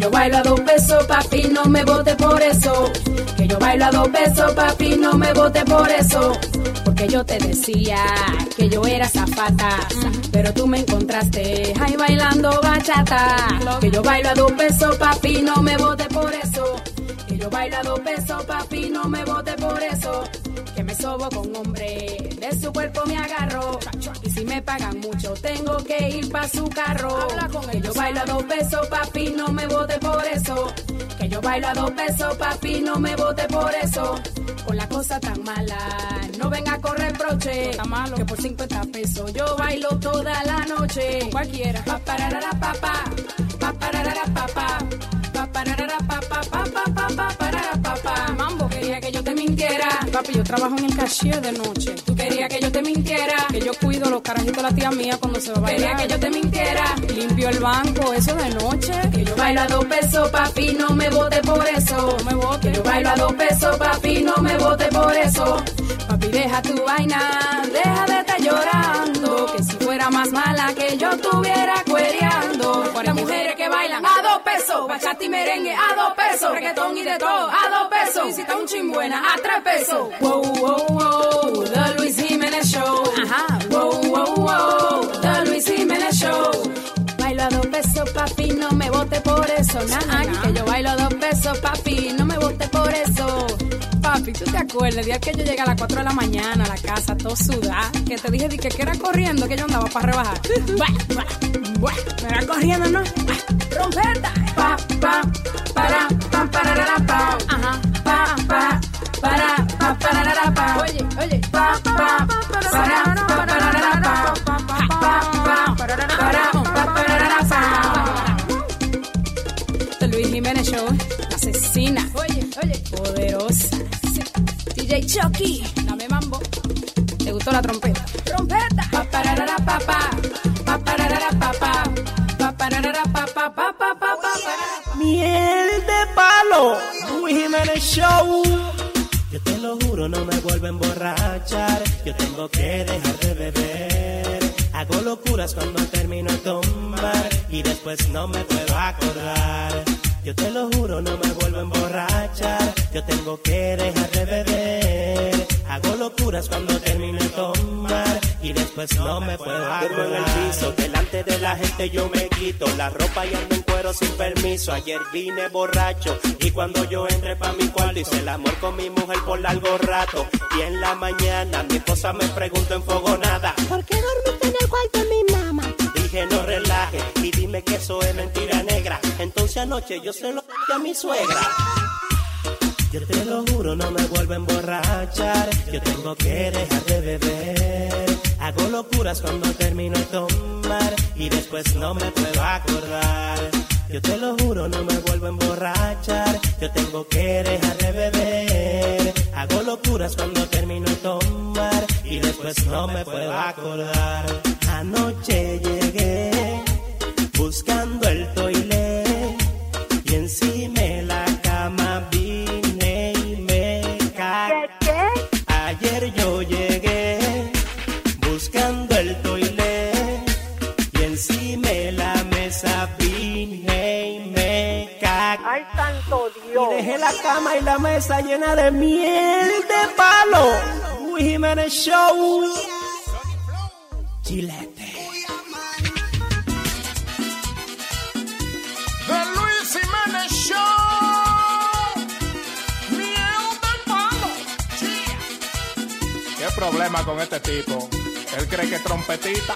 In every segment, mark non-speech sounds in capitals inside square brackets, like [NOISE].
Yo bailo a dos pesos, papi, no me vote por eso. Que yo bailo a dos pesos, papi, no me vote por eso. Porque yo te decía que yo era zafata. Pero tú me encontraste ahí bailando bachata. Que yo bailo a dos pesos, papi, no me vote por eso. Que yo bailo a dos pesos, papi, no me vote por eso. Que me sobo con hombre, de su cuerpo me agarro. Y si me pagan mucho, tengo que ir pa' su carro. Que yo bailo a dos pesos, papi, no me vote por eso. Que yo bailo a dos pesos, papi, no me vote por eso. Con la cosa tan mala, no venga a correr broche. Que por 50 pesos yo bailo toda la noche. Cualquiera. Pa pararara pa pa, pa pararara pa pa, pa pararara pa pa pa pa pa pa parara pa pa. Mambo quería que yo te mintiera. Papi, yo trabajo en el cashier de noche. Tú querías que yo te mintiera. Que yo cuido los carajitos de la tía mía cuando se va a bailar. Quería que yo te mintiera. Limpio el banco, eso de noche. Que yo bailo a dos pesos, papi, no me vote por eso. No me vote. Yo bailo a dos pesos, papi, no me vote por eso. Papi, deja tu vaina, deja de estar llorando. Que si fuera más mala que yo estuviera cuereando. Las mujeres que bailan a dos pesos, bachata y merengue a dos pesos, reggaetón y de todo a dos pesos. Está un chimbuena a tres pesos. Wow, wow, wow, The Luis Jiménez Show. Ajá. Wow, wow, wow, The Luis Jiménez Show. Bailo a dos pesos, papi, no me vote por eso. Nah, que yo bailo a dos pesos, papi, no me vote por eso. Papi, ¿tú te acuerdas el día que yo llegué a las 4 de la mañana a la casa, todo sudada? Que te dije di que, que era corriendo que yo andaba para rebajar. Buah, buah, buah. Me era corriendo, ¿no? Trompeta. Pa, pa, para, pa, pararara, pa. Ajá. Pa, pa, para, pa, pararara, pa. Oye, oye. Pa, pa, para, pa, pararara, pa. Pa, pa, pa, para, pa, pararara, pa. The Luis Jiménez Show, asesina. Oye, oye. Poderosa. DJ Chucky, dame mambo. ¿Te gustó la trompeta? Trompeta. Pa pararara pa pa. Pa pararara pa pa. Pa pararara pa pa pa pa pa pa. Miel de palo, Luis Jiménez Show. Yo te lo juro, no me vuelvo a emborrachar. Yo tengo que dejar de beber. Hago locuras cuando termino de tomar y después no me puedo acordar. Yo te lo juro, no me vuelvo a emborrachar. Yo tengo que dejar de beber. Hago locuras cuando termino de tomar y después no me puedo acordar. en el piso, delante de la gente yo me quito la ropa y ando en cuero sin permiso. Ayer vine borracho y cuando yo entré pa' mi cuarto hice el amor con mi mujer por largo rato. Y en la mañana mi esposa me preguntó enfogonada. ¿Por qué dormiste en el cuarto de mi mamá? Dije no relaje dime que eso es mentira negra. Entonces anoche yo se lo dije a mi suegra. Yo te lo juro, no me vuelvo a emborrachar. Yo tengo que dejar de beber. Hago locuras cuando termino de tomar y después no me puedo acordar. Yo te lo juro, no me vuelvo a emborrachar. Yo tengo que dejar de beber. Hago locuras cuando termino de tomar y después no me puedo acordar. Anoche llegué buscando el toilet y encima de la cama vine y me cagué. Ayer yo llegué buscando el toilet y encima de la mesa vine y me cagué. Ay, santo Dios. Y dejé la cama y la mesa llena de miel de palo. Luis Jiménez Show. Chilete. Problema con este tipo. Él cree que trompetita.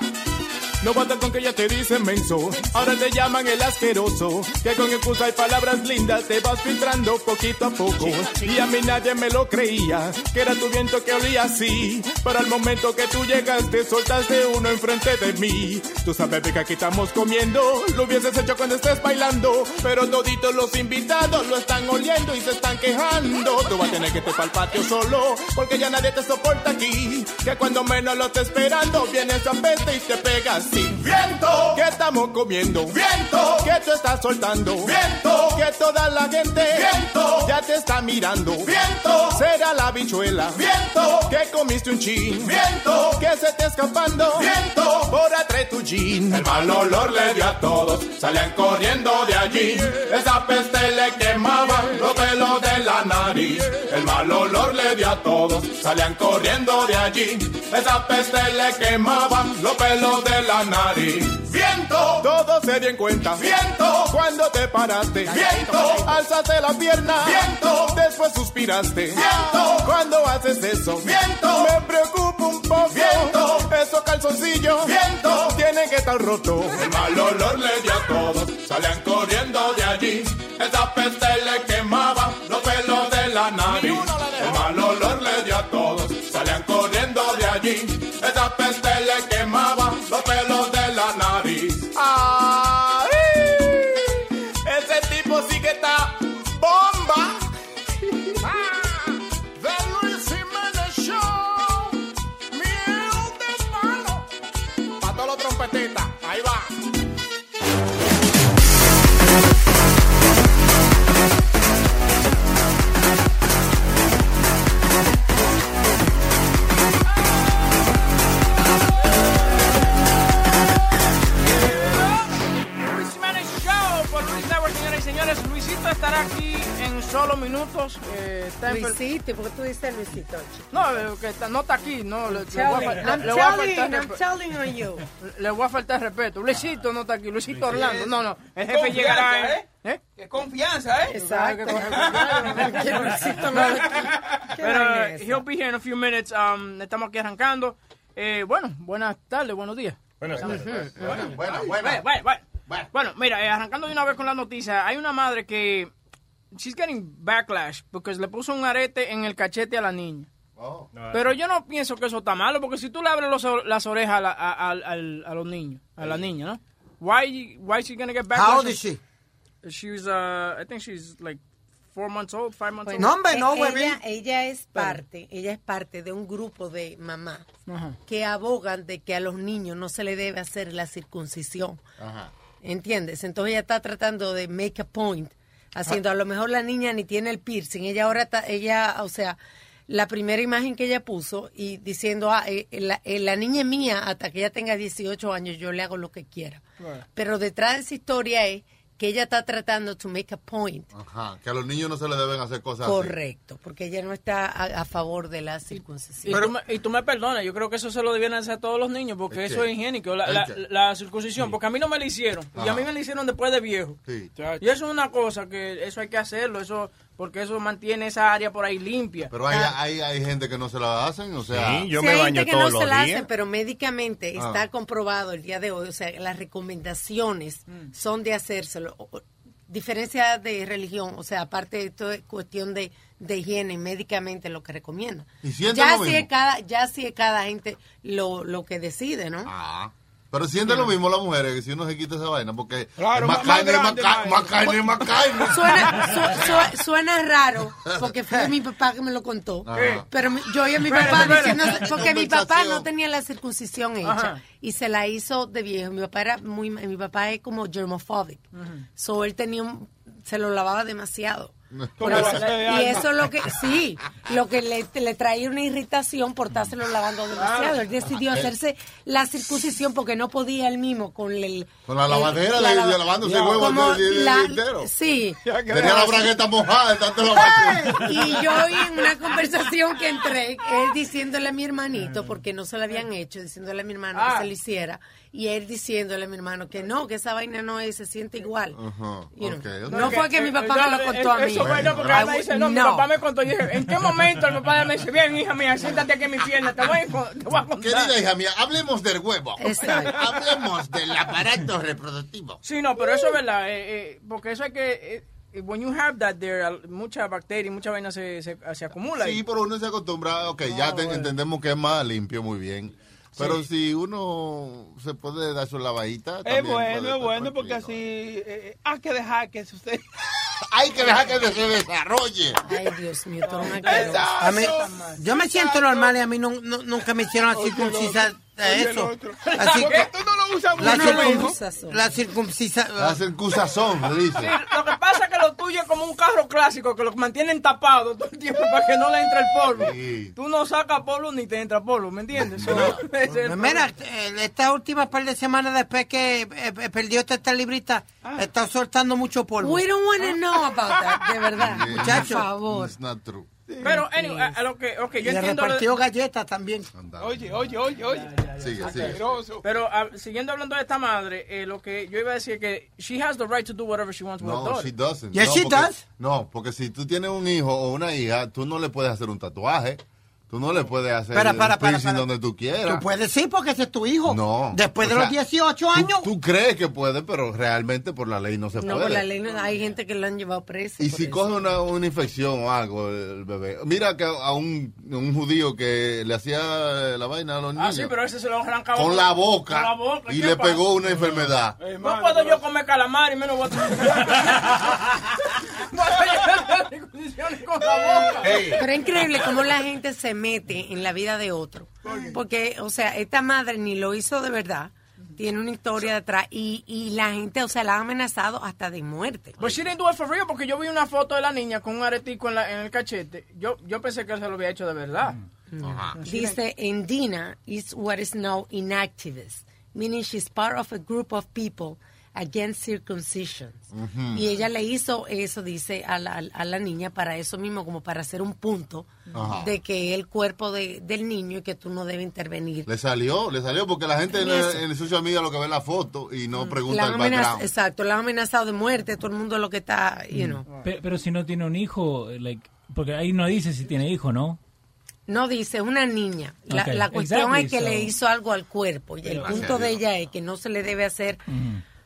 No basta con que ya te dicen menso, ahora te llaman el asqueroso. Que con excusa y palabras lindas te vas filtrando poquito a poco. Y a mí nadie me lo creía, que era tu viento que olía así. Pero al momento que tú llegaste, soltaste uno enfrente de mí. Tú sabes que aquí estamos comiendo, lo hubieses hecho cuando estés bailando. Pero toditos los invitados lo están oliendo y se están quejando. Tú vas a tener que para el patio solo, porque ya nadie te soporta aquí. Que cuando menos lo estés esperando, vienes a peste y te pegas viento. Que estamos comiendo viento. Que tú estás soltando viento. Que toda la gente viento. Ya te está mirando viento. Será la bichuela viento. Que comiste un chin viento. Que se te escapando viento. Por atrás tu jean. El mal olor le dio a todos. Salían corriendo de allí. Esa peste le quemaba los pelos de la nariz. El mal olor le dio a todos. Salían corriendo de allí. Esa peste le quemaba los pelos de la nariz. Viento, todo se dio en cuenta. Viento, cuando te paraste. Viento, alzaste la pierna. Viento, después suspiraste. Viento, cuando haces eso. Viento, me preocupa un poco. Viento, esos calzoncillos. Viento, tienen que estar rotos. El mal olor le dio a todos. Salían corriendo de allí. Esa peste le quemaba los pelos de la nariz. El mal olor le dio a todos. Salían corriendo de allí. Esa peste le quemaba solo minutos. eh, está en- Luisito, ¿por qué tú dices Luisito? No, eh, que está- no está aquí, no. Le, le voy a I'm le- le voy a telling, faltar I'm respe- telling on you. Le voy a faltar respeto. Luisito no está aquí. Luisito Orlando. No, no. El jefe Confianza, llegará. ¿eh? ¿Eh? Qué confianza, ¿eh? Exacto. [LAUGHS] Que Luisito no está aquí. ¿Qué Pero eh, he'll be here in a few minutes. Um, estamos aquí arrancando. Eh, bueno, buenas tardes, buenos días. Buenas tardes. Ujú. Bueno, bueno, Bueno, bueno. bueno, bueno. Bueno, mira, eh, arrancando de una vez con la noticia, hay una madre que she's getting backlash porque le puso un arete en el cachete a la niña. Oh. Pero yo no pienso que eso está malo, porque si tú le abres los las orejas a, la- a- a- al- a los niños, a la niña, ¿no? Why, why is she gonna get backlash? How old is she? She's, uh, I think she's like four months old, five months Bueno, old. eh, ella, ella es parte, ella es parte de un grupo de mamás Ajá. que abogan de que a los niños no se le debe hacer la circuncisión. Ajá. ¿Entiendes? Entonces ella está tratando de make a point, haciendo, a lo mejor la niña ni tiene el piercing, ella ahora está, ella, o sea, la primera imagen que ella puso y diciendo, ah, eh, la, eh, la niña es mía hasta que ella tenga 18 años, yo le hago lo que quiera. Pero detrás de esa historia es que ella está tratando to make a point. Ajá, que a los niños no se les deben hacer cosas así. Correcto, porque ella no está a, a favor de la circuncisión. Y, tú me, y tú me perdonas, yo creo que eso se lo debieran hacer a todos los niños, porque ¿El eso qué? es higiénico, la, ¿El la, la circuncisión, porque a mí no me la hicieron, y a Ajá. mí me la hicieron después de viejo. Sí. Y eso es una cosa que eso hay que hacerlo, eso porque eso mantiene esa área por ahí limpia. Pero hay, hay, hay gente que no se la hacen, o sea... Sí, yo Sí, me hay baño gente que todos no se la días. hacen, pero médicamente Ah. está comprobado el día de hoy, o sea, las recomendaciones son de hacérselo. Diferencia de religión, o sea, aparte de esto es cuestión de, de higiene, médicamente lo que recomienda. ¿Y Ya si es cada, ya si es cada gente lo, lo que decide, ¿no? Ah. Pero siente lo mismo las mujeres que si uno se quita esa vaina, porque Claro, es más más- más carne, es más, carne, más [LAUGHS] carne. Suena, su- su- suena raro, porque fue mi papá que me lo contó. Ajá. Pero yo oí a mi papá diciendo, porque mi papá no tenía la circuncisión hecha Ajá. y se la hizo de viejo. Mi papá era muy, mi papá es como germophobic. So él tenía un- se lo lavaba demasiado. De y eso es lo que, sí, lo que le, le traía una irritación por estárselo lavando demasiado. Él decidió Ah. hacerse la circuncisión porque no podía él mismo con el... Con la el- lavadera la de, lava- de lavándose el huevo como de- de- de- la- entero. Sí. Tenía la bragueta mojada de tanto. Y yo oí en una conversación que entré, él diciéndole a mi hermanito, porque no se lo habían hecho, diciéndole a mi hermano Ah. que se lo hiciera, y él diciéndole a mi hermano que no, que esa vaina no es, se siente igual. You know. No fue que mi papá me lo contó a mí. Eso fue, no, porque Ana dice, no, mi papá me contó. Y dije, ¿en qué momento el papá me dice, bien, hija mía, siéntate aquí en mi pierna, te voy, te voy a contar. Querida hija mía, hablemos del huevo. Exacto. [LAUGHS] hablemos del aparato reproductivo. Sí, no, pero eso es verdad, eh, eh, porque eso hay que... eh, when you have that there, mucha bacteria, mucha vaina se, se, se acumula. Sí, pero uno se acostumbra, ok, ya te- entendemos que es más limpio, muy bien. Pero si uno se puede dar su lavadita, Es bueno, es bueno, porque así eh, hay que dejar que suceda. [LAUGHS] Hay que dejar que se desarrolle. Ay, Dios mío, tú. A mí, yo me siento normal y a mí no, no- nunca me hicieron la circuncisa eso. Así ¿Por qué que tú no lo usas la, circun- la circuncisa La circuncizazón, le dice. Sí, lo que pasa lo tuyo es como un carro clásico que lo mantienen tapado todo el tiempo para que no le entre el polvo. Tú no sacas polvo ni te entra polvo, ¿me entiendes? So, Mira, eh, esta última par de semanas después que eh, eh, perdió esta, esta librita, está soltando mucho polvo. We don't want to know about that, de verdad. [LAUGHS] Muchacho. Por favor. It's not true. Pero, anyway, a, a lo que, ok, Y yo le entiendo... lo de- repartió galletas también. Oye, oye, oye, oye. Sigue, sigue. Asqueroso. Pero ah, siguiendo hablando de esta madre, eh, lo que yo iba a decir es que she has the right to do whatever she wants with her No, daughter. she doesn't. Yes, no, she porque- does. No, porque si tú tienes un hijo o una hija, tú no le puedes hacer un tatuaje. Tú no le puedes hacer Para, para, para, piercing para. donde tú quieras. Tú puedes sí, porque ese es tu hijo. No. Después O de sea, los 18 tú- años. Tú, crees que puede, pero realmente por la ley no se No, puede. por la ley no, hay gente que lo han llevado preso. Y si eso. coge una, una infección o algo el bebé. Mira que a un, un judío que le hacía la vaina a los niños. Ah, sí, pero ese se lo arrancaba con la boca. Con la boca. Y ¿qué le pasa? pegó una enfermedad. No puedo yo comer calamar y menos voy a [LAUGHS] [LAUGHS] Voy a tener condiciones con la boca. Pero es increíble cómo la gente se mete en la vida de otro. Porque, o sea, esta madre ni lo hizo de verdad. Tiene una historia detrás. Y, y la gente, o sea, la ha amenazado hasta de muerte. Pues she didn't do it for real porque yo vi una foto de la niña con un aretico en, la, en el cachete. Yo, yo pensé que él se lo había hecho de verdad. Dice, Indina is what is now inactivist, meaning she's part of a group of people against circumcision. Ujú. Y ella le hizo eso, dice, a la, a la niña para eso mismo, como para hacer un punto de que el cuerpo de- del niño y que tú no debes intervenir. Le salió, le salió porque la gente en, el- en el social media lo que ve la foto y no La pregunta han el background. exacto, la han amenazado de muerte, todo el mundo lo que está, you know. Pe- Pero, si no tiene un hijo, like, porque ahí no dice si tiene hijo, ¿no? No dice, una niña. La, la cuestión exactly, es que so- le hizo algo al cuerpo. Y el punto de ella es que no se le debe hacer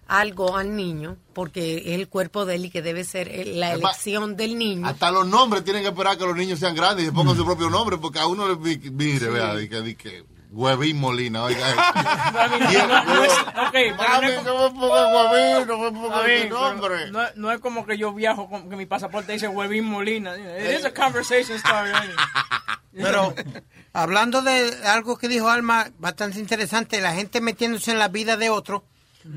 algo al niño porque es el cuerpo de él y que debe ser el- la Es elección del niño. Hasta los nombres tienen que esperar que los niños sean grandes y se pongan su propio nombre porque a uno le mire, vea, di que, di que Huevín Molina, oiga. [LAUGHS] No, no es- es- es como que yo viajo con que mi pasaporte dice Huevín Molina. It is a conversation anyway. [LAUGHS] Pero hablando de algo que dijo Alma, bastante interesante, la gente metiéndose en la vida de otro.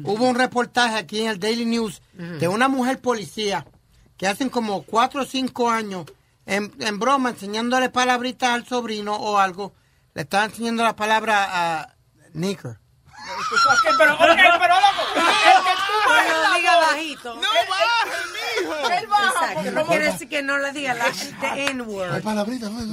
Hubo un reportaje aquí en el Daily News de una mujer policía que hacen como cuatro o cinco años en, en broma enseñándole palabritas al sobrino o algo. Le estaba enseñando la palabra a Nicker. Ok, pero, ok, pero loco, [LAUGHS] el que tú la diga bajito. No baje, mijo. Él baja. Exacto, no quiere decir que no le diga la the N-word.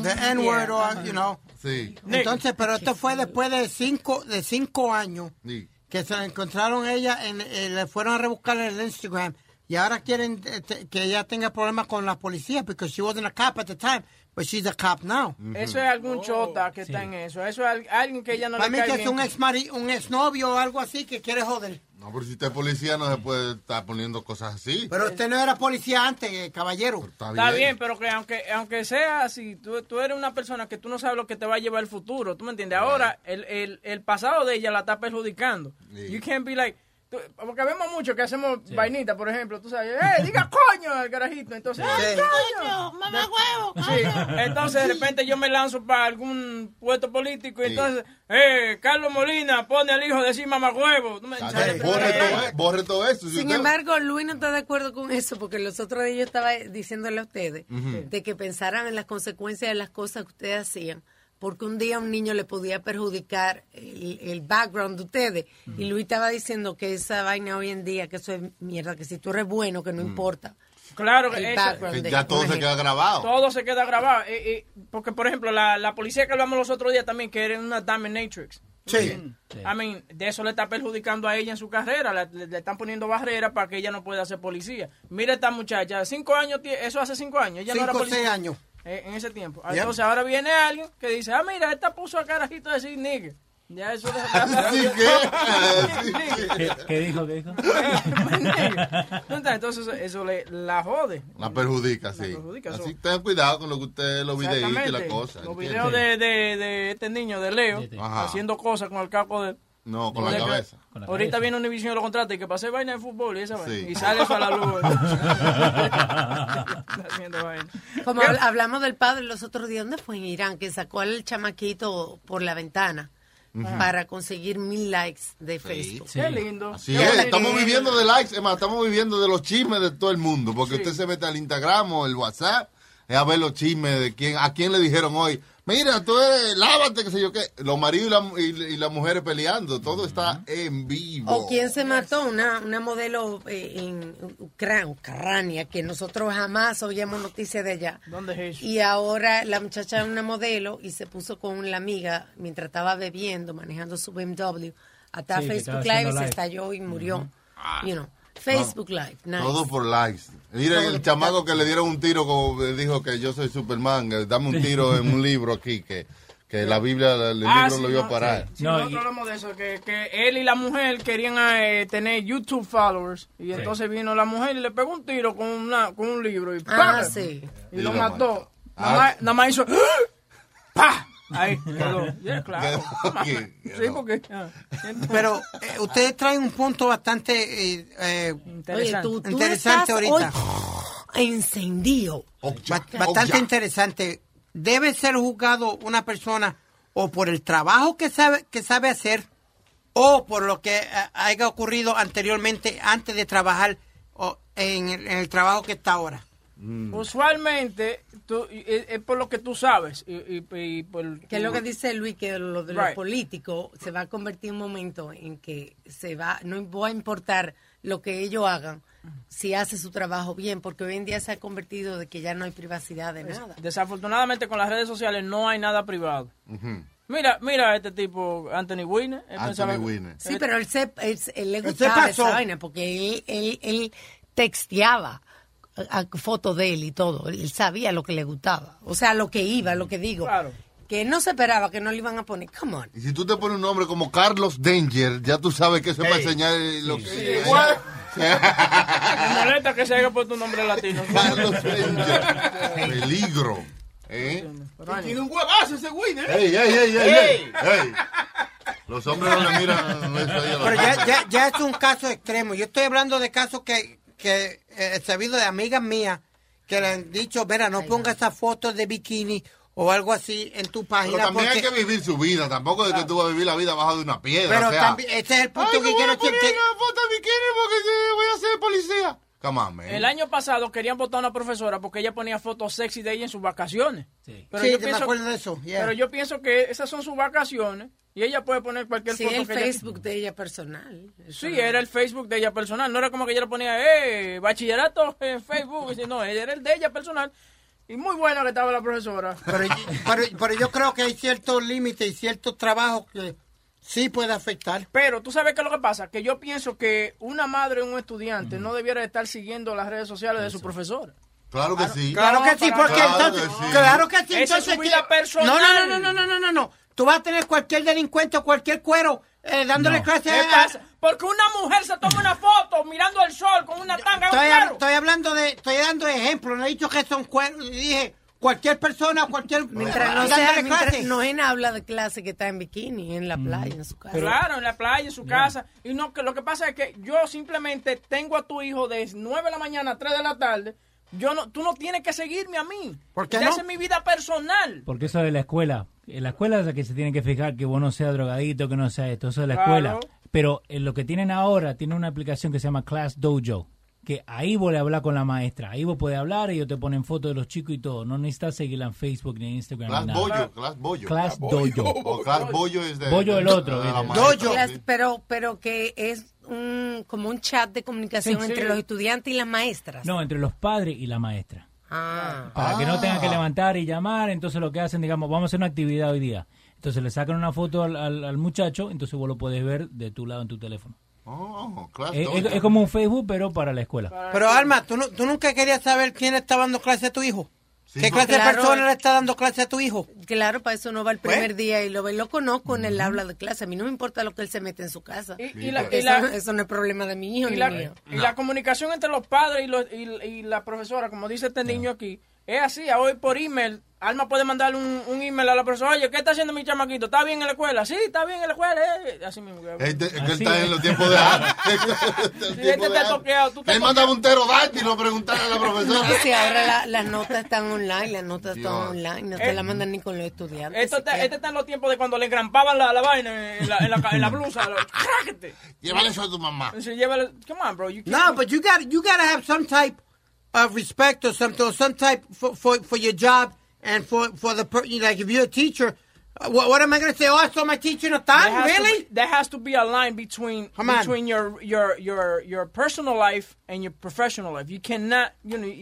The N-word, or, you know. Sí. Entonces, pero esto fue después de cinco, de cinco años Sí. Que se encontraron ella, en, eh, le fueron a rebuscar en el Instagram y ahora quieren eh, te- que ella tenga problemas con la policía porque she wasn't a cop at the time, but she's a cop now. Eso es algún chota que está en eso. Eso es al- alguien que ella no Para le mí cae que bien. es un ex mari, un ex novio o algo así que quiere joder. No, pero si usted es policía no se puede estar poniendo cosas así. Pero usted no era policía antes, eh, caballero. Está Está bien, pero que aunque aunque sea así, tú, tú eres una persona que tú no sabes lo que te va a llevar el futuro, ¿tú me entiendes? Ahora, el, el, el pasado de ella la está perjudicando. You can't be like... porque vemos mucho que hacemos vainitas, por ejemplo, tú sabes, ¡eh, [LAUGHS] diga coño al carajito! Entonces, ¡eh, coño! mamá huevo! Sí, [LAUGHS] entonces de repente yo me lanzo para algún puesto político y entonces, ¡eh, Carlos Molina pone al hijo de decir mamá huevo! Tú me- Borre todo, borre todo eso. Si Sin embargo, Luis no está de acuerdo con eso, porque los otros días yo estaba diciéndole a ustedes de que pensaran en las consecuencias de las cosas que ustedes hacían, porque un día un niño le podía perjudicar el, el background de ustedes. Y Luis estaba diciendo que esa vaina hoy en día, que eso es mierda, que si tú eres bueno, que no importa. Claro que eso- ya todo se queda grabado. Todo se queda grabado. eh, eh, porque, por ejemplo, la, la policía que hablamos los otros días también, que era una dominatrix. Sí. I mean, de eso le está perjudicando a ella en su carrera. Le, le- le están poniendo barreras para que ella no pueda ser policía. Mira esta muchacha, cinco años, eso hace cinco años. Ella no era Cinco o policía. seis años. Eh, en ese tiempo. Yeah. Entonces ahora viene alguien que dice, ah, mira, esta puso a carajito a decir nigga. Ya eso Así [LAUGHS] ¿Qué, qué dijo? ¿Qué dijo? [LAUGHS] Entonces eso, eso le, la jode. La perjudica, sí. perjudica, Así ten cuidado con lo que usted, los videitos y la Exactamente. cosa. Los videos de, de, de este niño, de Leo, Ajá. haciendo cosas con el capo de... No, con la cabeza. Ahorita viene Univision y lo contrata y que pase vaina de fútbol y esa vaina. Sí. Y sale eso a la luz. [LAUGHS] Haciendo vaina. Como habl- hablamos del padre los otros días, ¿dónde fue en Irán? Que sacó al chamaquito por la ventana para conseguir mil likes de Facebook. Qué lindo. Así es, estamos viviendo de likes, es más, estamos viviendo de los chismes de todo el mundo, porque usted se mete al Instagram o el WhatsApp es a ver los chismes de quién, a quién le dijeron hoy, mira, tú eres, lávate, qué sé yo qué, los maridos y, la- y- y las mujeres peleando, todo está en vivo. O quién se mató, una, una modelo eh, en Ucrania, Ucrania, que nosotros jamás oíamos noticias de ella. ¿Dónde es eso? Y ahora la muchacha es una modelo y se puso con la amiga mientras estaba bebiendo, manejando su BMW. Hasta Sí, Facebook Live haciendo se estalló y murió. You know, Facebook Live, nice. Todo por likes. Mira el chamaco que le dieron un tiro, como dijo que yo soy Superman, eh, dame un tiro en un libro aquí, que, que la Biblia, el Ah, libro sí, lo iba no, a parar. sí, nosotros hablamos de eso, que, que él y la mujer querían eh, tener YouTube followers. Y entonces vino la mujer y le pegó un tiro con, una, con un libro. Y, Ah, ¡pam! sí. Y Y lo lo mató. Ah. Nada, más, nada más hizo... ¡Pa! Ahí [LAUGHS] quedó. Yeah, claro. [LAUGHS] Sí, porque... Pero eh, ustedes traen un punto bastante eh, eh, Oye, tú, tú interesante estás ahorita. hoy [GASPS] encendido. Ba- bastante interesante. Debe ser juzgado una persona o por el trabajo que sabe, que sabe hacer o por lo que eh, haya ocurrido anteriormente antes de trabajar o en, el, en el trabajo que está ahora. Usualmente, tú, y- es, es por lo que tú sabes. Y, y- y por, Que es lo que dice Luis, que lo de Right. los políticos se va a convertir en un momento en que se va, no va a importar lo que ellos hagan si hace su trabajo bien, porque hoy en día se ha convertido de que ya no hay privacidad de nada. Desafortunadamente con las redes sociales no hay nada privado. Mira, mira a este tipo, Anthony Weiner. él pensaba- Sí, pero él, se, él, él le gustaba esa vaina porque él, él, él texteaba fotos de él y todo. Él sabía lo que le gustaba. O sea, lo que iba, lo que digo. Que él no se esperaba que no le iban a poner. Come on. Y si tú te pones un nombre como Carlos Danger, ya tú sabes que eso es para enseñar lo que... Sí, [LAUGHS] Me molesta que se haya puesto un nombre latino. Carlos Danger. Peligro. ¿Eh? Tiene un huevazo ese güey, ¿eh? Ey, ey, ey, ey, ey, ey. Los hombres no le miran a Pero ya, ya, ya es un caso extremo. Yo estoy hablando de casos que, que eh, he sabido de amigas mías que le han dicho, verá, no ponga esas fotos de bikini o algo así en tu Pero página. también hay que vivir su vida, tampoco de que tú vas a vivir la vida bajo de una piedra. Pero o sea, también, este es el punto Ay, que ¿cómo quiero decir. que- foto de bikini porque eh, voy a ser policía. Come on. El año pasado querían votar a una profesora porque ella ponía fotos sexy de ella en sus vacaciones. Pero Sí, yo me acuerdo de eso, yeah. Pero yo pienso que esas son sus vacaciones y ella puede poner cualquier Sí, foto el que ella- Facebook de ella personal. Sí, era el Facebook de ella personal. No era como que ella le ponía, eh, bachillerato en Facebook. No, era el de ella personal. Y muy bueno que estaba la profesora. Pero, [LAUGHS] pero, pero yo creo que hay ciertos límites y ciertos trabajos que sí puede afectar. Pero tú sabes qué es lo que pasa, que yo pienso que una madre o un estudiante no debiera estar siguiendo las redes sociales de su profesora. Claro que sí. Claro que sí, porque Claro entonces, que sí. claro que sí, Esa es entonces su vida personal. No, no, no, no, no, no, no, no. Tú vas a tener cualquier delincuente o cualquier cuero eh, dándole No. clases ¿Qué a- pasa? Porque una mujer se toma una foto mirando el sol con una tanga. Estoy, un hab- claro. estoy hablando de, estoy dando ejemplos, no he dicho que son cueros, dije cualquier persona, cualquier [LAUGHS] Mientras no, sea, mientras no en habla de clase que está en bikini, en la playa, en su casa. claro, en la playa, en su casa. Y no, que lo que pasa es que yo simplemente tengo a tu hijo de 9 de la mañana a 3 de la tarde. Yo no, tú no tienes que seguirme a mí. ¿Por qué Ya no? Esa es mi vida personal. Porque eso de la escuela, la escuela es la que se tiene que fijar que vos no seas drogadito, que no sea esto, eso de la Claro. escuela. Pero en lo que tienen ahora, tiene una aplicación que se llama Class Dojo, que ahí vos le hablar con la maestra, ahí vos podés hablar, ellos te ponen fotos de los chicos y todo, no necesitas seguirla en Facebook ni en Instagram. Class ni nada. Bollo, Class Bollo. Class Dojo. O Class Bollo es de... Bollo el otro, Las- sí. pero, pero que es un, como un chat de comunicación Sí, sí. entre los estudiantes y las maestras. No, entre los padres y la maestra. Ah. Para que no tengan Ah. que levantar y llamar, entonces lo que hacen, digamos, vamos a hacer una actividad hoy día. Entonces le sacan una foto al, al- al muchacho, entonces vos lo puedes ver de tu lado en tu teléfono. Oh, es como un Facebook, pero para la escuela. Pero Alma, ¿tú, no- tú nunca querías saber quién estaba dando clase a tu hijo. ¿Qué clase de Claro. persona le está dando clase a tu hijo? Claro, para eso no va el primer Pues. día y lo ve. Lo conozco en el aula de clase. A mí no me importa lo que él se mete en su casa. y la- Porque y la- eso, eso no es problema de mi hijo y ni la, mío. y la comunicación entre los padres y, los, y, y la profesora, como dice este niño aquí, es así. Hoy por email, Alma puede mandar un, un email a la profesora. Oye, ¿qué está haciendo mi chamaquito? ¿Está bien en la escuela? Sí, está bien en la escuela. eh". Así mismo. Es, de- es que él [LAUGHS] está en los tiempos de tiempo este antes. toqueado, tú Él mandaba un pterodáctilo a preguntarle a la profesora. No, si ahora la- las notas están online, las notas están Dios. online, no Eh, te la mandan ni con los estudiantes. Esto está, este está en los tiempos de cuando le engrampaban la, la vaina en la, en la, en la blusa. lo-. Llévale eso a tu mamá. Sí, llévale- Come on, bro. You No, but you got you got to have some type of respect or something, or some type for for, for your job and for for the per, like if you're a teacher. uh, What, what am I going to say? Oh, I saw my teacher in a There time. has to Really? be- there has to be a line between Come on. between your your your your personal life and your professional life. You cannot, you know.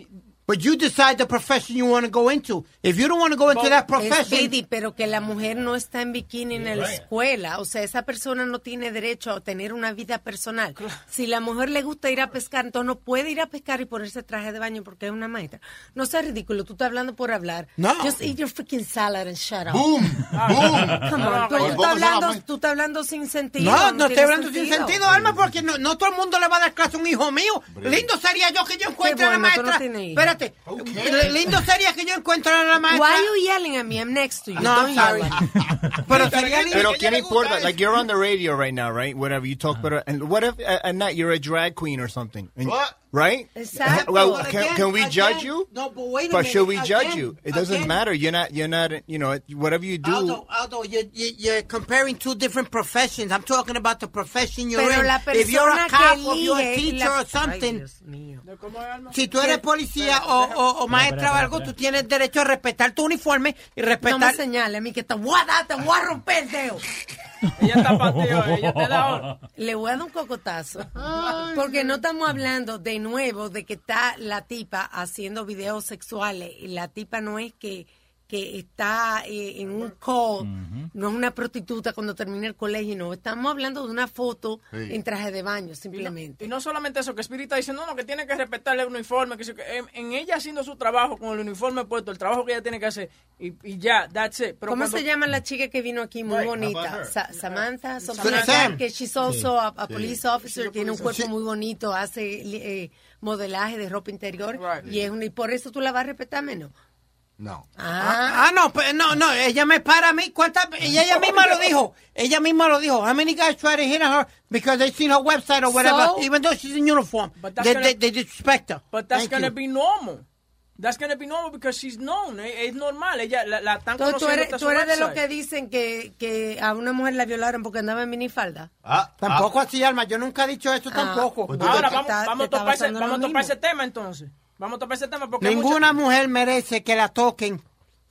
But you decide the profession you want to go into. If you don't want to go into Bo- that es profession, Speedy, pero que la mujer no está en bikini en la escuela. O sea, esa persona no tiene derecho a tener una vida personal. Si la mujer le gusta ir a pescar, entonces no puede ir a pescar y ponerse traje de baño porque es una maestra. No sea ridículo, tú estás hablando por hablar. No. Just eat your freaking salad and shut up. Boom, boom. Come No, on, no, tú, estás hablando, maestra. tú estás hablando sin sentido. no, no estoy hablando sin sentido, Alma, porque no, no todo el mundo le va a dar clase a un hijo mío. Lindo sería yo que yo encuentre a la bueno, tú no maestra. Tienes hijo. Espérate. L- Lindo sería que yo encuentre a la maestra. Why are you yelling at me? I'm next to you. No, Don't I'm yell sorry. at me. [LAUGHS] Pero sería lindo. Pero ¿qué le importa? Like you're on the radio right now, right? Whatever you talk better. And what if uh, at night you're a drag queen or something? And- What? Right? Exactly. Well, But can, again- can we again- judge you? No, but wait a But minute. should we judge Again- you? It doesn't again- matter. You're not. You're not. You know, whatever you do. Aldo, Aldo, you're, you're, comparing two different professions. I'm talking about the profession you're Pero in. la if you're a cop or you're a teacher la- or something, Ay, si tú eres policía o, o, o maestra o algo, tú tienes derecho a respetar tu uniforme y No me respetar... señale a mí que te voy a dar, te voy a romper el dedo. Ella está ella te da ahora. Le voy a dar un cocotazo. Porque no estamos hablando de nuevo de que está la tipa haciendo videos sexuales. Y la tipa no es que, que está eh, en un call, no es una prostituta cuando termina el colegio, no. Estamos hablando de una foto Sí. en traje de baño, simplemente. Y no solamente eso, que Spirit está diciendo, no, no, que tiene que respetarle el uniforme, que, en, en ella haciendo su trabajo con el uniforme puesto, el trabajo que ella tiene que hacer, y, y ya, that's it. Pero ¿Cómo cuando- se llama la chica que vino aquí muy Right, bonita? Sa- Samantha, something Sam. like that, que she's also a, a Sí. police officer, tiene un cuerpo Sí. muy bonito, hace eh, modelaje de ropa interior Right. y es una, y por eso tú la vas a respetar menos. No. Ah, Ah, no, pues, no, no, ella me para a mí. ¿Cuántas? Ella, ella misma lo dijo. Ella misma lo dijo. How many guys try to hit on her because they seen her website or whatever, So? even though she's in uniform? But that's They, gonna- they, they disrespect her. But that's gonna you. be normal. That's gonna be normal because she's known. Es, es normal. Ella la, la están Entonces tú eres, tú eres de los que dicen que, que a una mujer la violaron porque andaba en minifalda. Ah, Tampoco así, Alma. Yo nunca he dicho eso Ah, tampoco. Pues Ahora vamos, está- vamos, a topar ese, vamos a topar ese tema entonces. Vamos a topar ese tema porque hay Ninguna mucha- mujer merece que la toquen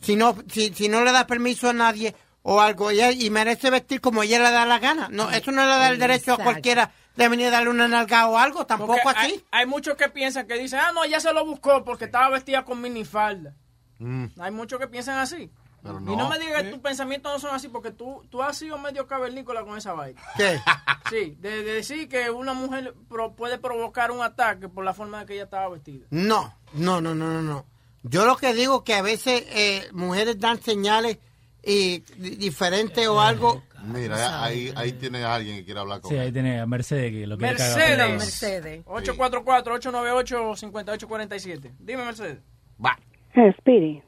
si no, si, si no le da permiso a nadie o algo. Ella, y merece vestir como ella le da la gana. No, eso no le da el derecho a Exacto. cualquiera de venir a darle una nalga o algo. Tampoco porque así. Hay, hay muchos que piensan que dicen, ah, no, ella se lo buscó porque estaba vestida con minifalda. Mm, Hay muchos que piensan así. Pero Y no. no me digas que tus pensamientos no son así porque tú, tú has sido medio cavernícola con esa vaina. ¿Qué? [LAUGHS] Sí, de, de decir que una mujer pro- puede provocar un ataque por la forma en que ella estaba vestida. No, no, no, no, no, no. Yo lo que digo que a veces eh, mujeres dan señales y di- diferentes o algo. Mira, ahí, ahí tiene alguien que quiere hablar con Sí, él. ahí tiene a Mercedes que lo quiere cagar Mercedes. pedo. Mercedes. 844-898-5847. Dime, Mercedes. Va. Speedy,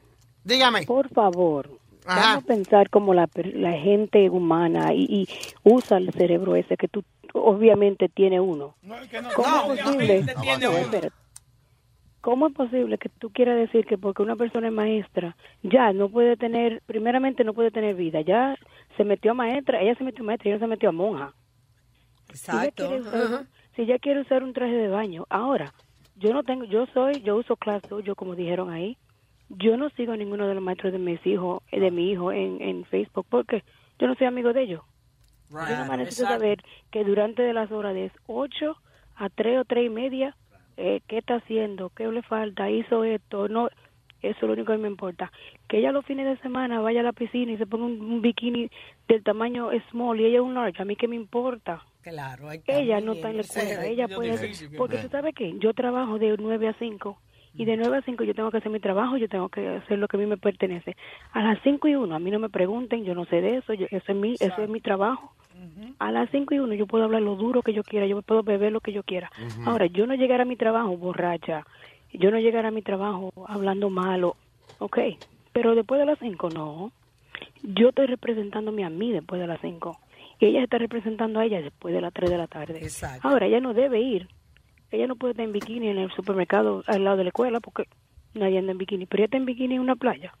Dígame. por favor, Ajá. vamos a pensar como la, per- la gente humana y, y usa el cerebro ese que tú obviamente tiene uno. ¿Cómo es posible? Tiene No. ¿Cómo es posible que tú quieras decir que porque una persona es maestra, ya no puede tener, primeramente no puede tener vida, ya se metió a maestra, ella se metió a maestra, ella no se metió a monja. Si ella, Exacto. quiere usar, Ajá. si ella quiere usar un traje de baño, ahora, yo no tengo, yo soy, yo uso Class 2, yo como dijeron ahí, yo no sigo a ninguno de los maestros de mis hijos, eh, de mi hijo en, en Facebook, porque yo no soy amigo de ellos. Yo nomás necesito Exacto. saber que durante de las horas de 8 a 3 o 3 y media, eh, qué está haciendo, qué le falta, hizo esto, no, eso es lo único que me importa. Que ella los fines de semana vaya a la piscina y se ponga un, un bikini del tamaño small y ella un large, a mí qué me importa. Claro, hay Ella muy no está en la escuela, ella [LAUGHS] puede, difícil, que- porque tú sabes que yo trabajo de 9 a 5 Y de 9 a 5 yo tengo que hacer mi trabajo, yo tengo que hacer lo que a mí me pertenece. A las 5 y 1, a mí no me pregunten, yo no sé de eso, yo- eso, es mi, eso es mi trabajo. A las 5 y 1 yo puedo hablar lo duro que yo quiera, yo puedo beber lo que yo quiera. Ahora, yo no llegar a mi trabajo borracha, yo no llegar a mi trabajo hablando malo, ok, pero después de las 5 no. Yo estoy representándome a mí después de las 5 y ella se está representando a ella después de las 3 de la tarde. Exacto. Ahora, ella no debe ir. Ella no puede estar en bikini en el supermercado al lado de la escuela porque nadie anda en bikini, pero ella está en bikini en una playa.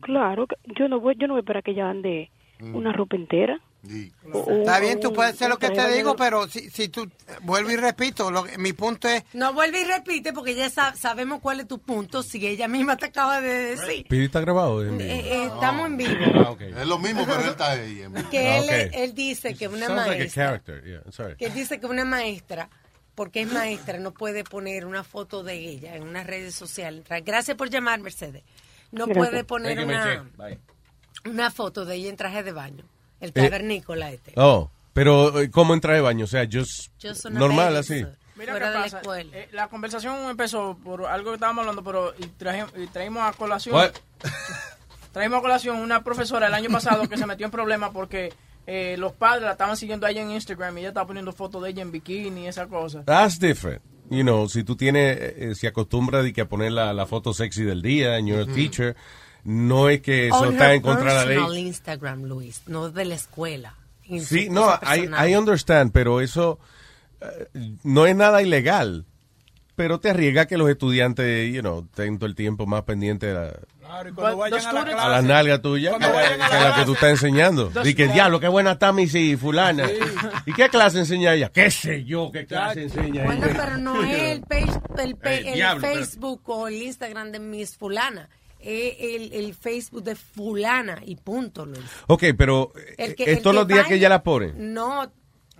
Claro, que yo no voy, yo no voy para que ella ande una ropa entera. O- Está bien, tú puedes hacer lo que te digo, pero si, si tú, vuelvo y repito, lo que- mi punto es, No vuelve y repite porque ya sa- sabemos cuál es tu punto. Si ella misma te acaba de decir. Pidi está grabado en vivo. Eh, eh, estamos en vivo. Ah. Es lo mismo, pero él está ahí. en [LAUGHS] vivo. Que Ah, él, él dice que una Sounds like a maestra, character, yeah, sorry. que él dice que una maestra, porque es maestra, no puede poner una foto de ella en unas redes sociales. Gracias por llamar, Mercedes. No Gracias. puede poner Thank you, una, una foto de ella en traje de baño. El Eh, cavernícola este. Oh, pero eh, ¿cómo entra de baño? O sea, just Just una normal así. Mira Fuera qué la pasa. Eh, la conversación empezó por algo que estábamos hablando, pero y traje- y traímos a colación. What? Traímos a colación una profesora el año pasado que se metió en problemas porque eh, los padres la estaban siguiendo a ella en Instagram y ella estaba poniendo fotos de ella en bikini y esa cosa. That's different. You know, si tú tienes, eh, eh, si acostumbras de que a poner la, la foto sexy del día and you're a teacher, no es que eso On está en contra de la personal ley. Instagram, Luis, no de la escuela. En Sí, no. I understand, pero eso eh, no es nada ilegal. Pero te arriesga que los estudiantes, you know, estén todo el tiempo más pendientes de la- Claro, y cuando But vayan the a la students- a que, Cuando vayan a la la que clase. tú estás enseñando. The Y que diablo, qué buena está mi sí, fulana. [LAUGHS] ¿Y qué clase enseña ella? ¿Qué sé yo qué clase enseña Bueno, ella? pero no es [LAUGHS] el, page- el, pe- Eh, el diablo, pero- Facebook o el Instagram de Miss Fulana. Es el, el Facebook de Fulana y punto, Luis. Ok, pero El eh, que- es el todos que los días que ella la pone. No.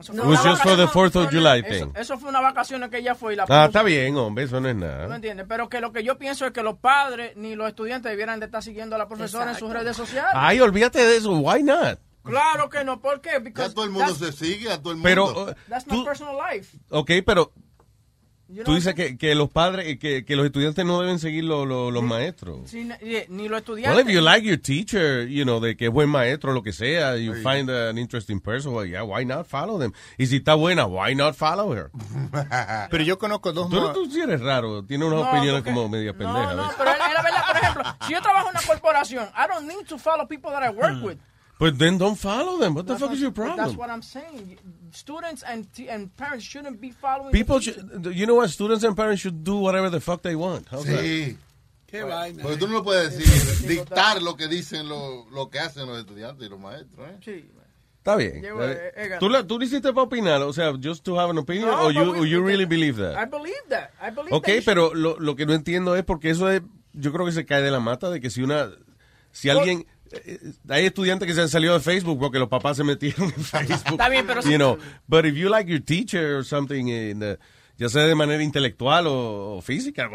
Eso no, fue una Was just for the vacación- 4th of July eso, thing. eso fue una vacaciones que ella fue y la Ah, está bien, hombre, eso no es ¿Tú nada. entiendes? Pero que lo que yo pienso es que los padres ni los estudiantes debieran de estar siguiendo a la profesora en sus redes sociales. Ay, olvídate de eso, why not? Claro que no, ¿por qué? Because todo el mundo se sigue, a todo el mundo. Pero, uh, that's my personal life. ok, pero You tú dices que, que los padres, que, que los estudiantes no deben seguir lo- lo- los maestros. Sí, ni, ni los Well, estudiantes. if you like your teacher, you know, de que es buen maestro, lo que sea, you find an interesting person, well, yeah, why not follow them? Y si está buena, why not follow her? [LAUGHS] Pero yo conozco dos Tú, tú sí eres raro, tienes unas No, opiniones porque- como media pendejas. No, pero es la verdad, por ejemplo, si yo trabajo en una corporación, I don't need to follow people that I work with. But then don't follow them. What the That's fuck what- is your but That's problem? what I'm saying. Students and t- and parents shouldn't be following. People, should, you know what? Students and parents should do whatever the fuck they want. How's that? Sí. Qué vaina. Porque tú no lo puedes decir, dictar lo que dicen, lo, lo que hacen los estudiantes y los maestros. ¿eh? Sí. Está bien. Llevo, Eh, eh, eh, ¿Tú, la- ¿Tú lo hiciste para opinar? O sea, just to have an opinion? No, or you, we- or you we- really believe that? I believe that. I believe Ok, that pero lo, lo que no entiendo es porque eso es, yo creo que se cae de la mata de que si una, si alguien, eh, hay estudiantes que se han salido de Facebook porque los papás se metieron en Facebook. Está bien, pero you si- know, but if you like your teacher or something, in the- ya sea de manera intelectual o, o física,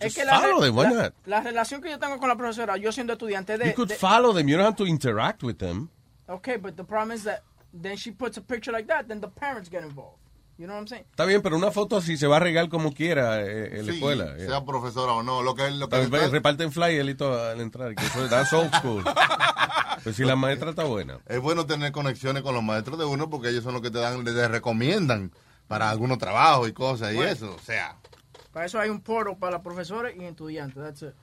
Es que la, them, why la- not? la relación que yo tengo con la profesora, yo siendo estudiante de... You could de- follow them, you don't have to interact with them. Okay, but the problem is that then she puts a picture like that, then the parents get involved. You know what I'm saying? Está bien, pero una foto así se va a regar como quiera eh, en la Sí, escuela. sea profesora o no. Lo que, lo que está- reparten flyer y todo al entrar. Que eso, that's old school. Pues si la maestra está buena. es bueno tener conexiones con los maestros de uno porque ellos son los que te dan, te recomiendan para algunos trabajos y cosas y eso. O sea, Para eso hay un portal para la profesora y estudiantes. That's it.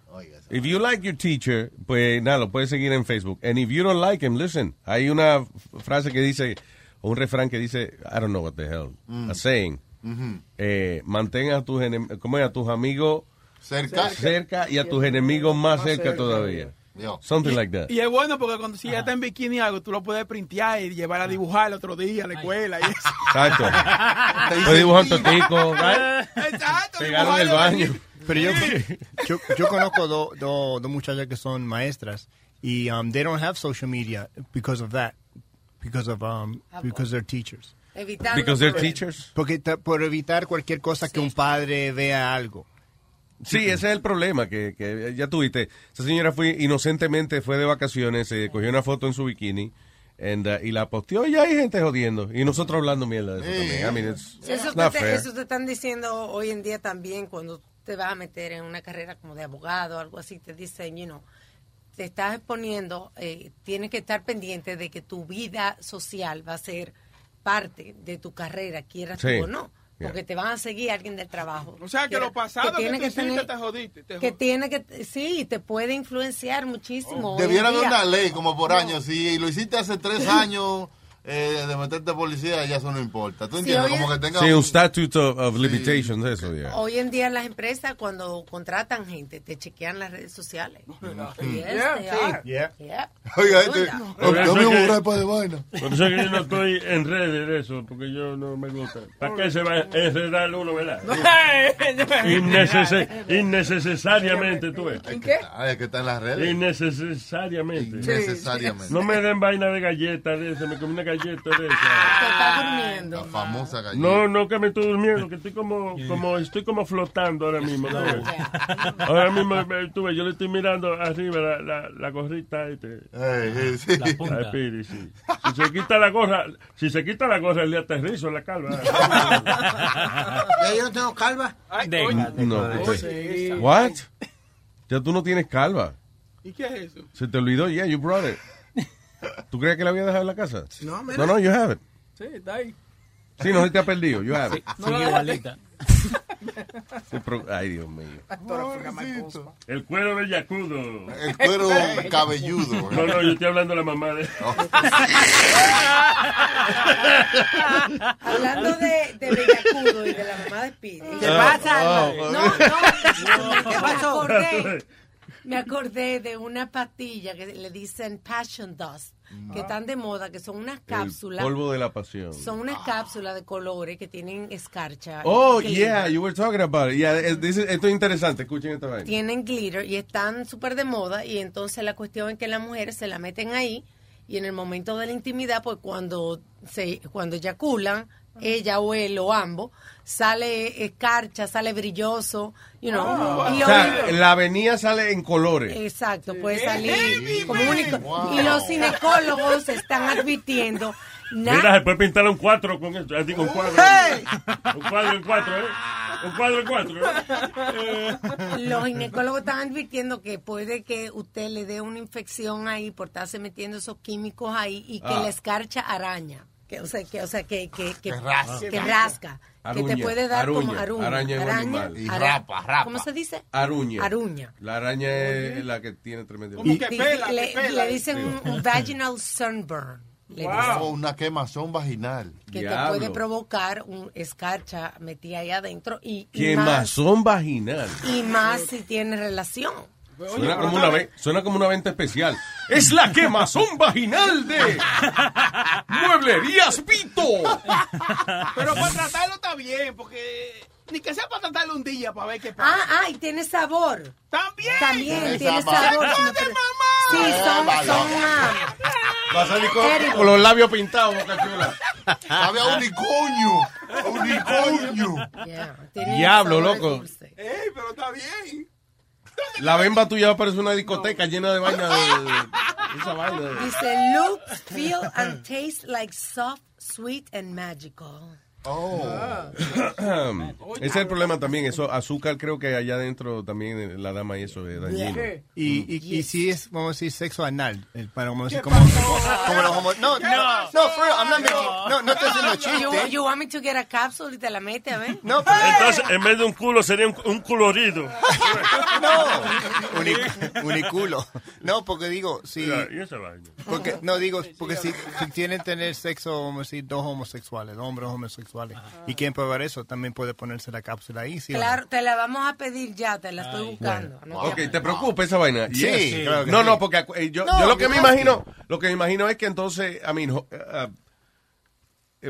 If you like your teacher, pues nada, lo puedes seguir en Facebook. And if you don't like him, listen. Hay una frase que dice, un refrán que dice, I don't know what the hell, Mm. a saying. Ujú. eh, mantén a tus, ¿cómo es? a tus amigos Cerca. cerca y a tus enemigos más cerca todavía. Something like that. Y es bueno porque cuando si ella está en bikini algo, tú lo puedes printear y llevar a dibujar el otro día a la escuela y eso. [LAUGHS] Exacto. Estoy dibujando totico, right? Exacto. Pegaron el baño. Pero yo, yo, yo conozco dos do, dos muchachas que son maestras y um, they don't have social media because of that, because of um, because they're teachers. Evitando Because they're teachers. Porque por evitar cualquier cosa que un padre vea algo. Sí, ese es el problema, que, que ya tuviste. Esa señora fue inocentemente, fue de vacaciones, se cogió una foto en su bikini and, uh, y la posteó y hay gente jodiendo. Y nosotros hablando mierda de eso también. I mean, it's, Sí, Eso not te- fair. eso te están diciendo hoy en día también cuando te vas a meter en una carrera como de abogado o algo así, te dicen, you know, te estás exponiendo, eh, tienes que estar pendiente de que tu vida social va a ser parte de tu carrera, quieras Sí. tú o no. Porque te van a seguir alguien del trabajo. O sea, que Quiera- lo pasado que, hiciste tener- te jodiste. te que tiene que sí te puede influenciar muchísimo en Debiera haber una ley como por año. Si lo hiciste hace tres [LAUGHS] años eh, de meterte policía, ya eso no importa. ¿Tú Sí, entiendes? oye- como que tenga Sí, un un- statute of, of limitations, eso, ya. hoy en día las empresas cuando contratan gente te chequean las redes sociales [LAUGHS] Yeah, sí. Yeah. Yeah. Oiga, eso es un que- rapa de vaina. Por eso es que yo no estoy en redes de eso, porque yo no me gusta. ¿Para qué se va a enredar uno, verdad? [LAUGHS] Innecesa- innecesariamente, tú ves. ¿En qué? Ah, es que está en las redes. Innecesariamente. Innecesariamente. No me den vaina de galletas de esa, me comí una galleta de esa. Te estás durmiendo. La famosa galleta. No, no que me estoy durmiendo, que estoy como, [LAUGHS] como estoy como flotando ahora mismo. Ahora mismo, eh, tú ves, yo le estoy mirando arriba la, la, la gorrita este. Sí. La punta. Speedy, sí. Si se quita la gorra, si se quita la gorra, le aterrizo en la calva. [LAUGHS] Ya yo no tengo calva. No, esa. What? Ya tú no tienes calva. ¿Y qué es eso? Se te olvidó, yeah, you brought it. ¿Tú crees que la había dejado en la casa? No, mira. No, no, you have it. Sí, está ahí. Sí, no se te ha perdido, you have it. No la igualita. Ay, Dios mío. El cuero del yacudo. El cuero cabelludo. No, no, yo estoy hablando de la mamá de... Hablando de, de Bellacudo y de la mamá de Speedy. ¿Qué pasa, oh, oh. No, no, ¿Qué me pasó? Me acordé de una pastilla que le dicen Passion Dust, que están de moda, que son unas cápsulas. El polvo de la pasión. Son unas cápsulas de colores que tienen escarcha. Oh, yeah, you were talking about it. Yeah, es- this is- esto es interesante, escuchen esta vaina. Tienen glitter y están súper de moda y entonces la cuestión es que las mujeres se la meten ahí y en el momento de la intimidad, pues cuando se cuando eyaculan, ella o él o ambos, sale escarcha, sale brilloso, you know. O y sea, la avenida sale en colores. Exacto, puede salir como único. Y los ginecólogos están advirtiendo. na- Mira, se puede pintar un cuatro con esto. Digo, un cuadro. Un cuadro en cuatro, ¿eh? Un cuadro en cuatro, ¿eh? [LAUGHS] Los ginecólogos están advirtiendo que puede que usted le dé una infección ahí por estarse metiendo esos químicos ahí y que Ah. la escarcha araña. Que, o sea, que, o sea, que, que, que, Que rasca. que rasca. que te Aruña, puede dar como aruña, aruña. araña es un animal. Y ara- rapa, rapa. ¿Cómo se dice? Aruña. Aruña. La araña es la que tiene tremendo. ¿Cómo que pela, que le, pela? le dicen un, un vaginal sunburn. Le dicen. Oh, una quemazón vaginal. que te Diablo. puede provocar un escarcha metida ahí adentro y, y más, Quemazón vaginal. y más si tiene relación. Suena como, una suena como una venta especial. Es la quemazón vaginal de Mueblerías Vito. Pero para tratarlo está bien, porque ni que sea para tratarlo un día para ver qué pasa. Ah, ah, y tiene sabor. También. También Tiene sabor. sabor. ¡No si me de pre- mamá! Sí, son, Eh, son Va a salir con, con los labios pintados, boca chula. Sabe a unicornio. Unicornio. yeah, tienen Diablo, loco. dulce. Ey, pero está bien. La bemba tuya parece una discoteca llena de vaina de, esa vaina. Dice, looks, feel and taste like soft, sweet and magical. Oh. [CLEARS THROAT] Ese es el problema también, eso azúcar creo que allá adentro también eh, la dama y eso es dañino. ¿Qué? Y, y, y si es, vamos a decir, sexo anal, el- para vamos a decir, como, como los homo- No, no, no, for real, I'm not making- no, no estoy haciendo You, chiste. you want me to get a capsule y te la mete, a ver? No, pero, Entonces, en vez de un culo, sería un, un colorido. [LAUGHS] no, Uni- uniculo. No, porque digo, si, porque, no digo, porque si, si tienen tener sexo, vamos a decir, dos homosexuales, dos hombres homosexuales, y quieren probar eso, también puede ponerse la cápsula ahí, ¿sí no? Claro, te la vamos a pedir ya, te la estoy buscando. No te Ok, ¿te preocupa esa vaina? Sí, Yes. claro que no, sí. no, porque eh, yo, No, yo lo que me imagino, lo que me imagino es que entonces, I mean, jo- uh, eh,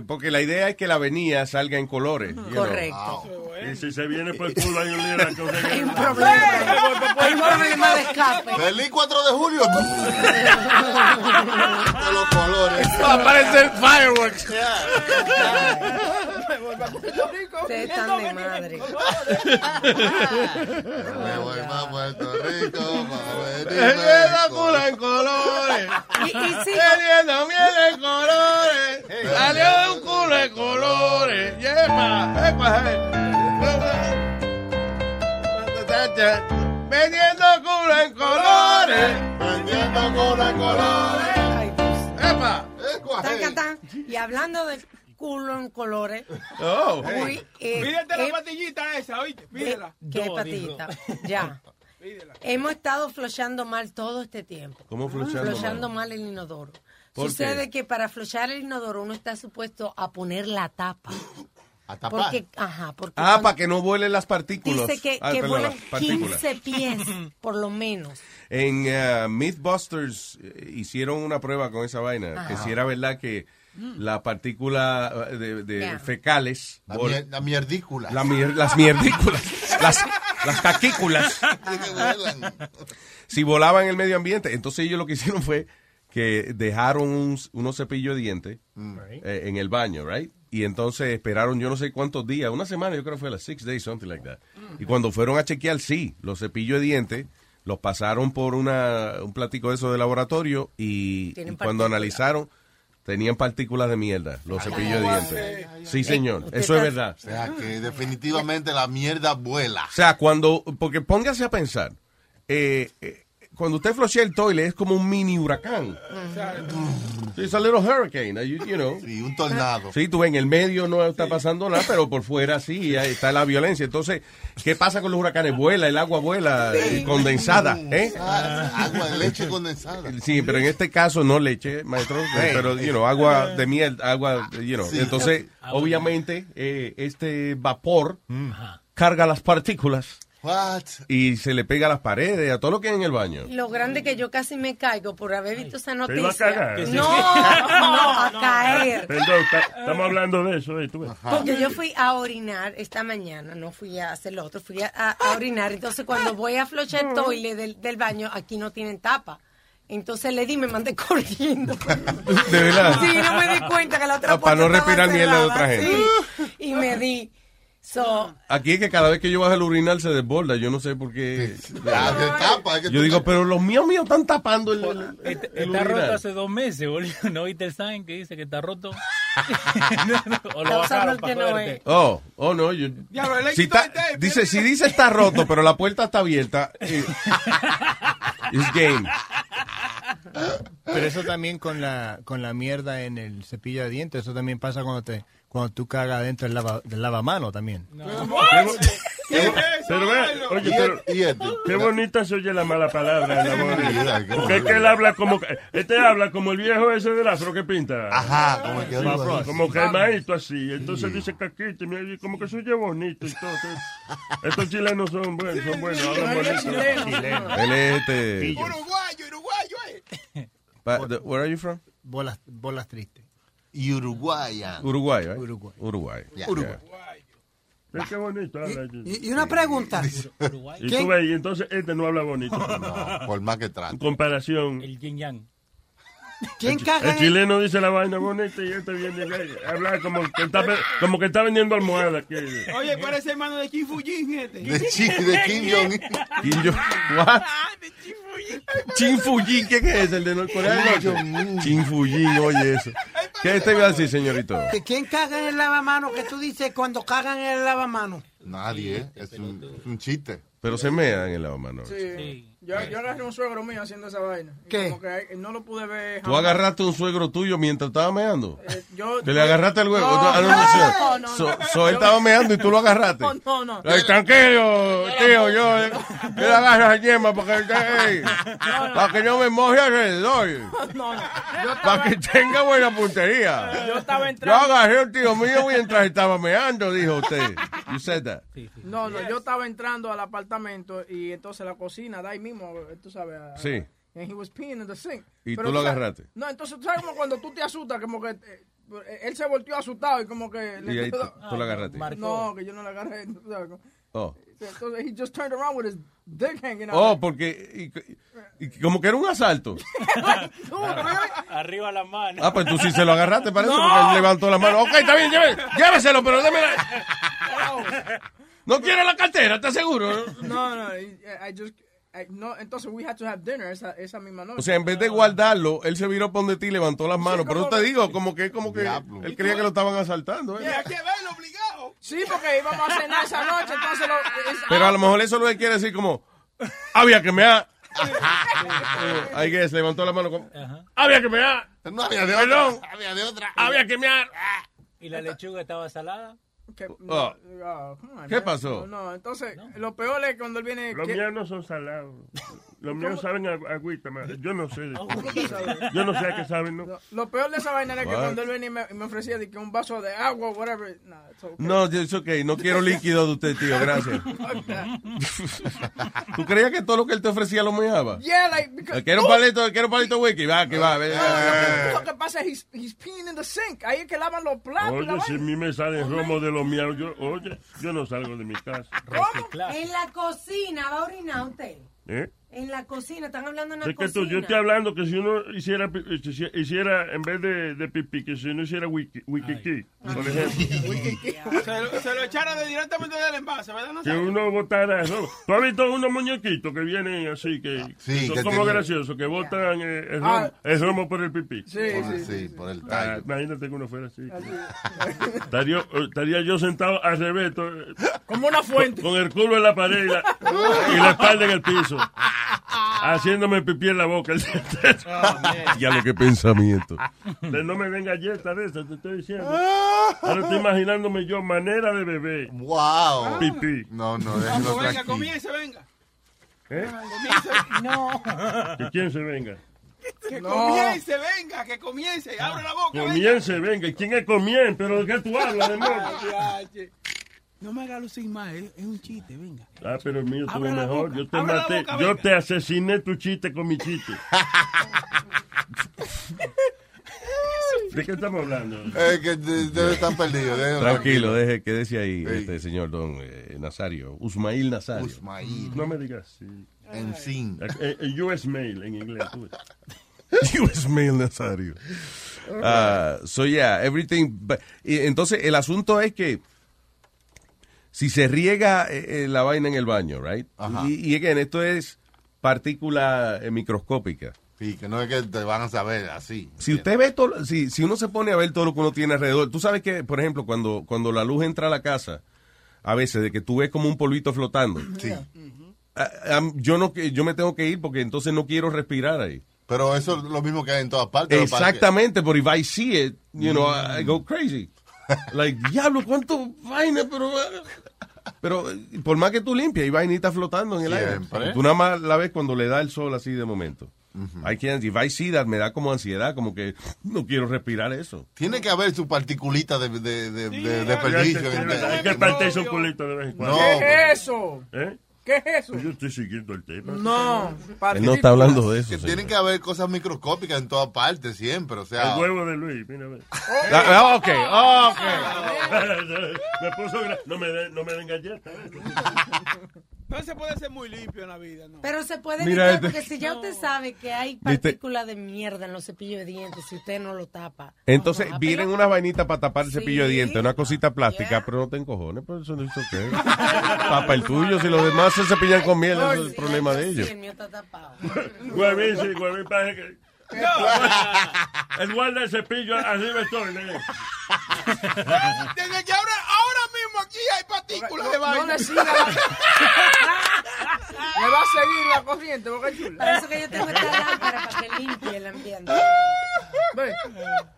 porque la idea es que la avenida salga en colores. you know. Correcto. Y si se viene por el culo, hay un la cosa Hay que- un problema. Hay un problema de escape. Feliz 4 de julio. [LAUGHS] de los colores. Va a aparecer fireworks. Ustedes están de madre. Me voy para Puerto Rico para [LAUGHS] culo venirme. en colores. [LAUGHS] Teniendo miel en colores. Salió un culo en colores. Yepa. Epa, cha. Vendiendo cura en colores. Vendiendo cura en colores. ¡Epa! Y hablando de culo en colores. Oh. uy, eh, Pídete la eh, patillita esa, oíste, pídela. ¿Qué Dos, patita? Ya. [LAUGHS] Hemos estado flochando mal todo este tiempo. ¿Cómo flochando Flochando mal el inodoro. ¿Por Sucede qué? que para flochar el inodoro uno está supuesto a poner la tapa. A tapar. Porque, ajá, porque Ah, para que no vuelen las partículas. dice que, Ah, que vuelan las partículas. 15 pies, [LAUGHS] por lo menos. En eh, Mythbusters eh, hicieron una prueba con esa vaina, que si era verdad que la partícula eh, de, de Yeah. fecales, La, vol- mier- la mierdícula. la mier- las mierdículas, [LAUGHS] las, las caquículas, [LAUGHS] si volaban en el medio ambiente, entonces ellos lo que hicieron fue que dejaron un- unos cepillos de dientes eh, en el baño, right? Y entonces esperaron yo no sé cuántos días, una semana, yo creo que fue las six days, something like that. Y cuando fueron a chequear, sí, los cepillos de dientes los pasaron por una, un platico de eso de laboratorio y, cuando analizaron tenían partículas de mierda, los cepillos de dientes. Sí, señor, eso es verdad. O sea, que definitivamente la mierda vuela. O sea, cuando, porque póngase a pensar, eh, eh, cuando usted flochea el toilet es como un mini huracán. It's a little hurricane, you, you know. Sí, un tornado. Sí, tú ves, en el medio no está pasando nada, pero por fuera sí, ahí está la violencia. Entonces, ¿qué pasa con los huracanes? Vuela, el agua vuela eh, condensada, ¿eh? Ah, agua de leche condensada. Sí, pero en este caso no leche, maestro, Hey. pero, you know, agua de miel, agua, you know. Sí. Entonces, obviamente, eh, este vapor carga las partículas What? y se le pega a las paredes, a todo lo que hay en el baño. Lo grande que yo casi me caigo por haber visto esa ¿Te iba a noticia. cagar? [LAUGHS] No, no, a [LAUGHS] caer. Perdón, ta- estamos hablando de eso. eh, tú ves. Porque yo fui a orinar esta mañana, no fui a hacer lo otro, fui a, a- a orinar. Entonces, cuando voy a flochar el toile del, del baño, aquí no tienen tapa. Entonces le di, me mandé [LAUGHS] corriendo. De verdad. Sí, no me di cuenta que la otra Ah, para no respirar mierda de otra gente. sí. Y me di. So, Aquí es que cada vez que yo bajo el urinal se desborda, yo no sé por qué. [LAUGHS] Ah, se tapa, es que Yo digo, pero los míos míos están tapando el, el- el Está urinal. roto hace dos meses, boludo. [LAUGHS] ¿No viste el sign que dice que está roto? [LAUGHS] o lo bajaron el para que no joderte. Oh, oh no, yo. Le Si está- dice, si dice está roto, pero la puerta está abierta, eh, it's game. Pero eso también con la con la mierda en el cepillo de dientes, eso también pasa cuando te cuando tú cagas dentro del, lava, del lavamano también. Pero ve, oye, pero Y este. qué bonita se oye la mala palabra. en la Porque es que él habla como, este habla como el viejo ese del afro que pinta. Ajá, como que así. como así. Entonces dice caquita, mira, como que se oye bonito y todo. Entonces, estos chilenos son buenos, son buenos, hablan bonito. Él es este. Uruguayo, uruguayo, eh. pa- the- where are you from? Bolas bolas tristes. Y Uruguaya. Uruguay, right? Uruguay. Uruguay. Yeah. Uruguay. Ve qué bonito habla. Y, y una pregunta. [LAUGHS] Y ¿Quién- tú ves, y entonces este no habla bonito. No, por más que En trate. comparación. El yin yang. ¿Quién caga El en chileno dice la vaina bonita y este viene a hablar como que está, como que está vendiendo almohadas. Que, Oye, parece hermano de Kim Fujin, este. De, Chi- de Kim Jong-un. Kim Jong- what? [LAUGHS] Chin Fuyin, ¿qué es? El de Corea del Norte. Chin Fuyin, oye eso. ¿Qué te iba a decir, señorito? ¿Que ¿Quién caga en el lavamano que tú dices cuando cagan en el lavamano? Nadie, es un, es un chiste. Pero se mea en el lavamano. Sí. Yo, yo agarré un suegro mío haciendo esa vaina. Y ¿Qué? Como que eh, no lo pude ver. ¿Tú jamás. agarraste un suegro tuyo mientras estaba meando? Eh, yo, ¿Te le agarraste el huevo? No, Ah, no, so- no, no. so- so él estaba meando y tú lo agarraste. No, no, no. Ay, tranquilo, tío, yo, yo le agarro a yema para que, ey, [LAUGHS] para que no me moje alrededor. [LAUGHS] No, no. Yo Para que tenga buena puntería. yo estaba Yo entrando. agarré al tío mío mientras estaba meando, dijo usted. You said that. No, no, yo estaba entrando al apartamento y entonces la cocina, de ahí mismo, tú sabes. a- Sí. And he was peeing in the sink. ¿Y Pero tú lo sabes- agarraste? No, entonces tú sabes como cuando tú te asustas, como que eh, él se volteó asustado y como que... Y ahí tú, tú lo agarraste. No, que yo no le agarré. [LAUGHS] sabes, como- Oh. Entonces he just turned around with his dick hanging out. Oh, porque y- y como que era un asalto. [LAUGHS] Arriba la mano. Ah, pues tú sí se lo agarraste, parece, No. porque él levantó la mano. Ok, está bien, lléve- lléveselo, pero déme la... [LAUGHS] No quiere la cartera, ¿estás seguro? No, no, I, I just... No, entonces we had to have dinner esa, esa misma noche. O sea, en vez de guardarlo, él se viró por donde ti y levantó las manos. Pero como- te digo, como que, como que Diablo. él creía que lo estaban asaltando. ¿eh? Hay que verlo obligado. Sí, porque íbamos a cenar esa noche, entonces lo... Pero a lo mejor eso lo que quiere decir como, había que me ha... Ahí que se levantó la mano como, había que me ha... No había de Perdón. otra. Había de otra. Había que me ha... ¿Y la lechuga estaba salada? Que- Oh. Come on, ¿Qué man. pasó? No, no, entonces, lo peor es cuando él viene... Los que- míos no son salados. [LAUGHS] Los míos saben a agüita. Yo no sé. ¿Cómo sabes? Yo no sé a qué saben, ¿no? Lo, lo peor de esa vaina era que What? cuando él venía y me, ofrecía de que un vaso de agua, whatever. Nah, it's okay. No, es ok, no quiero líquido de usted, tío, gracias. [LAUGHS] [LAUGHS] ¿Tú creías que todo lo que él te ofrecía lo meaba? Yeah, like, because... Quiero un palito, quiero un palito wiki, va, que va, Lo que pasa es he's, he's peeing in the sink. Ahí es que lavan los platos Oye, si a mí me salen romo de los míos, yo, oye, yo no salgo de mi casa. En la cocina, va a orinar usted. ¿Eh? En la cocina, están hablando en la Es que tú, cocina. yo estoy hablando que si uno hiciera, pi- hiciera- hiciera en vez de, de pipí, que si uno hiciera wiki, wiki por ejemplo. [LAUGHS] Se lo, se lo echaron de directamente del envase, ¿verdad? No Que sabe. uno botara romo. ¿Tú has visto unos muñequitos que vienen así, que Sí, son que como graciosos, que botan eh, el, romo, Ah. el romo por el pipí? Sí, Por- sí, sí, por el Ah, tallo. imagínate que uno fuera así. [LAUGHS] Estaría, estaría yo sentado al revés, Como una fuente. con el culo en la pared y la, y la espalda en el piso, [LAUGHS] [LAUGHS] haciéndome pipí en la boca. [LAUGHS] Ya lo que pensamiento. No me den galletas de esas, te estoy diciendo. Ahora estoy imaginándome yo manera de beber. Wow. Pipí. No, no, déjelo venga, tranquilo. comience, venga. ¿Eh? Comience. No. Que quién se venga. Que No. comience, venga, que comience. Abre la boca, venga. Comience, venga. ¿Y quién es comien? ¿Pero de qué tú hablas, demonio? No me hagas lucir más, es un chiste, venga. Ah, pero el mío estuvo mejor. boca, Yo te maté. boca, yo te asesiné tu chiste con mi chiste. [LAUGHS] ¿De qué estamos hablando? Eh, que ustedes están perdidos. Tranquilo, deje, quédese ahí, este señor don eh, Nazario, Usmail Nazario. Usmail. No me digas sí. En sin. Eh, eh, US Mail en inglés. tú. [LAUGHS] Usmail Nazario. Ah, so yeah, everything. but- y entonces el asunto es que si se riega eh, eh, la vaina en el baño, right? Ajá. Y, y again, esto es partícula eh, microscópica. Sí, que no es que te van a saber así. Si usted ve todo, si, si uno se pone a ver todo lo que uno tiene alrededor, tú sabes que, por ejemplo, cuando, cuando la luz entra a la casa, a veces de que tú ves como un polvito flotando. Sí. Ah, ah, yo no, que- yo me tengo que ir porque entonces no quiero respirar ahí. Pero eso es lo mismo que hay en todas partes. Exactamente, pero if I see it, you know, I, I go crazy. Like, diablo, cuánto vaina, pero... Pero por más que tú limpias, hay vainita flotando en el Siempre. aire. Tú nada más la ves cuando le da el sol así de momento. I can't, if I see that, me da como ansiedad, como que no quiero respirar eso. Tiene que haber su particulita de, de, de, de Ya desperdicio. te- en- Hay que un culito de vez en cuando. No, ¿Qué es eso? ¿Eh? ¿Qué es eso? Yo estoy siguiendo el tema. No. Él no está hablando de eso. Que señor. tienen que haber cosas microscópicas en todas partes siempre. O sea, El huevo de Luis, mira a ver. Ah, ok, ok. [LAUGHS] me puso no me den, no me den galletas. [LAUGHS] No se puede ser muy limpio en la vida, ¿no? Pero se puede Mira evitar, este. porque si ya usted sabe que hay partículas de mierda en los cepillos de dientes, si usted no lo tapa. Entonces no vienen unas vainitas para tapar el cepillo de dientes, una cosita plástica, pero no te encojones, pero eso no es ok. Tapa el tuyo, si los demás se cepillan con miel, eso es el problema de ellos. Sí, el mío está tapado. Huevín, sí, huevín parece que... El guarda el cepillo, arriba estoy. Desde que ahora, aquí hay partículas de No vaina. le siga. [LAUGHS] Le va a seguir la corriente, boca Por chula. eso que yo tengo esta lámpara para que limpie el ambiente. Ve.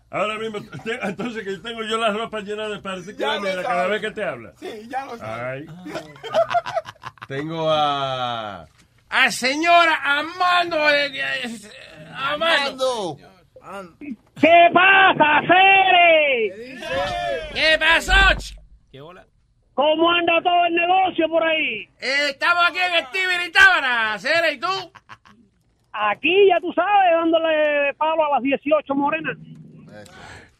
Ahora mismo, te- entonces que tengo yo la ropa llena de partículas sabe. cada vez que te habla. Sí, ya lo sabes. Ay. [LAUGHS] Tengo a... A señora Amando. Amando. ¿Qué pasa, Cere? ¿Qué pasó? ¿Qué hola? ¿Cómo anda todo el negocio por ahí? Eh, estamos aquí en Steven y Tábara, Cere, ¿y tú? Aquí, ya tú sabes, dándole palo a las 18 morenas.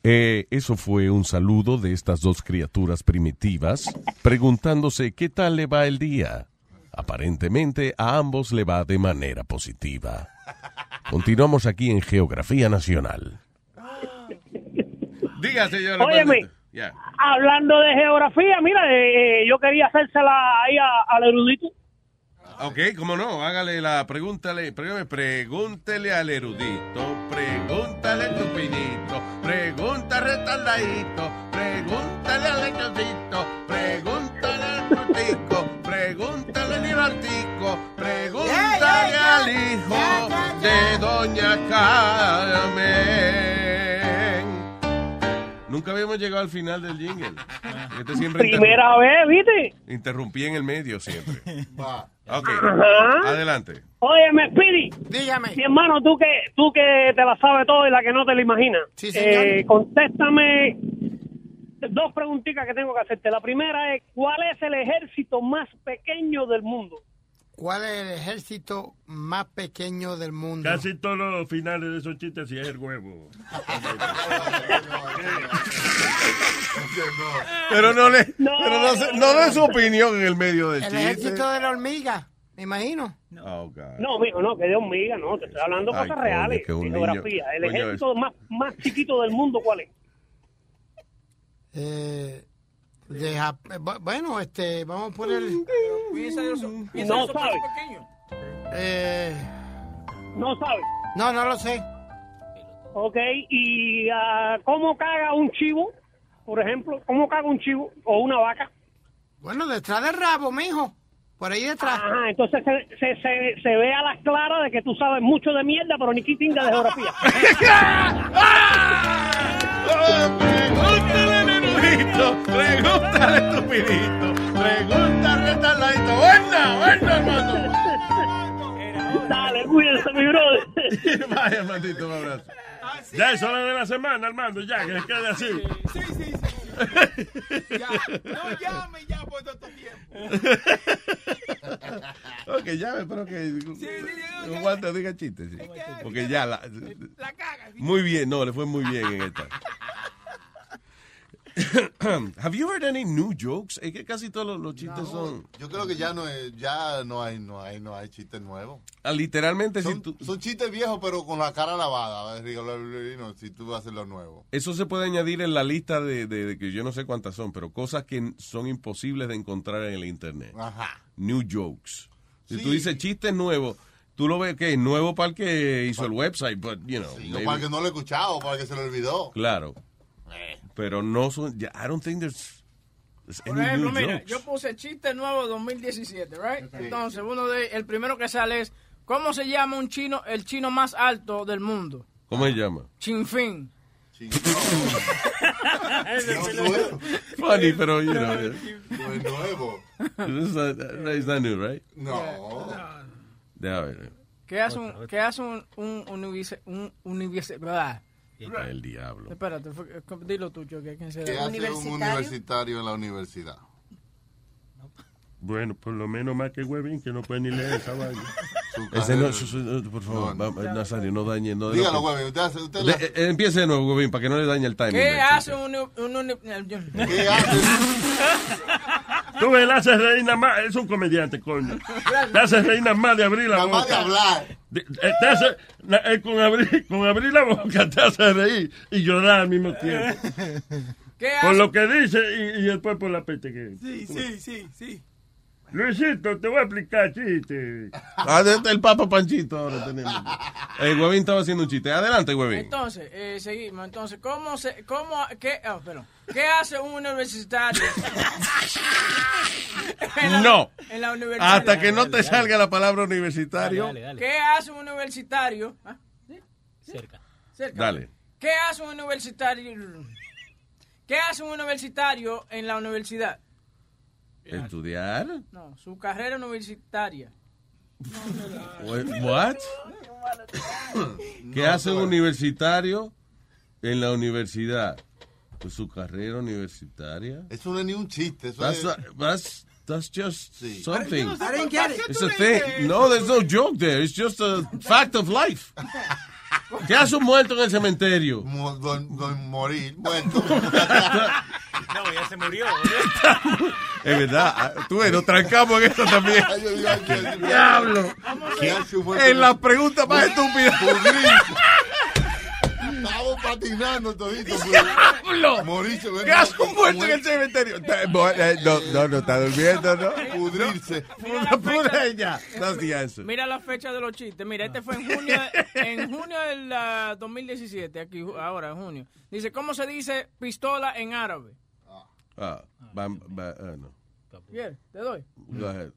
Eh, eso fue un saludo de estas dos criaturas primitivas, preguntándose qué tal le va el día. Aparentemente a ambos le va de manera positiva. Continuamos aquí en Geografía Nacional. Diga, señor. Óyeme. Hablando de geografía, mira, eh, eh, yo quería hacérsela ahí al erudito. Ok, cómo no, hágale la pregúntale, pregúntale, pregúntele al erudito, pregúntale al tupidito, pregúntale al retardadito, pregúntale al lechoncito, pregúntale al frutico, pregúntale al libertico, pregúntale al hijo de Doña Carmen. Nunca habíamos llegado al final del jingle. [LAUGHS] Este siempre Primera vez, ¿viste? Interrumpí en el medio siempre. [LAUGHS] Ok, Ajá. adelante. Óyeme, Speedy. Dígame. Mi hermano, tú que, tú que te la sabes todo y la que no te la imaginas. Sí, señor. Eh, contéstame dos preguntitas que tengo que hacerte. La primera es, ¿cuál es el ejército más pequeño del mundo? ¿Cuál es el ejército más pequeño del mundo? Casi todos los finales de esos chistes sí es el huevo. Pero no le, pero no, se- no dé su opinión en el medio del El chiste. ejército de la hormiga, me imagino. Oh, God. No, mijo, no, que de hormiga, no, te estoy hablando de Ay, cosas coño, reales, que un de niño- geografía. El ejército más, más chiquito del mundo, ¿cuál es? Eh, de eh, bu- bueno, este, vamos a poner... Piensa de los, piensa No de sabe. países pequeños. Eh, No sabes. no, no lo sé. Ok, ¿y ah, cómo caga un chivo? Por ejemplo, ¿cómo caga un chivo o una vaca? Bueno, detrás del rabo, mijo. Por ahí detrás. Ajá, entonces se, se, se, se ve a las claras de que tú sabes mucho de mierda, pero ni quitinga de geografía. [LAUGHS] Erudito, pregúntale al estupidito, pregúntale al retardadito. Buena, buena, hermano. Dale, cuídense, mi brother. [LAUGHS] Vaya, maldito, un abrazo. Ya eso es de la semana, Armando, ya, que quede así. Sí, sí, sí. Ya, no llame ya por este tiempo. Ok, ya, espero que un guante diga chistes. sí. Porque ya la, La caga. Muy bien, no, le fue muy bien en esta. [COUGHS] Have you heard any new jokes? Es que casi todos los, los chistes son Yo creo que ya no es, ya no hay, no hay, no hay chistes nuevos. ah, literalmente si Son, tú, son chistes viejos, pero con la cara lavada. Si tú haces lo nuevo. eso se puede añadir en la lista de, de- de que yo no sé cuántas son, pero cosas que son imposibles de encontrar en el internet. Ajá. New jokes. Si Sí. tú dices chistes nuevos, tú lo ves que es nuevo para el que hizo el website, but you know, Y maybe- para el que no lo he escuchado, para el que se lo olvidó. claro. Pero no son, ya, I don't think there's, there's Por any ejemplo, new mira, jokes. yo puse chiste nuevo 2017, right? Entonces, uno de, el primero que sale es, ¿cómo se llama un chino, el chino más alto del mundo? ¿Cómo se llama? Chinfín. [LAUGHS] [LAUGHS] Funny, pero you know. No es nuevo. It's not, it's not new, right? No. Déjame ver. ¿Qué hace un, qué hace un, un, universi- un universi- blah. El diablo. Espérate, fue- dilo tú, yo, que ¿Qué hace un universitario en la universidad? Bueno, por lo menos más que Huevín, que no puede ni leer esa vaina. [LAUGHS] Ese no, su- su- por favor, va- Nazario, no dañe. No, Dígalo, no- Huevín, usted hace- usted la- eh, empiece de nuevo, Huevín, para que no le dañe el timing. ¿Qué hace chiste. un, un, uni- ¿Qué hace? [LAUGHS] Tú ves, él hace reír nada más. Es un comediante, coño. Te hace reír nada más de abrir la Nada boca. más de hablar. De- eh, te hace, na- eh, con, abrir, con abrir la boca te hace reír y llorar al mismo tiempo. ¿Qué Por lo que dice y, y después por la peste que Sí, sí, sí, sí. Luisito, te voy a explicar chiste. Ah, el Papa Panchito ahora tenemos. El Huevín estaba haciendo un chiste. Adelante, Huevín. Entonces, eh, seguimos. Entonces, ¿cómo se, cómo, qué, oh, perdón. ¿Qué hace un universitario? [LAUGHS] En la- No. En la universidad. Hasta que no te salga la palabra universitario. ¿Qué hace un universitario? Ah, ¿sí? Cerca. Cerca. Dale. ¿Qué hace un universitario? ¿Qué hace un universitario en la universidad? ¿Estudiar? No, su carrera universitaria. What? ¿Qué hace un universitario en la universidad? Pues su carrera universitaria. Eso no es ni un chiste. Eso That's, es... not- that's, that's just something. I didn't get it. It's a thing. No, there's no joke there. It's just a fact of life. [LAUGHS] ¿Qué hace un muerto en el cementerio? Mo- don- don morir, muerto. [LAUGHS] No, ya se murió. Es verdad. ah, Tú ves, nos trancamos en esto también. Diablo. ¿Qué hace un muerto En la pregunta más estúpida. Para patinando todito. [LAUGHS] pues. ¡Diablo! Morirse. ¿Qué hace un muerto en el cementerio? Eh, No, no, no está durmiendo, ¿no? Pudrirse. Pudre ya. That's the answer. Mira la fecha de los chistes. Mira, este fue en junio, [LAUGHS] en junio del ah, 2017, aquí ahora en junio. Dice, ¿cómo se dice pistola en árabe? Ah, ah, no. Bien, te doy. Go ahead.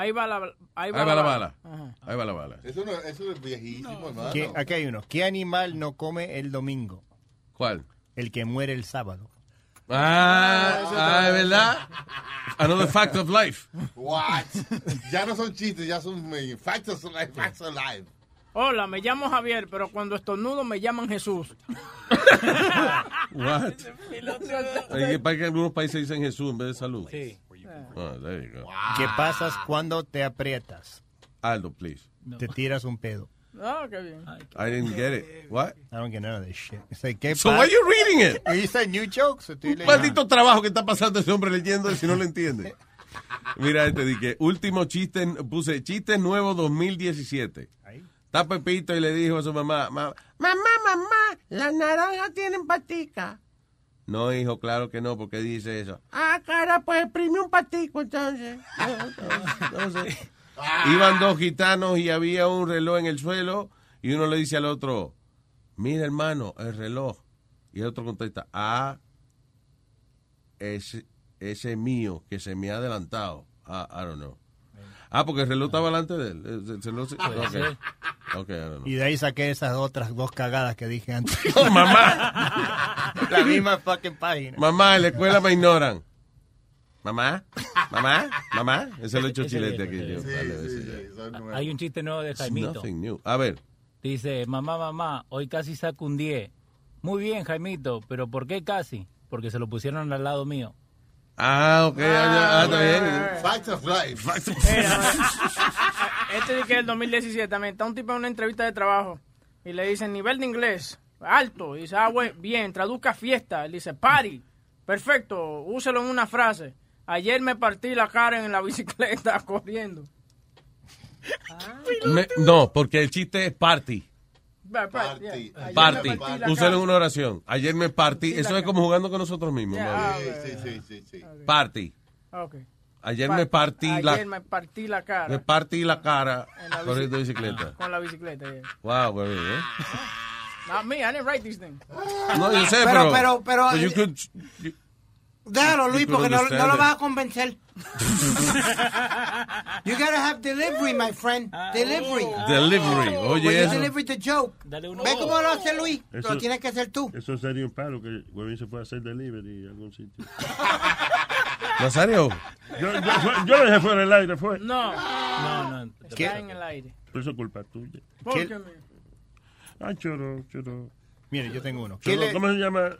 Ahí va la, ahí va Ahí va la bala. Ajá. Ahí va la bala. Eso, no, eso es viejísimo, hermano. ¿Qué- aquí hay uno. ¿Qué animal no come el domingo? ¿Cuál? El que muere el sábado. Ah, ah, ¿es verdad? Another fact of life. What? Ya no son chistes, ya son eh, facts of life. Facts of life. Hola, me llamo Javier, pero cuando estornudo me llaman Jesús. [LAUGHS] What? Hay que- para que en algunos países dicen Jesús en vez de salud. Sí. Ah, there you go. ¿Qué pasas cuando te aprietas? Aldo, please. Te tiras un pedo. Ah, qué bien. I didn't get it. What? I don't get none of this shit. It's like, ¿qué So why are you reading it? You said new jokes. Maldito trabajo que está pasando ese hombre leyendo si no lo entiende. Mira, este dije, último chiste, puse chiste nuevo 2017. Está Pepito y le dijo a su mamá, "Ma- mamá, mamá, las naranjas tienen patica. No, hijo, claro que no, porque dice eso. Ah, cara, pues exprime un patico entonces. [LAUGHS] Entonces, iban dos gitanos y había un reloj en el suelo y uno le dice al otro, mira hermano, el reloj. Y el otro contesta, ah, ese, ese es mío, que se me ha adelantado. Ah, I don't know. Ah, porque el reloj estaba delante de él. Y de ahí saqué esas otras dos cagadas que dije antes. [LAUGHS] Mamá. La misma fucking página. Mamá, en la escuela me ignoran. Mamá, mamá, mamá. Ese lo he hecho chilete aquí. yo. sí, Vale, ya. Hay un chiste nuevo de Jaimito. new. A ver. Dice, mamá, mamá, hoy casi saco un 10. Muy bien, Jaimito, pero ¿por qué casi? Porque se lo pusieron al lado mío. Ah, ok, ah, está bien. Facts of life. Facts of [LAUGHS] Este dice que es el 2017 también. Está un tipo en una entrevista de trabajo y le dicen nivel de inglés alto. Y dice, ah, bueno, bien, traduzca fiesta. Él dice, party. Perfecto, úselo en una frase. Ayer me partí la cara en la bicicleta [LAUGHS] corriendo. Me- no, porque el chiste es party. Party. yeah. Ayer me Party. partí la Úsalo cara. en una oración. Ayer me partí. Sí, Eso la es como jugando con nosotros mismos. Ah, Sí, sí, sí, sí. Party. Ok. Ayer Pa- me partí la Ayer me partí la cara. me partí la cara la corriendo bicicleta. Con la bicicleta, yeah. Wow, güey, ¿eh? Not me, I didn't write these things. No, yo sé, Pero- pero... pero- pero- you could- Déjalo, Luis, You porque no, no lo vas a convencer. [LAUGHS] you gotta have delivery, my friend. Delivery. Delivery, oye When you eso. deliver the joke. ¿Ves cómo lo hace Luis? Eso- Lo tienes que hacer tú. Eso sería un palo que Huevín se fue a hacer delivery en algún sitio. [LAUGHS] Nazario. Yo, yo, yo- yo lo dejé fuera del aire, fue. No. No, no. Está en el aire. Pero eso es culpa tuya. ¿Por ¿Qué- me- Ah, choro, choro. Mire, yo tengo uno. ¿Qué Choro, le- ¿Cómo se llama?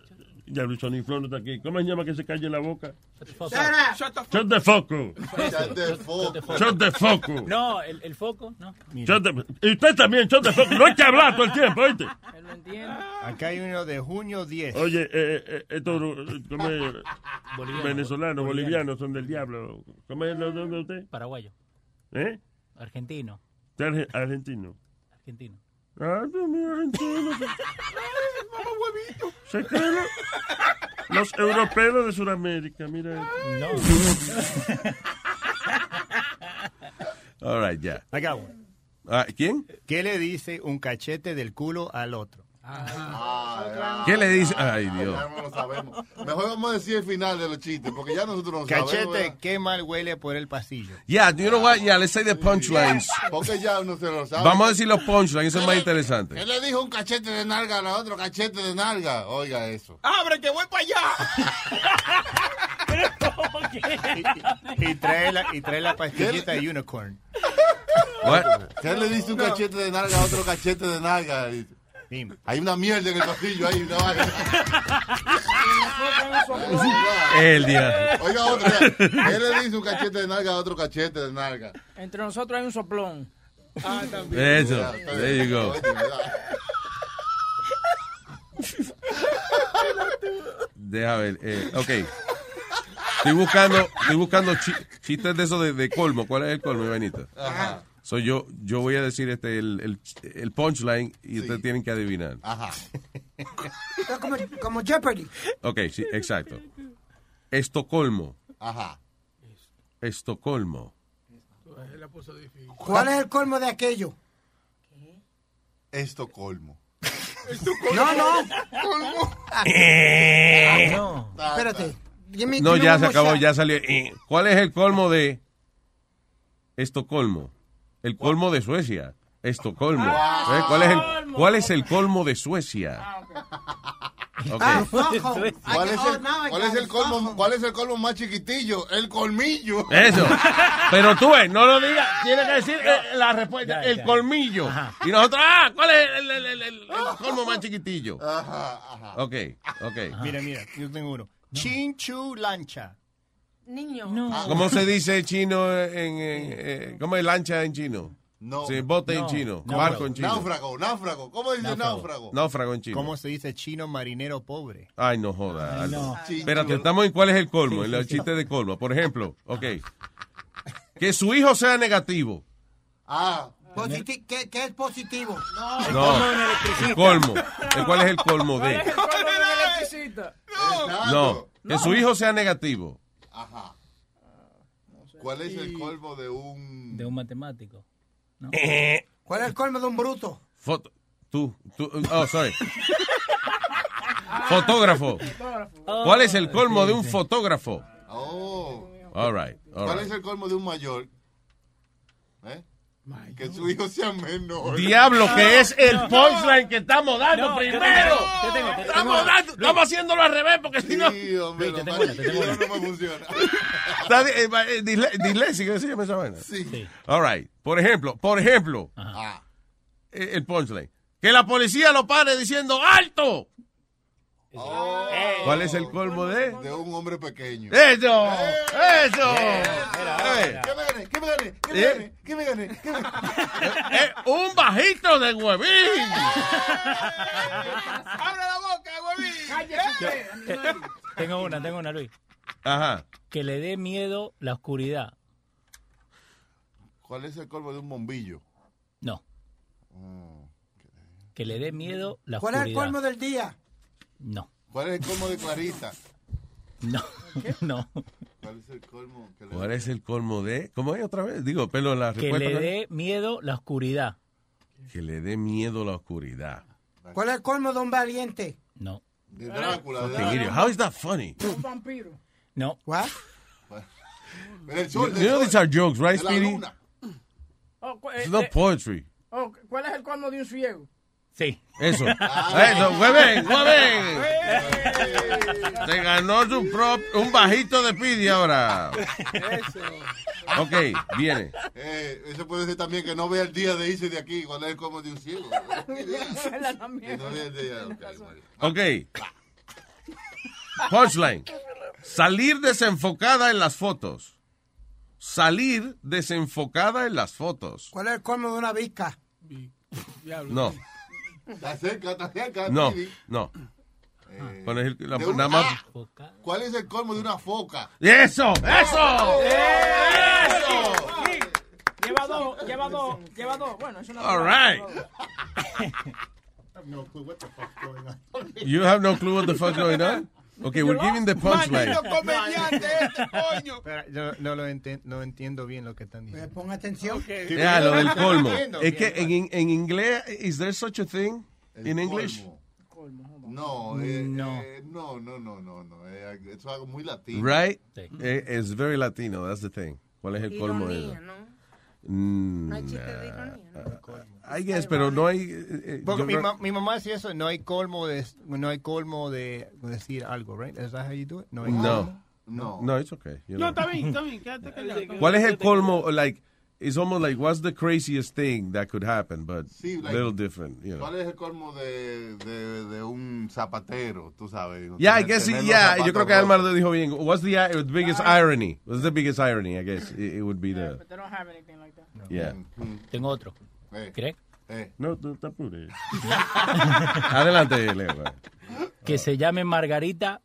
Ya Luis Sony Flor no está aquí. ¿Cómo se llama que se calle la boca? Shut Shot de foco. Shut the fuck. Shot de foco. No, el, el foco, no. Shot de- Y usted también, shot de foco. No hay que hablar todo el tiempo, ¿oíste? Lo entiende. Acá hay uno de junio 10. Oye, eh, eh, estos eh, ¿cómo es? Boliviano, bolivianos son del diablo. ¿Cómo es lo de usted? Paraguayo. ¿Eh? Argentino. Usted es arge- argentino. Ah, Dios mío, argentino. [LAUGHS] Se creen los, los europeos de Sudamérica, mira. No. All right, ya. I got one. Ah, ¿Quién? ¿Qué le dice un cachete del culo al otro? Ah, ¿Qué le dice? Ay, Dios. Ya no lo sabemos. Mejor vamos a decir el final de los chistes, porque ya nosotros no sabemos. Cachete, ¿verdad? qué mal huele por el pasillo. Yeah, you know what? Yeah, let's say the punchlines. Porque ya uno se lo sabe. Vamos a decir los punchlines, eso es más interesante. Él le dijo un cachete de nalga a la otro cachete de nalga. Oiga eso. ¡Abre que voy para allá! [LAUGHS] Y, y trae la, y trae la pastillita de unicorn. What? ¿Qué le dice un cachete de nalga a otro cachete de nalga? Dime. Hay una mierda en el pasillo ahí. Una vaina. El día. Oiga otro. ya. ¿Qué le dice un cachete de nalga a otro cachete de nalga? Entre nosotros hay un soplón. Ah, también. Eso. Está There bien. you go. Deja ver. Eh, ok. Estoy buscando, estoy buscando chi- chistes de eso de, de colmo. ¿Cuál es el colmo, Benito? Ajá. So yo, yo voy a decir este el, el, el punchline y ustedes tienen que adivinar. Ajá. como, como Jeopardy. Ok, sí, exacto. Estocolmo. Ajá. Estocolmo. ¿Cuál es el colmo de aquello? Estocolmo. No, no. Eh. no. Espérate. No, ya se acabó, ya salió. Eh, ¿Cuál es el colmo de Estocolmo? El colmo de Suecia. Estocolmo. Ah. ¿Eh? ¿Cuál, es el, ¿Cuál es el colmo de Suecia? Ah, ¿Cuál es el, cuál es el colmo, cuál es el colmo más chiquitillo? El colmillo. Eso. [LAUGHS] Pero tú, ves, no lo digas. Tienes que decir eh, la respuesta, Ya, el ya. colmillo. Y nosotros, ah, ¿cuál es el, el- el- el- el colmo más chiquitillo? Ajá, ajá. Ok, ok. Mira, mira, yo tengo uno. Chinchu lancha. Niño. ¿Cómo se dice chino en, en- eh, ¿Cómo es lancha en chino? No. Sí, bote en No. chino, No. barco en chino. Náufrago, náufrago. ¿Cómo dice náufrago? Náufrago en chino. ¿Cómo se dice chino marinero pobre? Ay, no joda. Ay, no. Espérate, estamos en cuál es el colmo, en el chiste de colmo. Por ejemplo, ok. Que su hijo sea negativo. Ah. Positi- ¿qué, qué es positivo? No, el colmo. ¿Eh, ¿Cuál es el colmo de? No, que su hijo sea negativo. Ajá. ¿Cuál es el colmo de un... De un matemático. ¿Cuál es el colmo de un bruto? Foto. Tú, tú, oh, sorry. Fotógrafo. ¿Cuál es el colmo de un fotógrafo? Oh. All right, all ¿Cuál right. es el colmo de un mayor? ¿Eh? Que su hijo sea menor. Diablo, que es el punchline que estamos dando No, primero. tengo- estamos, una. dando, estamos haciéndolo al revés porque si no. Sí, hombre, Luis, te tengo mal- una, te tengo una. no me funciona. Está di- eh, eh, disle- Dislexia, ¿qué se llama esa vaina? Sí. All right. Por ejemplo, por ejemplo, Ah. eh, el punchline. Que la policía lo pare diciendo ¡Alto! ¿Cuál es el colmo de? De un hombre pequeño. ¡Eso! ¡Eso! Eh, ¿Qué me gané? ¿Qué me gané? ¿Qué me Eh. gané? ¿Qué me gané? ¿Qué me gané? [LAUGHS] Eh, ¡Un bajito de huevín! ¡Abre la boca, huevín! Tengo una, tengo una, Luis. Ajá. Que le dé miedo la oscuridad. ¿Cuál es el colmo de un bombillo? No. Mm. Que le dé miedo la ¿Cuál es oscuridad. el colmo del día? No. ¿Cuál es el colmo de Clarita? No. [LAUGHS] No. ¿Cuál es el colmo? que le- ¿Cuál es el colmo de? ¿Cómo es otra vez? Digo, pero la Que le dé miedo la oscuridad. Que le dé miedo la oscuridad. ¿Cuál es el colmo de un valiente? No. De Drácula. de. How is that funny? Un vampiro. No. ¿What? El You, sol, you know these are jokes, right, Speedy? Oh, cu- eh, It's not eh, poetry. oh, ¿Cuál es el colmo de un ciego? Sí. Eso. [LAUGHS] Ah. Eso, hueven, hueven. Se ganó su prop, un bajito de Speedy ahora. Ok, viene. Eh, eso puede ser también que no vea el día de irse de aquí. ¿Cuál es el colmo de un ciego? [LAUGHS] No vea el día. ok, bueno. Ok. Punchline. Salir desenfocada en las fotos. Salir desenfocada en las fotos. ¿Cuál es el colmo de una visca? No, Está cerca, está cerca. no, Speedy. no. Eh, ¿Cuál es el- la- de un- nada más. ah, ¿Cuál es el colmo de una foca? ¡Eso! ¡Eso! Sí. Lleva dos, lleva dos, lleva dos. Bueno, es una. All right. [LAUGHS] You have no clue what the fuck's going on? Okay, we're giving the punchline. Comediante este, [LAUGHS] coño. Espera, yo no lo no entiendo bien lo que están Eh, diciendo. Pon atención. Ya, lo del colmo. Es que en, en inglés, is there such a thing El in English? colmo. No, eh, No. eh, no, no, no, no, no. eh, es algo muy latino. Right? Sí. Eh, It's very Latino, that's the thing. ¿Cuál es el colmo de Ironía? ¿no? Mm, No hay chiste de ironía, ¿no? I guess, pero no hay... eh, eh, Porque mi, ma- mi mamá hacía eso, no hay colmo de no hay colmo de decir algo, right? Is that how you do it? No. hay No. colmo? No. No, it's okay. you No, está bien, está bien. [LAUGHS] Quédate callado. ¿Cuál es el colmo? Like, it's almost like, what's the craziest thing that could happen, but Sí, a like- little different, you know. ¿Cuál es el colmo de, de, de un zapatero? Tú sabes. Yeah, I guess, los yeah, yo creo que Alma rotos. lo dijo bien. What's the, uh, biggest irony? What's the biggest irony, I guess? It, it would be the, But they don't have anything like that. yeah. Tengo otro. Eh, ¿Crees? eh. No, tú te apures. Adelante, Leo. Que se llame Margarita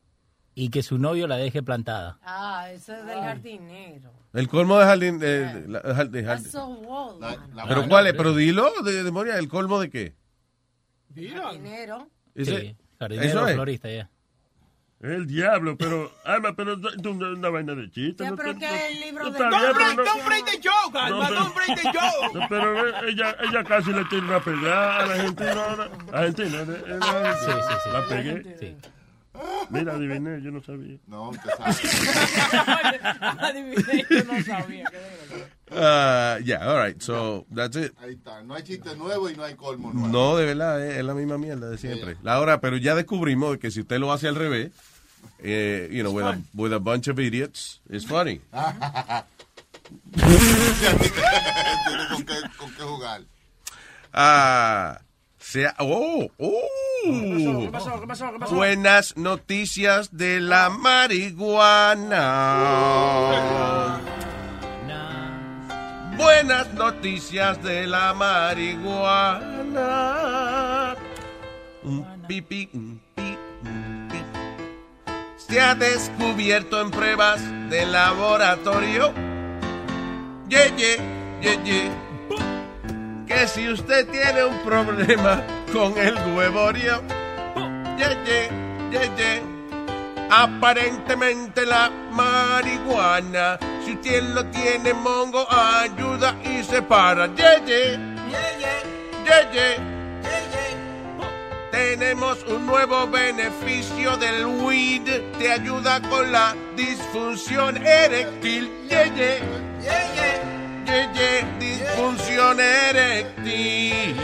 y que su novio la deje plantada. Ah, eso es del jardinero. El colmo de jardín, eh, la- de jardín- That's so old. La- la- Pero ¿cuál es? Pero dilo, de, de memoria, ¿el colmo de qué? Jardinero. Sí. Jardinero, Eso es. florista, ya. El diablo, pero, Alma, pero tú- tú no es una vaina de chiste. Ya, no pero te- que no- el libro no de- está Don't pero break- no- Don't break the joke, Alma. pero- Don't break the joke. No, Pero eh, ella, ella casi le tiene una pegada a la Argentina ahora. Argentina, eh, eh, la- Sí, sí, sí. La pegué. Mira, adiviné, yo no sabía. No, usted [LAUGHS] Adiviné, yo no sabía. Uh, yeah, all right. So, that's it. Ahí está. No hay chiste nuevo y no hay colmo nuevo. No, de verdad, es, es la misma mierda de siempre. La hora, pero ya descubrimos que si usted lo hace al revés, eh, you know, with a, with a bunch of idiots, it's funny. [LAUGHS] [LAUGHS] Con qué, con qué jugar. Ah, sea, oh, oh. ¿Qué pasó? ¿Qué pasó? ¿Qué pasó? Buenas noticias de la marihuana. Buenas noticias de la marihuana. Un pipi, un pi, un pi. Se ha descubierto en pruebas de laboratorio. Ye, ye, ye, ye. Que si usted tiene un problema con el huevorio. Ye, ye, ye, ye. Aparentemente la marihuana, si usted lo tiene mongo, ayuda y separa. Ye, ye, ye. Tenemos un nuevo beneficio del weed, te ayuda con la disfunción eréctil. Disfunción eréctil.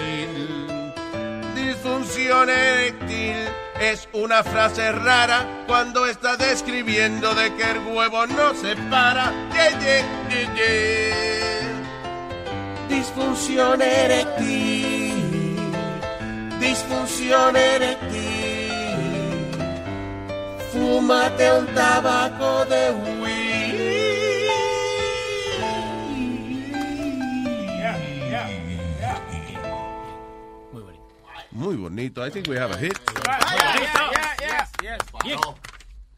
Disfunción eréctil es una frase rara cuando está describiendo de que el huevo no se para. Ye, ye, ye. Disfunción eréctil. Disfunción eréctil. Fúmate un tabaco de Muy bonito. I think we have a hit.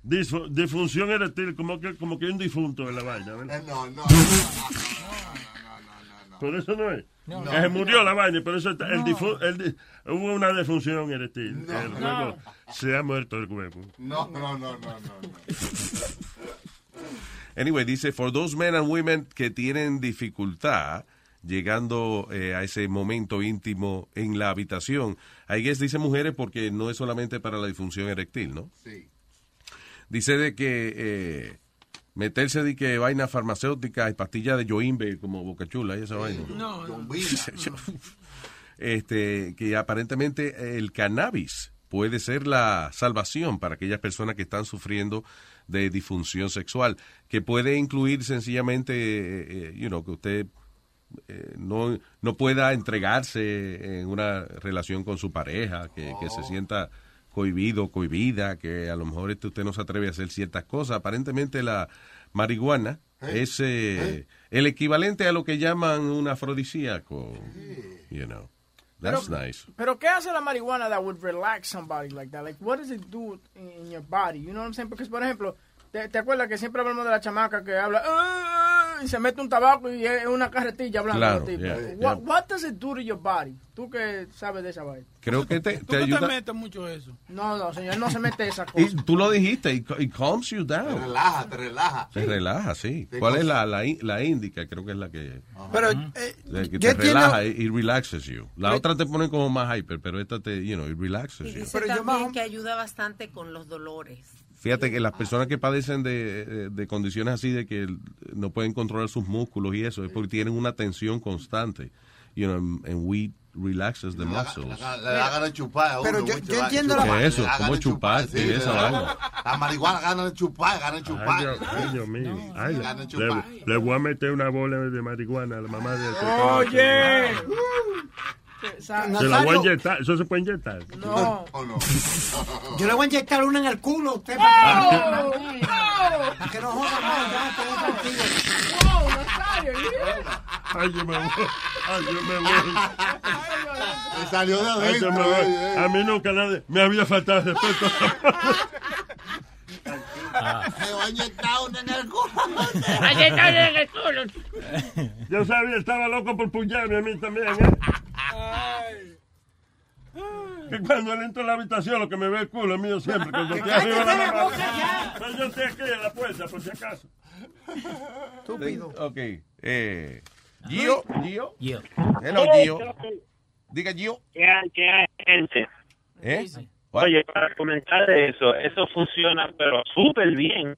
Disfu- disfunción eréctil, como que, como que hay un difunto en la vaina, ¿verdad? Eh, No, no. Pero eso no es. No. Se murió la vaina, pero eso está, el difu- el di- hubo una defunción eréctil. No. el No. huevo se ha muerto el huevo. No, no, no, no, no. Anyway, dice, for those men and women que tienen dificultad llegando eh, a ese momento íntimo en la habitación. I guess dice mujeres porque no es solamente para la disfunción eréctil, ¿no? Sí. Dice de que eh, meterse de que vaina farmacéutica y pastillas de Joimbe como Boca Chula y esa vaina. No, no. [LAUGHS] este, que aparentemente el cannabis puede ser la salvación para aquellas personas que están sufriendo de disfunción sexual, que puede incluir sencillamente, eh, eh, you know, que usted eh, no, no pueda entregarse en una relación con su pareja, que, que se sienta cohibido, cohibida, que a lo mejor este usted no se atreve a hacer ciertas cosas. Aparentemente la marihuana es eh, el equivalente a lo que llaman un afrodisíaco, you know. That's Pero- nice. Pero ¿qué hace la marihuana that would relax somebody like that? Like, what does it do in, in your body? You know what I'm saying? Porque, por ejemplo, ¿te, te acuerdas que siempre hablamos de la chamaca que habla "Ah", y se mete un tabaco y es una carretilla hablando? Claro, tipo. yeah, what, yeah. what does it do to your body? Tú que sabes de esa vaina. Creo que te, [LAUGHS] ¿Tú te no te ayuda. metes mucho eso? No, no, señor, no se mete esa [LAUGHS] Y cosa. tú lo dijiste, it, it calms you Te down. relaja, te relaja. Se relaja, sí. Sí, ¿Cuál es la, la, la índica? Creo que es la que, Pero eh, la que yo te relaja y, y relaxes you. La Pero- otra te pone como más hyper, pero esta te, you know, it relaxes Y you. dice también que ayuda bastante con los dolores. Fíjate que las personas que padecen de, de condiciones así de que no pueden controlar sus músculos y eso es porque tienen una tensión constante. You know, and, and weed relaxes the muscles. Ganas de chupar uno. Pero yo- yo entiendo chupar, la- Eso, da ganas ¿cómo de chupar? sí, esa vaina. La marihuana gana de chupar, gana de chupar. Ay, Dios, mío. Ay, le, chupar. le voy a meter una bola de marihuana a la mamá de ese. Oye. Se la voy a inyectar. ¿Eso se puede inyectar? No. Yo le voy a inyectar una en el culo a usted ¡Oh! para que, para que no joda más. ¡Oh, Nazario! Ay, yo me voy. Ay, yo me voy. Me salió de Ay, yo me adentro. voy. A mí nunca nadie me había faltado el [LAUGHS] va en el culo. Yo sabía, estaba loco por puñarme a mí también. ¿eh? que cuando él entra a la habitación lo que me ve el culo es mío siempre. Cuando estoy Cállate arriba de la la mano. boca ya. Pero yo estoy aquí en la puerta, por si acaso. Estúpido. Ok. Eh, Gio, Gio. Gio. Hello, Gio. Diga Gio. ¿Qué hay, qué hay, gente? ¿Eh? Oye, para comentar de eso, eso funciona, pero súper bien.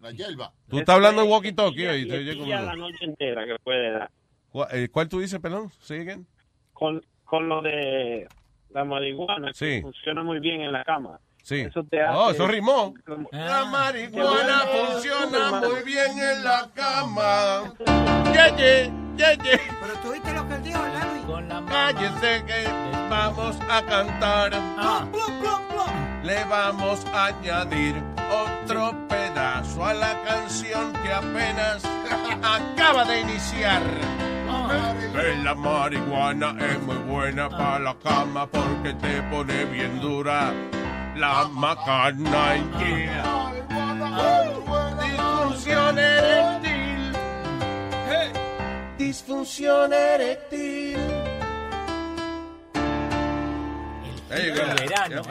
La hierba. Tú estás hablando en walkie-talkie hoy. te oye la noche entera que puede dar. ¿Cuál, eh, cuál tú dices, perdón? Con, con lo de la marihuana, Sí. que funciona muy bien en la cama. Sí. Eso te hace... Oh, eso rimó. La marihuana funciona muy bien en la cama. Ye, ye, ye, ye. Pero tú viste lo que él dijo, ¿verdad, Luis? Con la Cállese que vamos a cantar. Le vamos a añadir otro pedazo a la canción que apenas [LAUGHS] acaba de iniciar. Que la marihuana es muy buena para la cama porque te pone bien dura la macana. Yeah. Disfunción eréctil. Hey. Disfunción eréctil. There you go. El verano.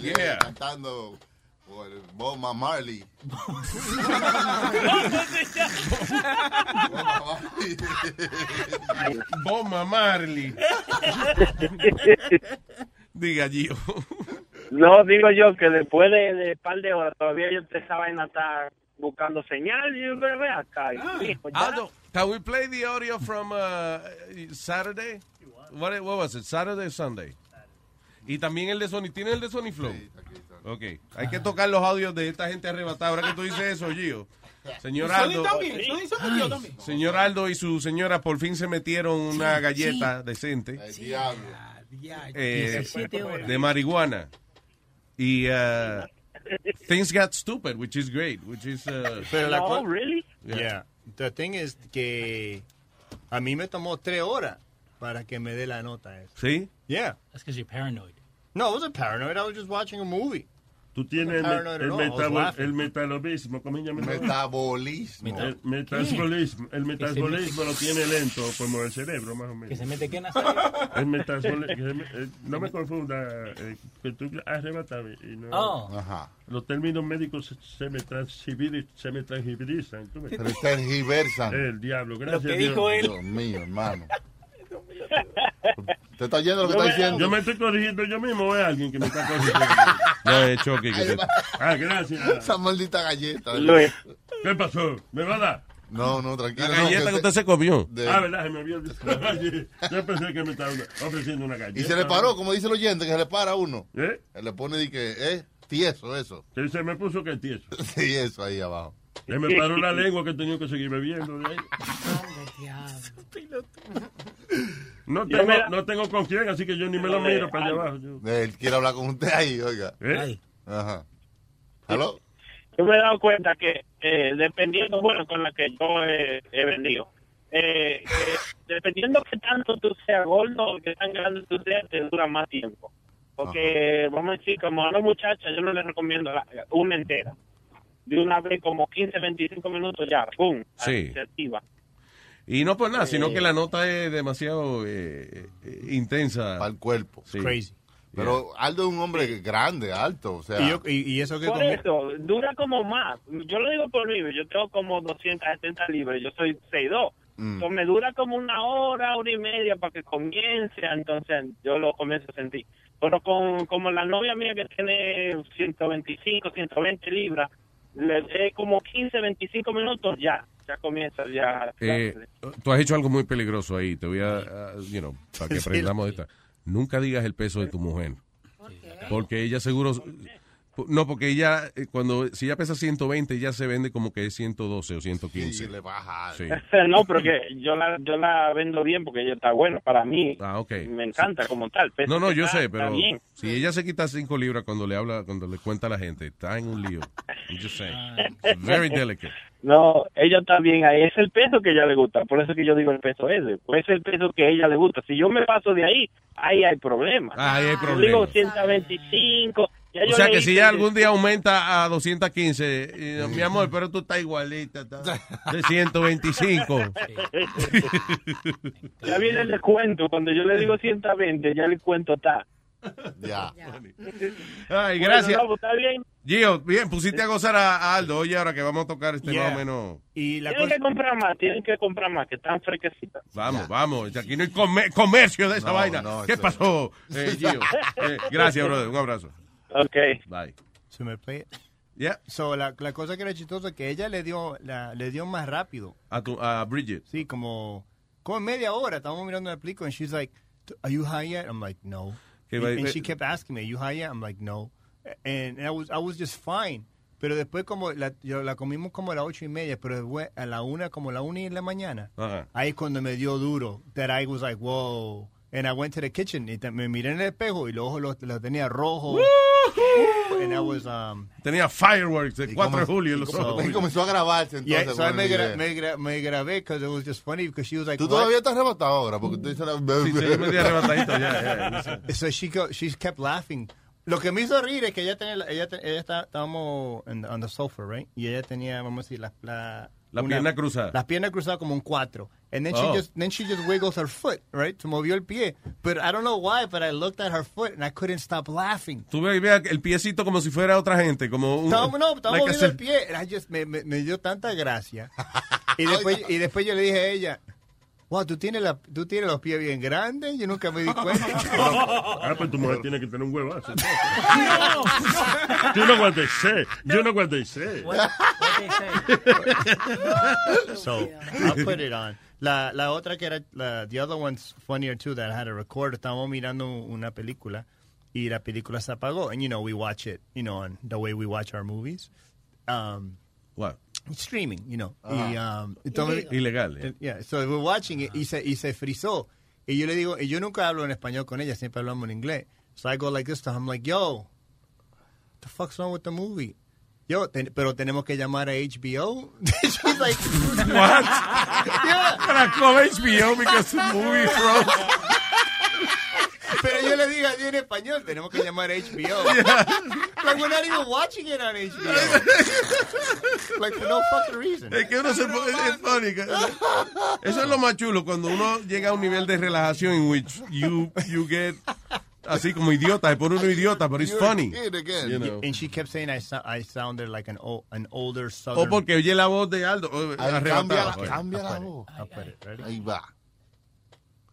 Yeah. Cantando por Bob Marley. [LAUGHS] Bomba Marley. [LAUGHS] [LAUGHS] Diga, Gio. No, digo yo que después de, de par de horas todavía yo esa vaina está buscando señal y yo ve acá. y, hijo, ya. Aldo, can we play the audio from uh, Saturday? What, what was it? Saturday or Sunday? Y también el de Sony. ¿Tiene el de Sony Flow? Ok. Hay que tocar los audios de esta gente arrebatada. Ahora que tú dices eso, Gio. Señor Aldo. también. Señor Aldo y su señora por fin se metieron una galleta decente eh, 17 horas. de marihuana. Y uh, things got stupid, which is great. Which is, uh, Pero la No, co- really? Yeah. The thing is que a mí me tomó tres horas para que me dé la nota esa. ¿Sí? Yeah. That's because you're paranoid. No, I wasn't paranoid. I was just watching a movie. Tú tienes el, Paranoid el, at all. I was metabo- laughing. el metabolismo, ¿cómo se llama? Metabolismo. El metabolismo, el metabolismo lo tiene lento como el cerebro, más o menos. Que se mete [LAUGHS] que El metabolismo, [LAUGHS] no me confunda, eh, que tú arrebatado y no. Oh. Ajá. Los términos médicos se, se me se me transgiverizan. ¿tú ves? Se me transgiversan. El diablo, gracias. que Dios. dijo él. Dios mío, hermano. [LAUGHS] ¿Te está oyendo lo que Yo está me, diciendo? yo me estoy corrigiendo yo mismo o es alguien que me está corrigiendo. No, es Chucky. que te- Ah, gracias. Esa maldita galleta. Luis, ¿Qué pasó? ¿Me va a dar? No, no, tranquilo. La no, galleta que se- usted se comió. de- Ah, verdad, se me había olvidado. [LAUGHS] Yo pensé que me estaba ofreciendo una galleta. y se le paró, como dice el oyente, que se le para a uno. ¿Eh? Se le pone de que, eh, tieso eso. Que se me puso que tieso. [LAUGHS] Sí, eso ahí abajo. Que me paró la lengua que tenía que seguir bebiendo de ahí. [LAUGHS] No tengo, la- no tengo con quién, así que yo ni me lo miro para allá abajo. Yo- Él quiere hablar con usted ahí, oiga. ¿Eh? Ajá. ¿Aló? yo me he dado cuenta que eh, dependiendo, bueno, con la que yo he, he vendido, eh, que dependiendo que tanto tú seas gordo o que tan grande tú seas, te dura más tiempo. Porque, vamos a decir, como a una muchacha, yo no le recomiendo la- una entera. De una vez, como 15, 25 minutos ya, ¡pum! Sí. Se activa. Y no por nada, sino que la nota es demasiado eh, eh, intensa. Para el cuerpo. Sí. Crazy. Pero Aldo es un hombre grande, alto, o sea. Y, yo- y- y eso que Por eso, dura como más. Yo lo digo por mí, yo tengo como 270 libras, yo soy 6'2". Mm. Entonces me dura como una hora, hora y media para que comience, entonces yo lo comienzo a sentir. Pero con como la novia mía que tiene 125, 120 libras, le es como 15, 25 minutos ya, ya comienza ya. Eh, tú has hecho algo muy peligroso ahí. Te voy a, you know, para que [LAUGHS] Sí. aprendamos de esta. Nunca digas el peso de tu mujer. Porque ella seguro... No, porque ella, eh, cuando si ella pesa 120, ella se vende como que es 112 o 115. Sí, le baja. Sí. [LAUGHS] no, pero que yo la, yo la vendo bien porque ella está buena para mí. Ah, ok. Me encanta como tal. pese No, no, yo está- sé, pero si ella se quita 5 libras cuando le habla, cuando le cuenta a la gente, está en un lío. Saying. It's [LAUGHS] very delicate. No, ella está bien ahí. Es el peso que ella le gusta. Por eso que yo digo el peso ese. Pues es el peso que ella le gusta. Si yo me paso de ahí, ahí hay problemas. Ah, ahí hay Yo problemas. digo 125, Ya O sea que si ya algún día aumenta a 215, y, mi amor, pero tú estás igualita, estás de [LAUGHS] 125. [LAUGHS] Ya viene el descuento. Cuando yo le digo 120, ya el descuento está. Ya. [LAUGHS] Ay, Bueno, gracias. no, está bien. Gio, bien, pusiste a gozar a, a Aldo. Oye, ahora que vamos a tocar este Yeah. más o menos. Y Tienen que comprar más, tienen que comprar más, que están fresquecitas. Vamos, vamos. Aquí no hay comer- comercio de esa No, vaina. no, ¿Qué eso- pasó, eh, Gio? Eh, gracias, brother. Un abrazo. Ok. Bye. Se me play it. Yeah. So, la, la cosa que era chistosa es que ella le dio, la, le dio más rápido. A, tu, a Bridget. Sí, como, como media hora. Estábamos mirando la película and she's like, are you high yet? I'm like, no. Que And, she kept asking me, are you high yet? I'm like, no. And, I was, I was just fine. Pero después como la, yo la comimos como a las ocho y media, pero después a la una, como a la una y en la mañana. Ajá. Ahí es cuando me dio duro. That I was like, whoa. And I went to the kitchen y me miré en el espejo y los ojos los, los tenía rojos. And I was, um, Tenía fireworks el 4 de julio en los ojos. y comenzó a grabarse Yeah, entonces. so I con me, el gra- video. me, gra- me grabé because it was just funny because she was like, Tú "What?" todavía estás arrebatado ahora porque tú dices la... Sí, sí, yo me di arrebatadito ya, ya. So she go, she kept laughing. Lo que me hizo reír es que ella tenía, la- ella, ella está, estábamos en on the sofa, right? Y ella tenía, vamos a decir, la, la, La pierna cruzada. Las piernas cruzadas como un cuatro. And then Oh. she just, then she just wiggles her foot, right? Se movió el pie. But I don't know why, but I looked at her foot and I couldn't stop laughing. Tú vea el piecito como si fuera otra gente, como un... Estaba, no, estaba like moviendo el pie. And I just, me, me, me dio tanta gracia. [LAUGHS] y, después, y después yo le dije a ella, wow, tú tienes, la, tú tienes los pies bien grandes. Yo nunca me di [LAUGHS] cuenta. Ah, pues tu mujer tiene que tener un huevazo. [LAUGHS] Yo no aguanté sé. Yo no aguanté sé. so [LAUGHS] I'll put it on. La, la otra que era, la, the other one's funnier too that I had to record. Estábamos mirando una película y la película se apagó. And you know, we watch it, you know, on the way we watch our movies. Um, What? Streaming, you know. Ah. Y, um, entonces- Ilegal, yeah. Yeah, so we're watching it y se, y se frizó. Y yo le digo, y yo nunca hablo en español con ella, siempre hablamos en inglés. So I go like this to her, I'm like, yo, the fuck's wrong with the movie? Yo, ten- pero tenemos que llamar a HBO. [LAUGHS] She's like, What? [LAUGHS] yeah. Para call HBO because the movie from... Pero yo le así en español, tenemos que llamar HBO. [LAUGHS] Like, we're not even watching it on HBO. [LAUGHS] like, for no fucking reason. Es que uno se pone- es funny. Eso es lo más chulo, cuando uno llega a un nivel de relajación in which you, you get así como idiota, se pone uno idiota, but it's funny. You know. And she kept saying I, sou- I sounded like an, o- an older O southern... porque oye la voz de Aldo. arrebatado. cambia, cambia la I'll voz. Ahí va.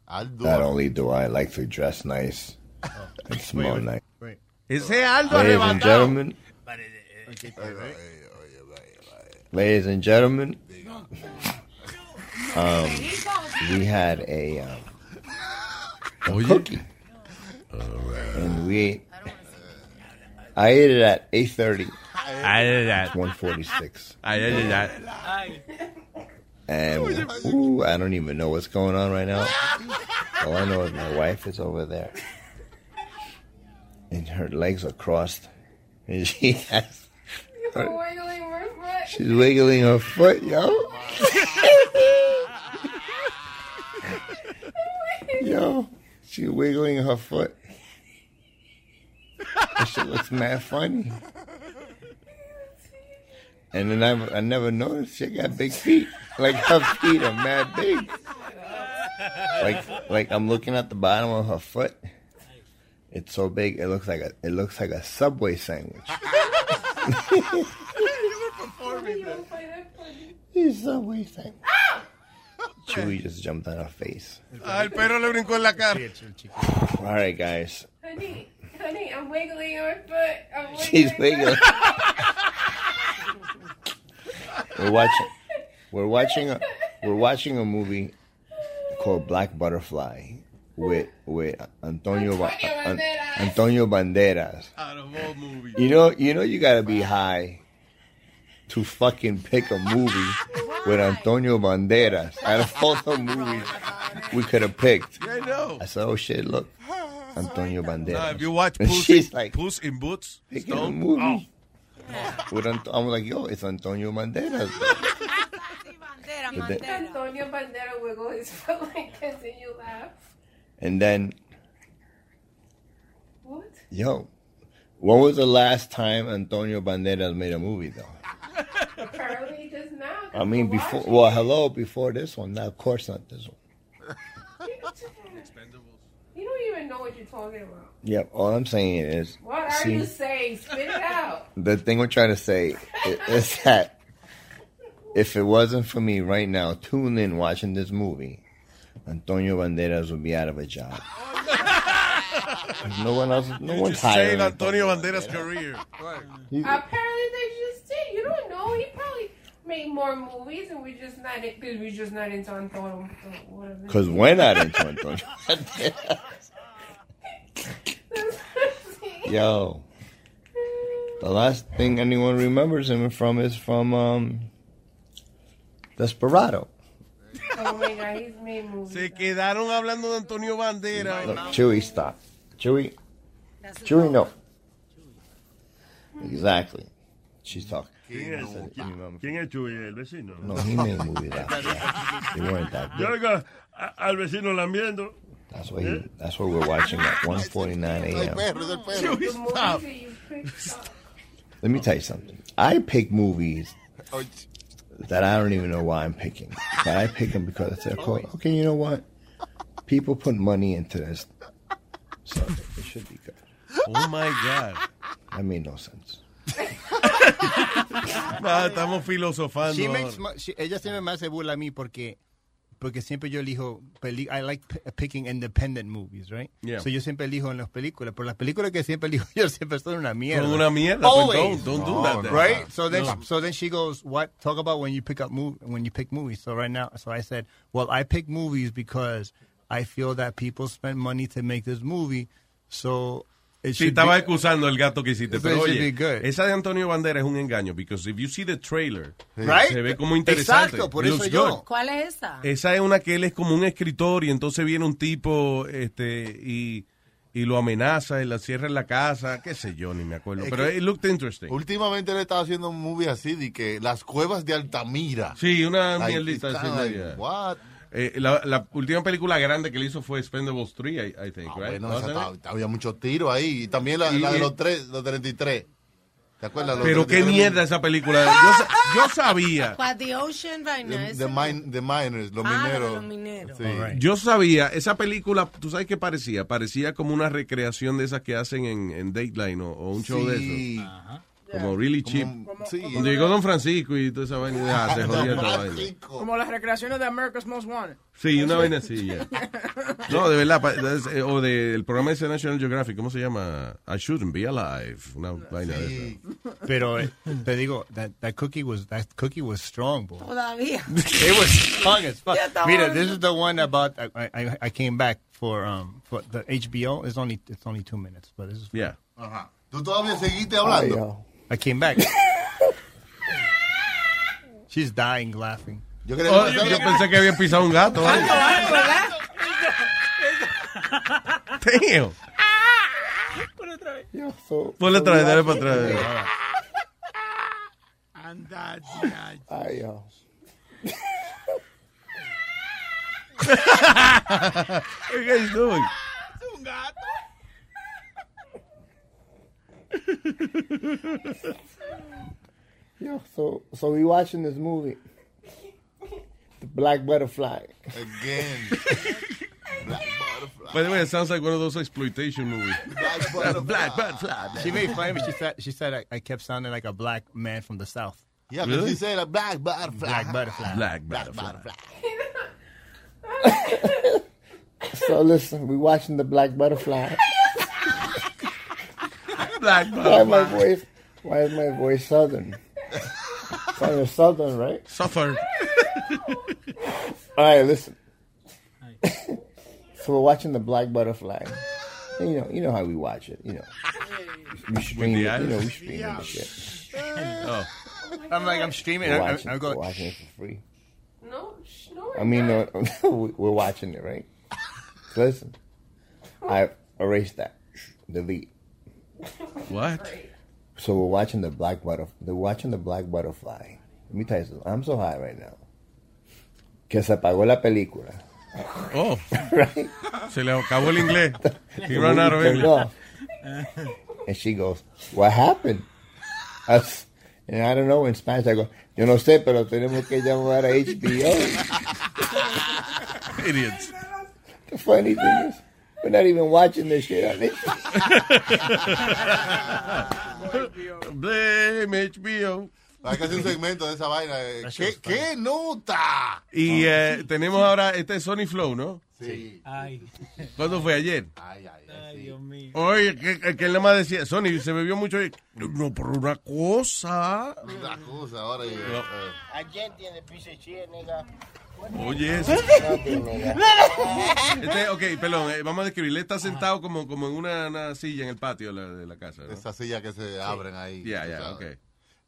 Aldo. Not only do I like to dress nice oh. and smell wait, nice. wait. Ese Aldo Ladies and gentlemen, ladies and gentlemen, um, we had a, um, a oh, cookie, and we ate. I ate it at eight thirty. I ate it at One forty six. I ate that. And ooh, I don't even know what's going on right now. [LAUGHS] All I know is my wife is over there, and her legs are crossed, and [LAUGHS] she has. She's wiggling her foot, yo. [LAUGHS] yo, she's wiggling her foot. That shit looks mad funny. And then I, I never noticed she got big feet. Like her feet are mad big. Like like I'm looking at the bottom of her foot. It's so big it looks like a it looks like a subway sandwich. It's subway sandwich. Chewy just jumped on her face. Ah, el perro le brincó en la cara. All right, guys. Honey, honey, I'm wiggling your foot. I'm wiggling She's wiggling. [LAUGHS] foot. We're watching. We're watching. A, we're watching a movie called Black Butterfly with with Antonio Ba- An- Antonio Banderas. Out of all movies. You know, you know, you gotta be high to fucking pick a movie with Antonio Banderas. Out of all the movies we could have picked, Yeah, I know. I said, "Oh shit, look, Antonio Banderas." Now, if you watch And Puss, she's like Puss in Boots, picking a Stone, movie. Oh. [LAUGHS] With Ant- I'm like, yo, it's Antonio Banderas. But then- Antonio Bandera wiggle his foot like this and you laugh. and then, What? yo, When was the last time Antonio Banderas made a movie, though? Apparently just now. I mean, before. Well, hello, before this one. Now, of course, not this one. You don't even know what you're talking about. Yep. All I'm saying is, What are see, you saying? Spit it out. [LAUGHS] the thing we're trying to say is that if it wasn't for me right now, tuning in watching this movie, Antonio Banderas would be out of a job. no one else. No one's Just save hiring. Antonio Banderas' career. He's- Apparently they just did. You don't know. He probably made more movies, and we just not because we just not into Antonio. Uh, because [LAUGHS] we're not into Antonio Banderas. Yo. The last thing anyone remembers him from is from um, Desperado. Oh my God, he's made movies. Se quedaron hablando de Antonio Banderas. Look, Chewy, stop. Chewy. Chewy, no. Exactly. She's talking. ¿Quién es, quién, quién es Chuy? ¿El vecino? No, he made movies after that. [LAUGHS] They weren't that Yo good. oigo a- al vecino lambiendo. That's why he, that's what we're watching at 1:49 a.m. The movies that you picked. Let me tell you something. I pick movies oh, that I don't even know why I'm picking, but I pick them because they're. Okay, you know what? People put money into this, so it should be good. Oh my God. That made no sense. [LAUGHS] No, estamos filosofando. She makes she- ella siempre me hace burla a mí porque porque siempre yo elijo peli I like p- uh, picking independent movies, right? Yeah. So yo siempre elijo en las películas, pero las películas que siempre elijo [LAUGHS] yo siempre son una mierda. Son una mierda, pues, Always. don't- don't do that then. Right? So then No. so then she goes, "What? Talk about when you pick up mov- when you pick movies." So right now, so I said, "Well, I pick movies because I feel that people spend money to make this movie, so it Sí, estaba be- excusando el gato que hiciste, pero oye, esa de Antonio Banderas es un engaño, because if you see the trailer, Right? se ve como interesante. Exacto, por It eso yo. good. ¿Cuál es esa? Esa es una que él es como un escritor y entonces viene un tipo este y, y lo amenaza y la cierra en la casa, qué sé yo, ni me acuerdo. Es pero it looked interesting. Últimamente le estaba haciendo un movie así de que las cuevas de Altamira. Sí, una mierdita así. what? Eh, la, la última película grande que le hizo fue Spendables 3, I, I think, right? Ah, Bueno, ¿No esa había muchos tiros ahí. Y también la, Y- la de los tres, los 33. ¿Te acuerdas? Los Pero qué 33 mierda esa película. Yo, yo sabía. [LAUGHS] The Ocean Vaina. The, the mine- the miners, los Ah, mineros. los mineros. Sí. Yo sabía, esa película, ¿tú sabes qué parecía? Parecía como una recreación de esas que hacen en, en Dateline o, o un show de Sí. eso. Como really Como- cheap. sí. Cuando llegó Don Francisco y toda esa vaina, ah, se [LAUGHS] jodía esta vaina. Como las recreaciones de America's Most Wanted. Sí, una vaina así, ya. [LAUGHS] No, de verdad, eh, o del programa ese de National Geographic, ¿cómo se llama? I shouldn't be alive. Una vaina de esa. Pero eh, te digo, that, that cookie was that cookie was strong, boy. Todavía. [LAUGHS] It was strong as fuck. Mira, this is the one about I, I I came back for um for the HBO. It's only it's only two minutes, but this is Yeah. Ajá. ¿Tú todavía seguiste hablando? I came back. [LAUGHS] She's dying laughing. Yo Oh, yo pensé que había pisado un gato. ¿eh? Damn. Yo, so, Ponle otra vez, dale para atrás. Anda, Ay, yo. What are you guys doing? un gato. [LAUGHS] Yo, so so we watching this movie, The Black Butterfly. Again. [LAUGHS] By the way, it sounds like one of those exploitation movies. Black [LAUGHS] butterfly. She made fun of me. She said she said I, I kept sounding like a black man from the south. Yeah, because Really? he said a black butterfly. Black butterfly. Black butterfly. So listen, we watching The Black Butterfly. Black Why my voice? Why is my voice southern? Kind of southern, right? Suffer. All right, listen. [LAUGHS] so we're watching the Black Butterfly. And, you know, you know how we watch it. You know, we stream the it. You know, we eyes? stream the shit. Oh. I'm like I'm streaming. We're I, watching, I, I we're watching it for free. No, sh- no, I mean, no, [LAUGHS] we're watching it, right? Listen, I erased that. Delete. [LAUGHS] What? So we're watching the Black Butterfly. They're watching the Black Butterfly. Let me tell you something. I'm so high right now. Que se apagó la película. Oh. [LAUGHS] right? Se le acabó el inglés. [LAUGHS] He ran out of Turned English. And she goes, what happened? I s- and I don't know in Spanish. I go, yo no sé, pero tenemos que llamar a HBO. Idiots. The funny thing is, we're not even watching this shit on it. [LAUGHS] Blame HBO. Hay que hacer un segmento de esa vaina. eh, ¿Qué, qué nota? Y eh, tenemos ahora, este es Sony Flow, ¿no? Sí. Ay. ¿Cuándo fue ayer? Ay, ay, Ay, Dios mío. Oye, que, que él nada más decía, Sony se bebió mucho y, no, por una cosa. Una cosa, ahora. y, eh, Ayer tiene piece de chile, nigga. Oye, nigga. [LAUGHS] Este, ok, perdón, eh, vamos a describirle. Está sentado como, como en una, una silla en el patio de la, de la casa. ¿no? Esas sillas que se abren ahí. Ya, ya, sabes. ok.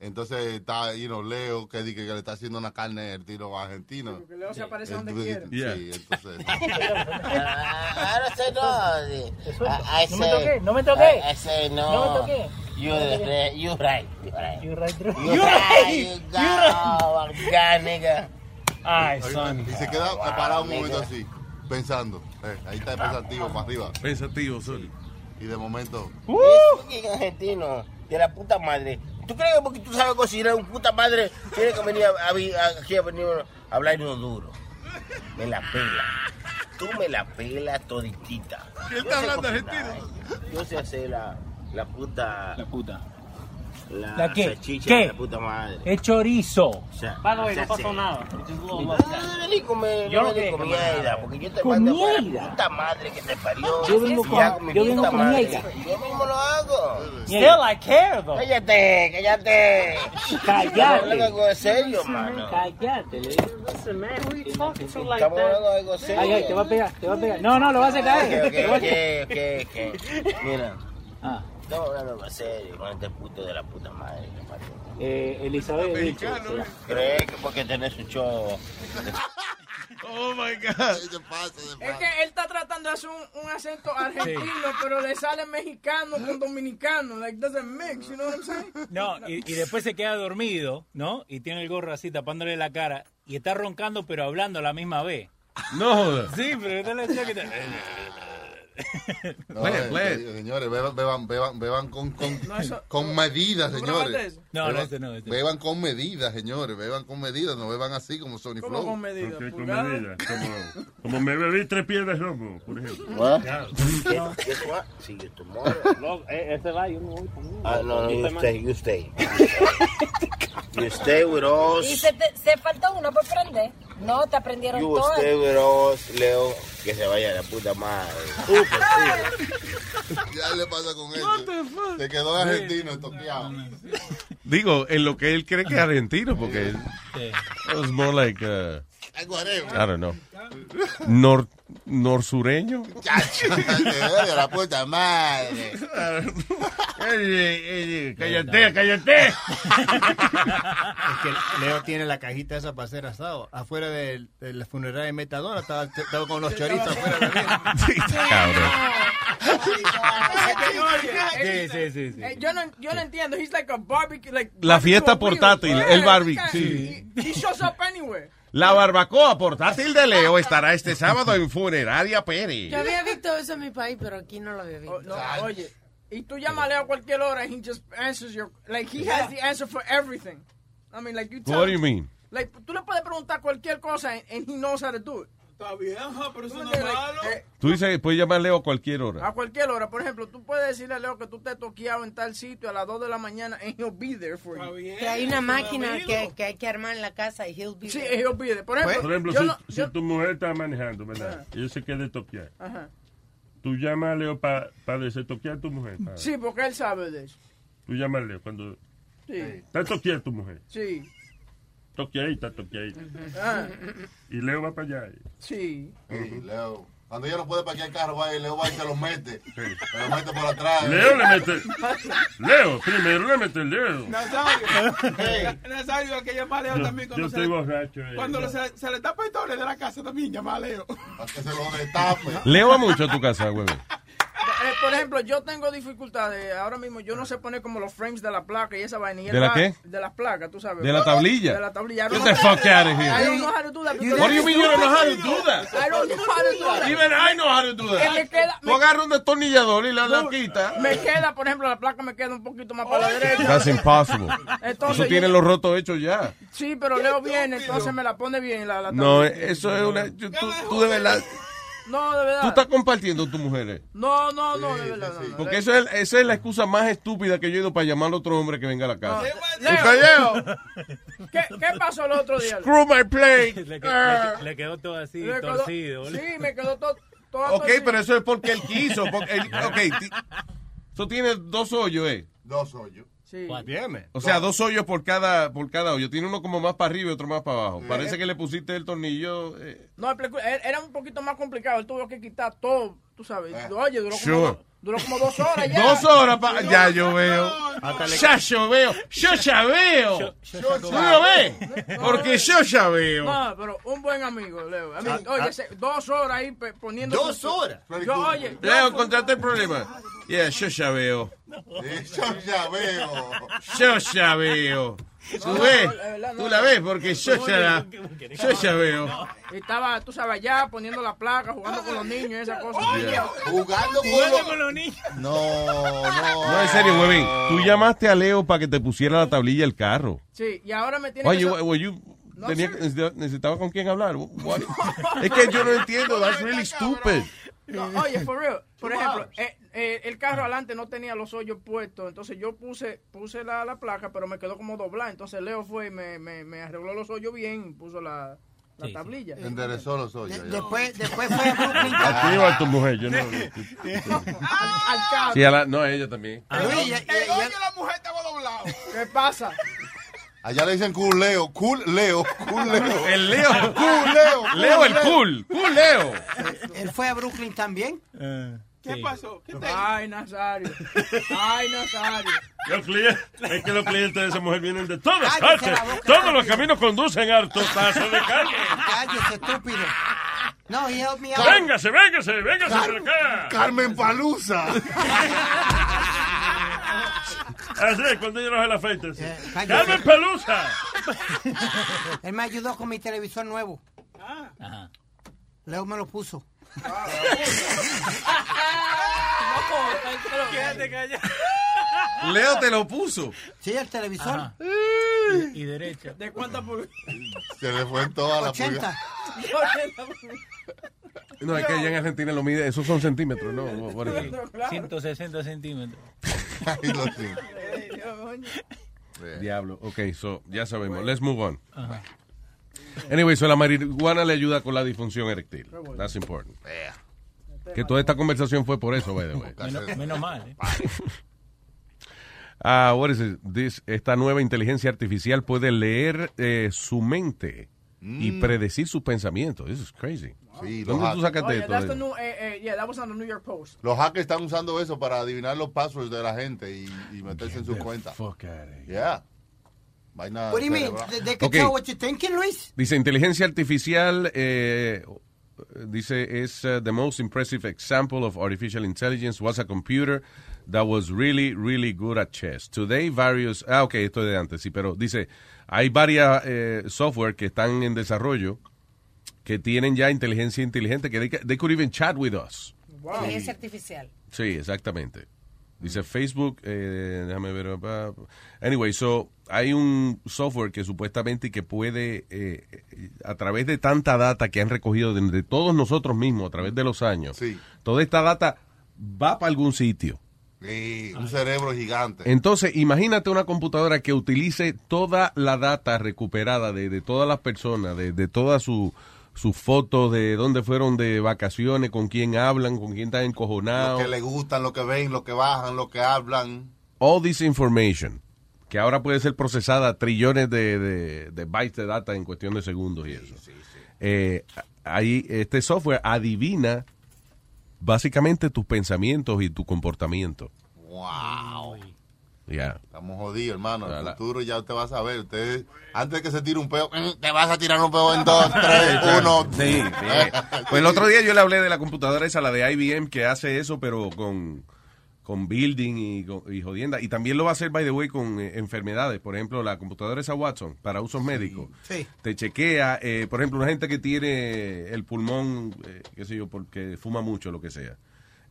Entonces está, you know, Leo que dice que le está haciendo una carne el tiro argentino. Porque Leo se aparece donde quiera. Sí, entonces. [LAUGHS] Ahora sé no. Me toqué, no me toqué. I, no. No me toqué. You, right, you right. You right. You right. You You right. right. You You go, God, nigga. Ay, son. Y se queda parado un momento así, pensando. Eh, ahí está pensativo para arriba. Pensativo, Sony. Y de momento. Es fucking argentino. De la puta madre. ¿Tú crees que porque tú sabes cocinar un puta madre tienes que venir a, a- a- aquí a venir a hablar uno duro? Me la pela. Tú me la pelas toditita. ¿Qué él Yo está hablando cocinar, ¿eh? Yo sé hacer la, la puta... La puta. La, ¿La qué? salchicha ¿Qué? de la puta madre. Es chorizo. O sea, By the way, o sea, no pasó sí. nada. No venís con, me- Yo no no con comer mierda, porque yo te ¿Con mando la puta madre que te parió. Yo vengo con- yo vengo puta con madre. mierda. Yo mismo lo hago. Still I care, though. Cállate, cállate. Cállate. Estamos algo serio, mano. Cállate, le digo. Listen, man, who you talking to like Estamos hablando de algo that? serio. Ay, ay, te va a pegar, te va a pegar. No, no, lo vas a caer. ok, ok, ok. Mira, Ah, estamos hablando algo serio con este puto de la puta madre. eh, Elizabeth dicho. ¿Crees que porque tenés un show? Oh my God. Es que él está tratando de hacer un, un acento argentino, pero le sale mexicano con dominicano. Like, doesn't mix, you know what I'm saying? No, y, y después se queda dormido, ¿no? Y tiene el gorro así tapándole la cara y está roncando pero hablando a la misma vez. No jodas. Sí, pero yo le decía que... te- [LAUGHS] No, eh, eh, señores, beban, beban, beban, beban con, con, No, eso- [LAUGHS] con medidas, ¿Tú probaste señores. No, no, Beban- no, ese no. Beban con medidas, señores. Beban con medidas, no beban así como Sony ¿Cómo Flow. con medida? Ok, con ¿Pulgada? medida. Como, como me bebí tres piedras romo, por ejemplo. Tomorrow. No, eh, ese va, yo me voy conmigo. Ah, no, no, you stay, you stay. You stay with us. Y se, te- se faltó uno por prender. No, te aprendieron You todas. stay with us, Leo. Que se vaya a la puta madre. Ya le pasa con eso. Se quedó argentino, toqueado. Digo, en lo que él cree que es argentino, porque Sí. it was more like, uh, whatever. I don't know, nor, norsureño. Chacho, [LAUGHS] de la puta madre. [LAUGHS] Cállate, cállate. Es que Leo tiene la cajita esa para hacer asado. Afuera de, de la funeraria de Metadona estaba, estaba con los chorizos afuera también. [LAUGHS] Cabrón. Sí, sí, sí, sí. Eh, yo no, yo no entiendo. He's like a barbecue, like La fiesta portátil, el barbecue, sí. he shows up anywhere. La barbacoa portátil de Leo estará este sábado en Funeraria Pérez. Yo había visto eso en mi país, pero aquí no lo había visto. Oh, no, oye, y tú llámale a cualquier hora he just answers your, like he has the answer for everything. I mean, like you tell What do you mean? Like, tú le puedes preguntar cualquier cosa and, and he knows how to do it. Está bien, ja, pero eso ¿Tú no es malo. Eh, Tú dices, puedes llamar a Leo a cualquier hora. a cualquier hora. Por ejemplo, tú puedes decirle a Leo que tú te toqueado en tal sitio a las 2 de la mañana and he'll be there for you. Que hay una máquina que, que hay que armar en la casa y he'll be Sí, there. he'll be there. Por ejemplo, Por ejemplo, yo si, no- si yo- tu mujer está manejando, ¿verdad? Y él se quiere toquear. Ajá. Tú llamas a Leo para pa destoquear a tu mujer. pa- Sí, porque él sabe de eso. Tú llamas a Leo cuando Sí, está toquear tu mujer. sí. Toqueadita, toqueadita. Ah, Y Leo va para allá. sí. Sí, Leo. Cuando ella no puede parquear el carro, va y Leo va y se lo mete. Se lo mete por atrás. Leo le mete. Leo, primero le mete el dedo. Nazario, Nazario, hay que llamar a Leo Yo, también yo cuando, estoy se, borracho. eh. cuando se, se le tapa el doble de la casa también, llama a Leo. Para que se lo destape. Leo va mucho a tu casa, güey. Eh, por ejemplo, yo tengo dificultades. Ahora mismo yo no sé poner como los frames de la placa y esa vaina. y ¿De la qué? De las placas, tú sabes. ¿De la tablilla? De la tablilla. I Get the fuck out of here. I don't know how to do that. What do you mean you don't know how to do that? I don't know how to do that. Even I know how to do Que me that. queda- Tú agarras un destornillador y la, la quita. Me queda, por ejemplo, la placa me queda un poquito más para la derecha. That's impossible. Entonces, Eso tiene yo- los rotos hechos ya. Sí, pero leo bien, entonces me la pone bien la, la No, tablilla. eso es una... yo- Tú, tú de verdad... No, de verdad. Tú estás compartiendo tu mujeres. No, no, no, de verdad. no, no. Porque eso es, esa es la excusa más estúpida que yo he ido para llamar a otro hombre que venga a la casa. Leo, Calleo. [LAUGHS] ¿Qué, ¿Qué pasó el otro día? Screw my plate. [LAUGHS] Le, Ah. le- le quedó todo así, quedó- torcido. Sí, me quedó todo. todo Ok, torcido. pero eso es porque él quiso. Porque él- ok, [LAUGHS] eso tiene dos hoyos, ¿eh? Dos hoyos. Sí. O sea, dos hoyos por cada, por cada hoyo. Tiene uno como más para arriba y otro más para abajo. Parece que le pusiste el tornillo. eh, No, era era un poquito más complicado. Él tuvo que quitar todo, tú sabes. Oye, duró como, Sure. duró como dos horas ya. [LAUGHS] Dos horas para. Ya yo veo. Ya yo veo. Yo ya veo. ¿Tú lo ves? Porque yo ya veo. No, pero un buen amigo, Leo. A mí, Ah, oye, ah. dos horas ahí poniendo. ¿Dos horas? Yo, oye, yo- Leo, encontraste el problema. Yeah, yo ya veo. Yo ya veo. Yo ya veo. [LAUGHS] ¿Tú ves? Tú la ves porque yo ya la, yo ya veo. Estaba, tú sabes, allá poniendo la placa, jugando con los niños y esa cosa. Yeah. Jugando Jugando con los niños. No, no. No, en serio, huevín. Tú llamaste a Leo para que te pusiera la tablilla del carro. Sí, y ahora me tiene Oye, que... No tenía- necesitaba- necesitaba con quién hablar. What? Es que yo no entiendo. That's really stupid. No, oye, for real. Por ejemplo, eh, eh, el carro adelante no tenía los hoyos puestos, entonces yo puse puse la, la placa, pero me quedó como doblada. Entonces Leo fue y me, me, me arregló los hoyos bien y puso la, la tablilla. Enderezó los hoyos. Después, después fue a Brooklyn. A ti o a tu mujer, yo no. Al carro. Sí, a la- no, a ella también. Luis, ya- ya- ya- la mujer estaba doblado. ¿Qué pasa? Allá le dicen cool Leo, cool Leo, cool Leo. [LAUGHS] El Leo. Cool Leo. Leo el cool. Cool Leo. él fue a Brooklyn también. ¿Qué pasó? ¿Qué te Ay, Nazario. Ay, Nazario. Los clientes, es que los clientes de esa mujer vienen de todas Cállese partes. Todos rápido. los caminos conducen a harto paso de carne. Cállese, estúpido. No, he helped me out. Véngase, véngase, véngase por acá. Carmen Palusa. Así es, cuando yo no se la afeites. cállese. ¡Carmen Pelusa! Él me ayudó con mi televisor nuevo. Ajá. Leo me lo puso. Quédate callado. Leo te lo puso. Sí, el televisor. Ajá. Y, y derecha. ¿De cuántas pulgadas? Se le fue en toda la 80. pulga. No, es que allá en Argentina lo mide, esos son centímetros, ¿no? It? 160 centímetros. Ahí lo sí. Diablo. Ok, so, ya sabemos. Let's move on. Anyway, so la marihuana le ayuda con la disfunción eréctil. That's important. Que toda esta conversación fue por eso, by the way. [LAUGHS] Menos, menos mal. ¿eh? [LAUGHS] Ah, what is it? This- esta nueva inteligencia artificial puede leer eh, su mente y predecir sus pensamientos. This is crazy. Sí, los ¿Dónde tú hackers. sacaste Oye, esto? that's the de- new, eh, eh, yeah, that was on the New York Post. Los hackers están usando eso para adivinar los passwords de la gente y, y meterse en su cuenta. Fuck outta here. Yeah. Vaina What do you mean? cerebral. They, they can Ok. tell what you're thinking, Luis? Dice inteligencia artificial. eh, dice es uh, the most impressive example of artificial intelligence was a computer that was really really good at chess. Today various ah ok esto es de antes sí pero dice hay varias eh, software que están en desarrollo que tienen ya inteligencia inteligente que they, could even chat with us. Inteligencia artificial. Sí, exactamente. Dice Facebook, eh, déjame ver. Anyway, so hay un software que supuestamente que puede, eh, a través de tanta data que han recogido de, de todos nosotros mismos a través de los años, Sí. toda esta data va para algún sitio. Sí, un cerebro gigante. Entonces, imagínate una computadora que utilice toda la data recuperada de, de todas las personas, de, de todas sus fotos, de dónde fueron de vacaciones, con quién hablan, con quién están Lo encojonados. que le gustan, lo que ven, lo que bajan, lo que hablan. all this information, que ahora puede ser procesada a trillones de, de- de bytes de data en cuestión de segundos y eso. Eh, ahí este software adivina básicamente tus pensamientos y tu comportamiento. Wow. Ya. Estamos jodidos, hermano. El futuro ya usted va a saber. Usted, antes de que se tire un peo, mm, te vas a tirar un peo en dos, [LAUGHS] tres, uno. Sí, sí. [LAUGHS] Pues el otro día yo le hablé de la computadora esa, la de IBM, que hace eso, pero con, con building y, con- y jodienda. Y también lo va a hacer, by the way, con eh, enfermedades. Por ejemplo, la computadora esa Watson, para usos médicos. Sí. Te chequea, eh, por ejemplo, una gente que tiene el pulmón, eh, qué sé yo, porque fuma mucho, lo que sea.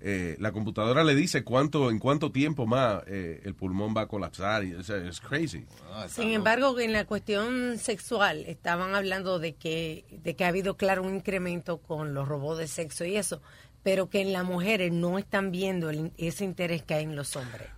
Eh, la computadora le dice cuánto, en cuánto tiempo más eh, el pulmón va a colapsar. Y, o sea, es crazy. Sin embargo, en la cuestión sexual estaban hablando de que de que ha habido claro un incremento con los robots de sexo y eso, pero que en las mujeres no están viendo el- ese interés que hay en los hombres.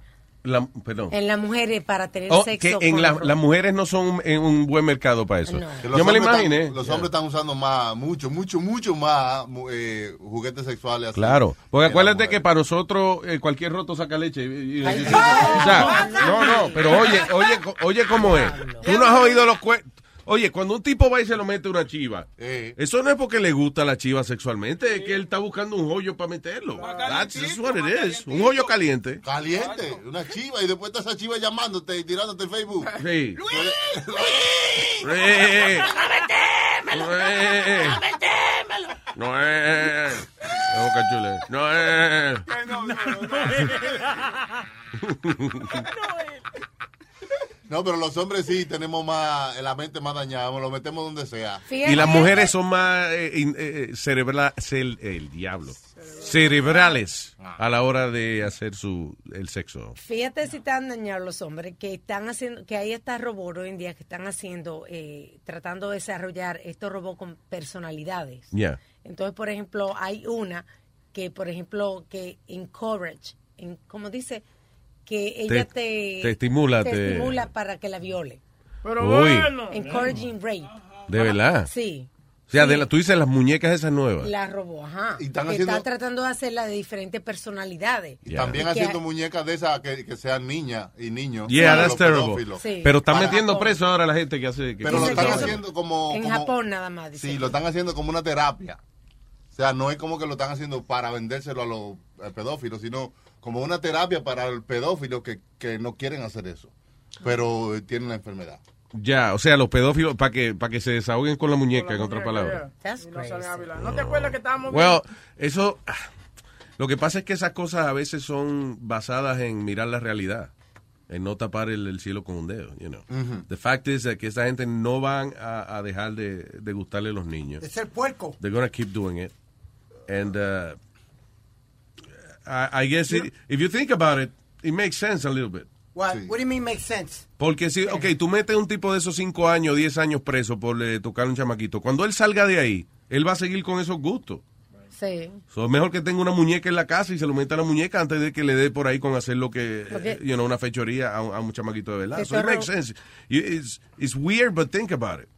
La- perdón. En las mujeres para tener Oh, sexo que en la- las mujeres no son en un buen mercado para eso. No. Yo me lo imaginé. están- los hombres están usando más, mucho, mucho, mucho más eh, juguetes sexuales. así Claro, porque que acuérdate que para nosotros eh, cualquier roto saca leche. y- y- Ay, y- o sea, no, no, pero oye, oye, oye cómo es. Tú no has oído los cuentos. Oye, cuando un tipo va y se lo mete una chiva, eso no es porque le gusta la chiva sexualmente, es que él está buscando un joyo para meterlo. That's what it is. Un joyo caliente. Caliente, una chiva, y después está esa chiva llamándote y tirándote el Facebook. Sí. Eh, eh, No es. No, cachule. No es. No, [LAUGHS] pero los hombres sí tenemos más, la mente más dañada, lo metemos donde sea. Y las mujeres son más eh, eh, cerebra- cel- el diablo. Cerebrales a la hora de hacer su el sexo. Fíjate si están dañados los hombres que están haciendo, que hay estas robots hoy en día que están haciendo, eh, tratando de desarrollar estos robots con personalidades. Ya. Entonces, por ejemplo, hay una que, por ejemplo, que encourage, en, como dice, que ella te, te estimula, te te- estimula para que la viole. Pero Uy. bueno. Encouraging rape. De verdad. Sí, O sea, de la, tú dices las muñecas esas nuevas. la robó, ajá. Y están que haciendo- están tratando de hacerla de diferentes personalidades. Y también Y que- haciendo muñecas de esas que, que sean niñas y niños. Yeah, that's terrible. Sí. Pero están Para- metiendo preso ahora a la gente que hace. que- Pero lo están haciendo como... En como- Japón nada más. dice. Sí, lo están haciendo como una terapia. O sea, no es como que lo están haciendo para vendérselo a los eh, pedófilos, sino como una terapia para el pedófilo que, que no quieren hacer eso, pero eh, tienen la enfermedad. Ya, o sea, los pedófilos para que para que se desahoguen con la muñeca, en otras palabras. No salen a hablar. ¿No te acuerdas que estábamos Well, eso. ah, Lo que pasa es que esas cosas a veces son basadas en mirar la realidad, en no tapar el, el cielo con un dedo, you know. The fact is that que esta gente no van a, a dejar de, de gustarle a los niños. Es el puerco. They're gonna keep doing it. And uh, I, I guess it- if you think about it, it makes sense a little bit. What, what do you mean makes sense? Porque si, ok, tú metes un tipo de esos 5 años, 10 años preso por eh, tocar a un chamaquito. Cuando él salga de ahí, él va a seguir con esos gustos. Sí. So, mejor que tenga una muñeca en la casa y se lo meta a la muñeca antes de que le dé por ahí con hacer lo que, eh, you know, una fechoría a, un- a un chamaquito de verdad. So it makes sense. You- It's, it's weird, but think about it.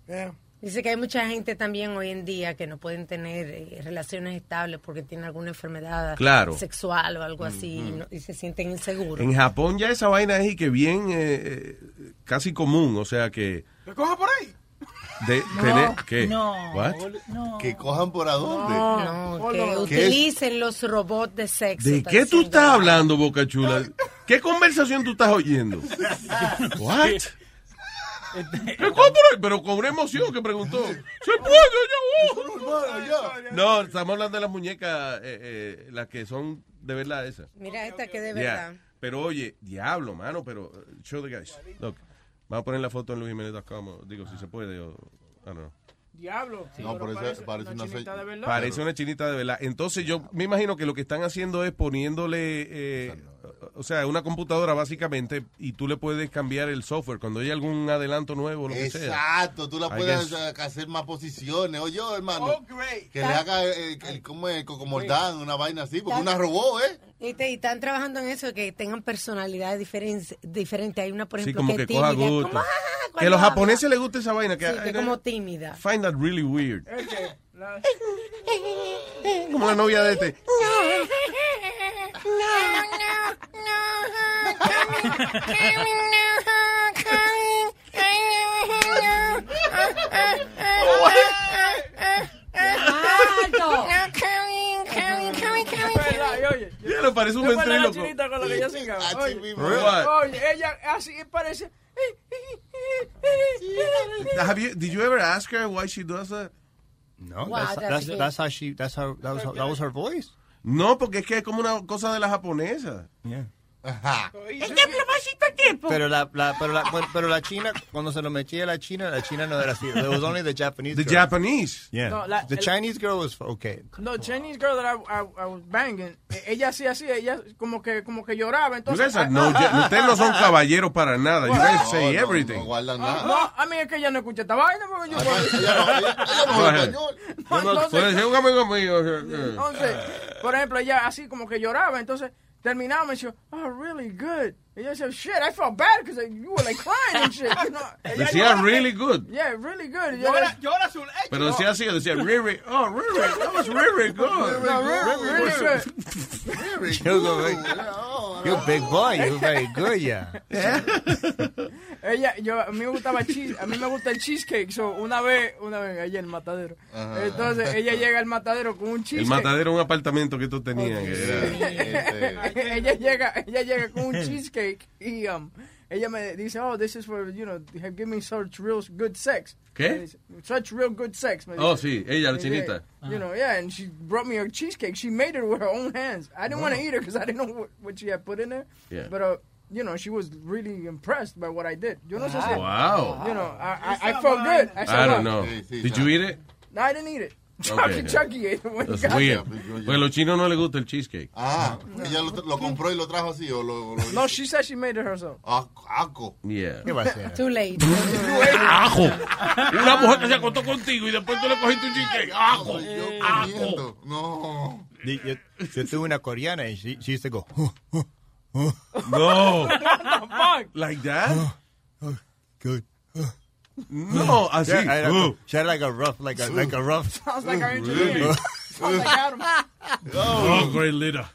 Dice que hay mucha gente también hoy en día que no pueden tener eh, relaciones estables porque tienen alguna enfermedad Claro. sexual o algo así y, no- y se sienten inseguros. En Japón ya esa vaina es y que bien eh, eh, casi común, o sea que ¿Qué coja por ahí? de [LAUGHS] No, tener que no, What? Que cojan por adonde. No, que ¿Qué es? utilicen los robots de sexo. ¿De qué tú estás hablando, Boca Chula? [LAUGHS] ¿Qué conversación tú estás oyendo? [LAUGHS] What? ¿Qué compro? Pero con una emoción que preguntó. ¿Se puede? Ya, No, estamos hablando de las muñecas, eh, eh, las que son de verdad esas. Mira esta que de Yeah. verdad. Pero oye, diablo, mano, pero uh, show the guys. Look, vamos a poner la foto en luisjimenez.com, o digo, si se puede, o, I don't know. Diablo. No, pero pero ese- parece una chinita se- de verdad. Parece una chinita de verdad. Entonces yo me imagino que lo que están haciendo es poniéndole, eh, o sea, una computadora básicamente y tú le puedes cambiar el software cuando hay algún adelanto nuevo, lo que sea. Exacto, tú la puedes guess. hacer más posiciones. Oye, hermano, Oh, que le haga el, el, como el cocomordán, una vaina así, porque una robó, ¿eh? Y, te- y están trabajando en eso, que tengan personalidades diferentes. diferentes. Hay una, por Sí, ejemplo, como que, que tímida. gusto. como, ah, Que a los habla. japoneses les gusta esa vaina. Que, Sí, que es como tímida. Find that really weird. Como la novia de este. le parece un ¿Te acuerdas la ventríloco. chinita con la que ella cingaba? Ah, Oye, sí, What? oye, ella así parece... Have you, did you ever ask her why she does that? No, Wow, that's, that's that's, that's how she, that's how, that was, that was her voice. No, porque es que es como una cosa de la japonesa. Yeah. Tiempo pasito el tiempo. Pero la, la, pero, la, pero la china, cuando se lo metía a la china, la china no era así. It was only the Japanese The girl. Japanese. Yeah. No, la- the el- Chinese girl was okay. No, Chinese girl that I, I, I was banging, eh, ella hacía así, ella como que, como que lloraba, You entonces... guys are no, ustedes no son caballeros para nada. You guys say everything. No guardan Ah, nada. No, a mí es que ella no escucha esta vaina porque yo... Entonces, por ejemplo, ella así como que lloraba, entonces terminamos y decía, oh, really good. Y ella decía, shit, I felt bad because you were like crying and shit. You know? [LAUGHS] Ella Decía really good. Yeah, really good. Y Llora, ella- llora su leche. Pero decía así, decía really, oh, really, that was really good. No, really, really good. You go, You're a big boy. You're very good, yeah. [LAUGHS] Ella, yo, a mí me gustaba cheese, a mí me gusta el cheesecake. So, una vez, una vez allá en el matadero. Ajá. Entonces, ella llega al matadero con un El cheesecake. matadero es un apartamento que tú tenías. que era- [LAUGHS] ella llega, ella llega con un cheesecake y um, ella me dice, oh, this is for, you know, have given me such real good sex. ¿Qué? Dice, Such real good sex. me Oh, dice. sí, ella, la chinita. You know, yeah, and she brought me a cheesecake. She made it with her own hands. I didn't want to eat it because I didn't know what, what she had put in there. Yeah. But, uh, you know, she was really impressed by what I did. Yo no sé si... Wow. You know, I, I, I felt good. I, said, I don't know. Did you eat it? No, I didn't eat it. [LAUGHS] Okay. Chucky, Chucky ate it when he That's got weird. Pues a los chinos no les gusta el cheesecake. Ah, ella lo, lo compró y lo trajo así o lo, lo No, she said she made it herself. Ah, aco. Yeah. ¿Qué va a hacer? Too late. ¡Ajo! Una mujer que se acostó [LAUGHS] contigo y después tú le cogiste un cheesecake. ¡Ajo! ¡Ajo! No. Yo, yo, yo tuve una coreana y she, she used to go. [LAUGHS] [LAUGHS] No. What the fuck? Like that? Good. No, así. She had, like, Uh. a, she had like a rough, like a, like a rough. [LAUGHS] Sounds like our Really? engineer. Sounds like Adam. Oh, great leader.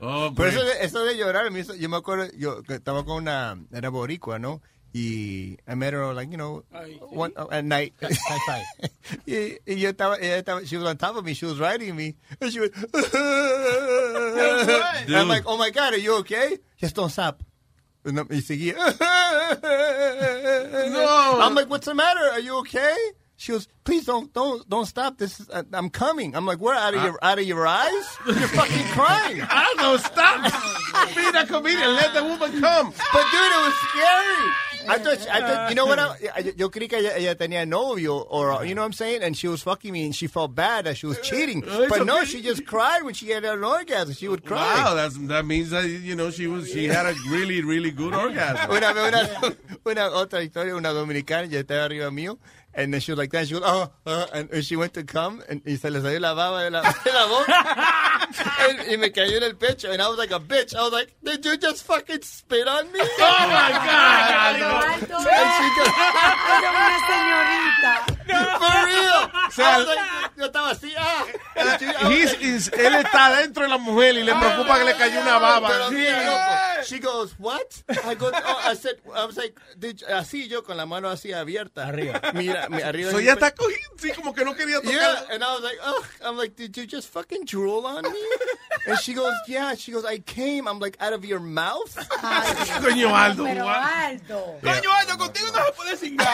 Oh, Pero great. eso de, eso de llorar, yo me acuerdo, yo que estaba con una, era boricua, ¿no? Y I met her, like, you know, one, at night. [LAUGHS] y, y yo estaba, ella estaba, she was on top of me, she was riding me, and she was, [LAUGHS] and I'm like, oh my God, are you okay? Just don't stop. Y no- y seguía. [LAUGHS] No. I'm like, what's the matter? Are you okay? She goes, please don't, don't, don't stop. This is, uh, I'm coming. I'm like, where? Out of your, out of your eyes? You're fucking crying. I don't know, stop. Be that comedian. Let the woman come. But dude, it was scary. I thought, she- I thought, you know what? I, I- yo creí que ella, ella tenía novio, or you know what I'm saying, and she was fucking me, and she felt bad that she was eh, cheating. Eh, it's But no, she just cried when she had an orgasm. She would cry. Wow, that's, that means that, you know, she was, she had a really, really good orgasm. Una una, una otra historia, una dominicana, ya estaba arriba mío, and then she was like that. She goes, oh, uh, and, and she went to come, and, y se le salió la baba de la, [LAUGHS] de la boca, [LAUGHS] and, y me cayó en el pecho, and I was like a bitch. I was like, did you just fucking spit on me? Oh my God, And she goes, Era una señorita. For real. sea, I was like, yo estaba así, ah. He's, like- is- él está dentro de la mujer y le preocupa que le cayó una baba. She goes, what? I go, oh, I said, I was like, did you- así yo con la mano así abierta. Arriba. Mira, mi- arriba. So pe- está cogiendo, sí, como que no quería tocar. Yeah, and I was like, oh, I'm like, did you just fucking drool on me? And she goes, yeah. She goes, I came. I'm like, out of your mouth? [LAUGHS] Coño, Aldo. Pero what? Aldo. Coño, Aldo, contigo no se puede cingar.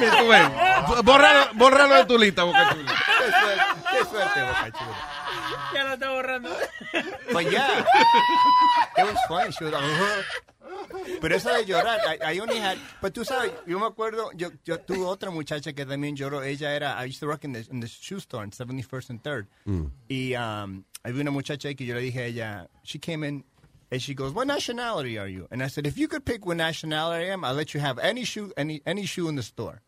[LAUGHS] [LAUGHS] Bórralo, bórralo de tu lista, Boca Chula. Qué suerte, qué suerte, Boca Chula. Ya la está borrando. But yeah, it was "Uh-huh." Pero eso de llorar, I, I only had, but tú sabes, yo me acuerdo, yo, yo tuve otra muchacha que también lloró. Ella era, I used to work in the, in the shoe store in 71st and 3rd. Y um, había una muchacha que yo le dije a ella, she came in and she goes, what nationality are you? And I said, if you could pick what nationality I am, I'll let you have any shoe, any, any shoe in the store.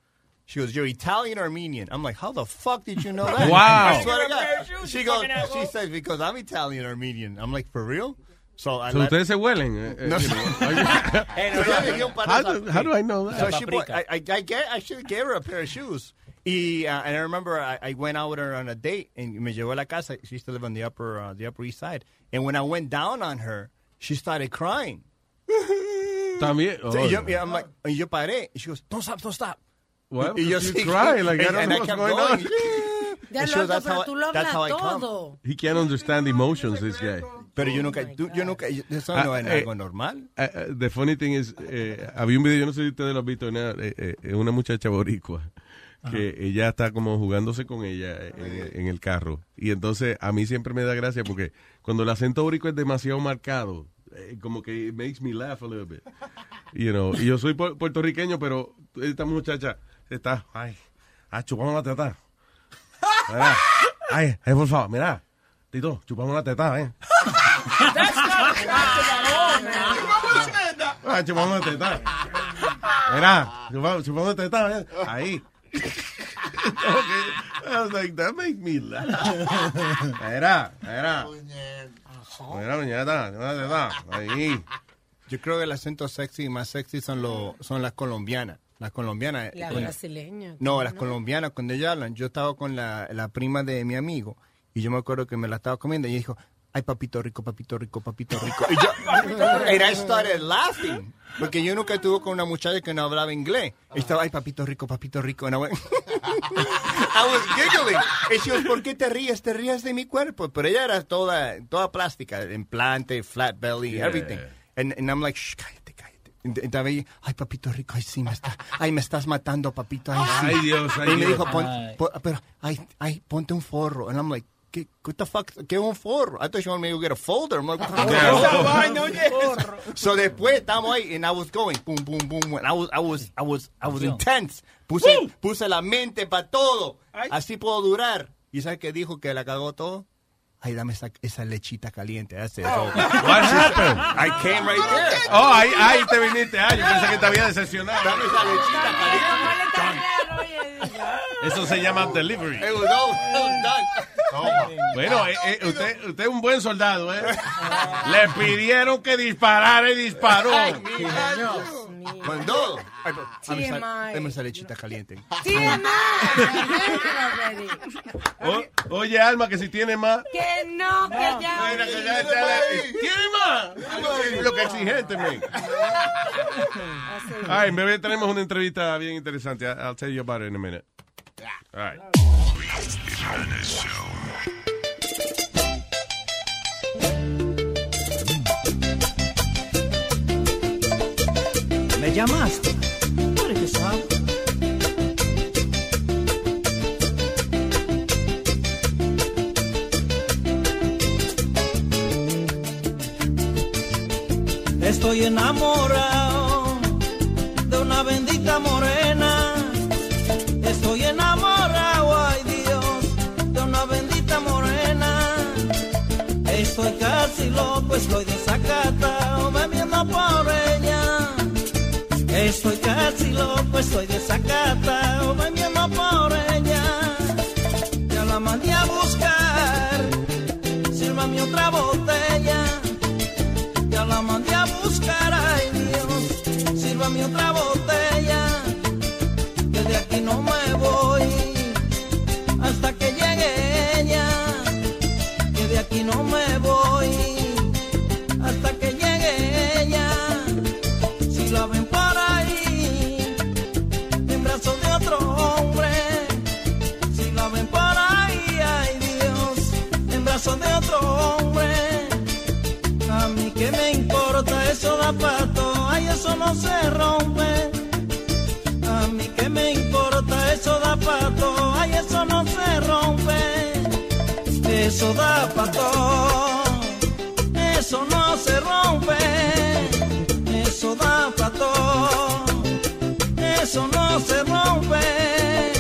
She goes, you're Italian Armenian? I'm like, how the fuck did you know [LAUGHS] that? Wow. I swear to Got a pair God. She goes, she says, because I'm Italian Armenian. I'm like, for real? So I So let, ustedes se huelen. eh, No. you know. So yo le di un par de how, do, how do I know that? So she bought, I, I, I, get, I should gave her a pair of shoes. Y, uh, and I remember I, I went out with her on a date and me llevó a la casa. She used to live on the upper, uh, the upper east side. And when I went down on her, she started crying. También. So, Oh, y yo, y I'm like, y yo paré. She goes, don't stop, don't stop. Well, Y yo you seguí. cry, [LAUGHS] like, I And- don't know what's going on. [LAUGHS] Ya she goes, loco, "That's pero how tú lo hablas how I come." todo. He can't understand emotions, this guy. Pero yo nunca, tú- yo nunca, eso no Ah, es eh, algo normal. eh, eh, the funny thing is, eh, había un video, yo no sé si ustedes lo han visto, una, eh, eh, una muchacha boricua que ella está como jugándose con ella en, en el carro. Y entonces a mí siempre me da gracia porque cuando el acento boricua es demasiado marcado, eh, como que it makes me laugh a little bit. You know, y yo soy pu- puertorriqueño, pero esta muchacha está, ay, ah, chupamos la teta. Mira, ay, ay, por favor, mira, Tito, chupamos la teta, eh. Ah, chupamos la teta. Mira, chupamos, chupamos la teta, eh. Ahí. Okay. I was like, that makes me laugh. Mira, mira. Mira, chupamos la teta. Ahí. Yo creo que el acento sexy más sexy son los son las colombianas. Las colombianas. La con- brasileña. No, las colombianas, cuando ellas hablan, yo estaba con la, la prima de mi amigo y yo me acuerdo que me la estaba comiendo y ella dijo, ay, papito rico, papito rico, papito rico. Y yo, and I started laughing, porque yo nunca estuve con una muchacha que no hablaba inglés. Y estaba, ay, papito rico, papito rico. And I, went, [LAUGHS] I was giggling. Y she goes, ¿por qué te ríes? Te ríes de mi cuerpo. Pero ella era toda, toda plástica, implante, flat belly, Yeah. everything. And, and I'm like, shh, cállate, cállate. Estaba ahí, ay, papito rico, ay, sí, me está, ay, me estás matando, papito, ay, sí. Ay, Dios, ay, Y me dijo, pon- pon- pero, ay, ay, ponte un forro. And I'm like, ¿qué, what the fuck? ¿Qué un forro? I thought you wanted me to get a folder. I'm like, what the fuck is Yeah. a Esa vaina, oye. So después estamos ahí, and I was going, boom, boom, boom. And I was, I was, I was, I was intense. Puse, puse la mente para todo. Así puedo durar. ¿Y sabes qué dijo que la cagó todo? Ay, dame esa, esa lechita caliente. That's it. So- What happened? I came right there. Oh, ahí, ahí te viniste. Ah, yo pensé que te había decepcionado. Dame esa lechita caliente. Eso se llama delivery. It was all, done. Bueno, eh, eh, usted, usted es un buen soldado, ¿eh? Le pidieron que disparara y disparó. Pero, dame esa- lechita caliente. O- oye, Alma, que si tiene más. Que no, que ya. Mira, que ya está- ¿Tiene más? Lo que exigente, man. Ay, bebé tenemos una entrevista bien interesante. I- I'll tell you about it in a minute. All right. ¿Me llamaste? ¿Tú eres que sabe? Estoy enamorado de una bendita morena. Estoy enamorado, ay Dios, de una bendita morena. Estoy casi loco, estoy desacatado, bebiendo por ella. Estoy casi loco, estoy desacatado, bebiendo por ella. Ya la mandé a buscar, sírvame otra botella. Ya la mandé a buscar, ay Dios, sírvame otra botella. Que de aquí no me voy hasta que llegue ella. Que de aquí no me voy Eso da pato, eso no se rompe. Eso da pato, eso no se rompe.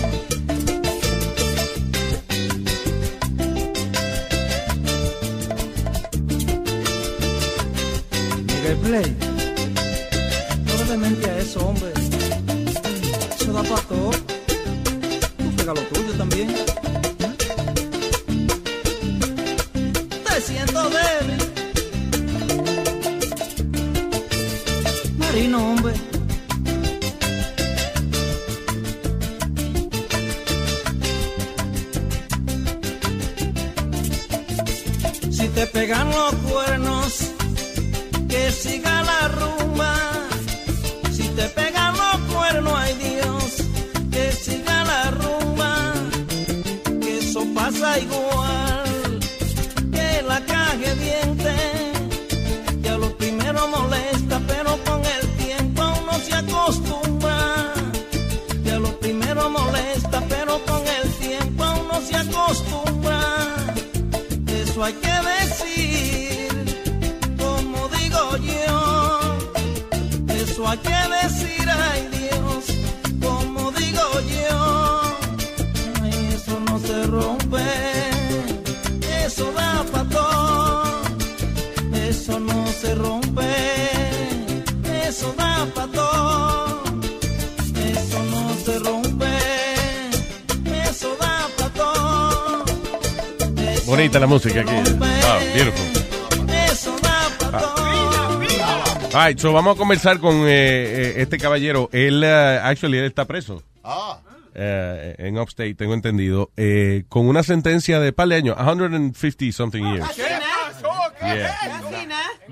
So vamos a conversar con eh, eh, este caballero. Él, eh, actually, él está preso. Ah. Eh, en Upstate, tengo entendido, eh, con una sentencia de par de años, 150 something years.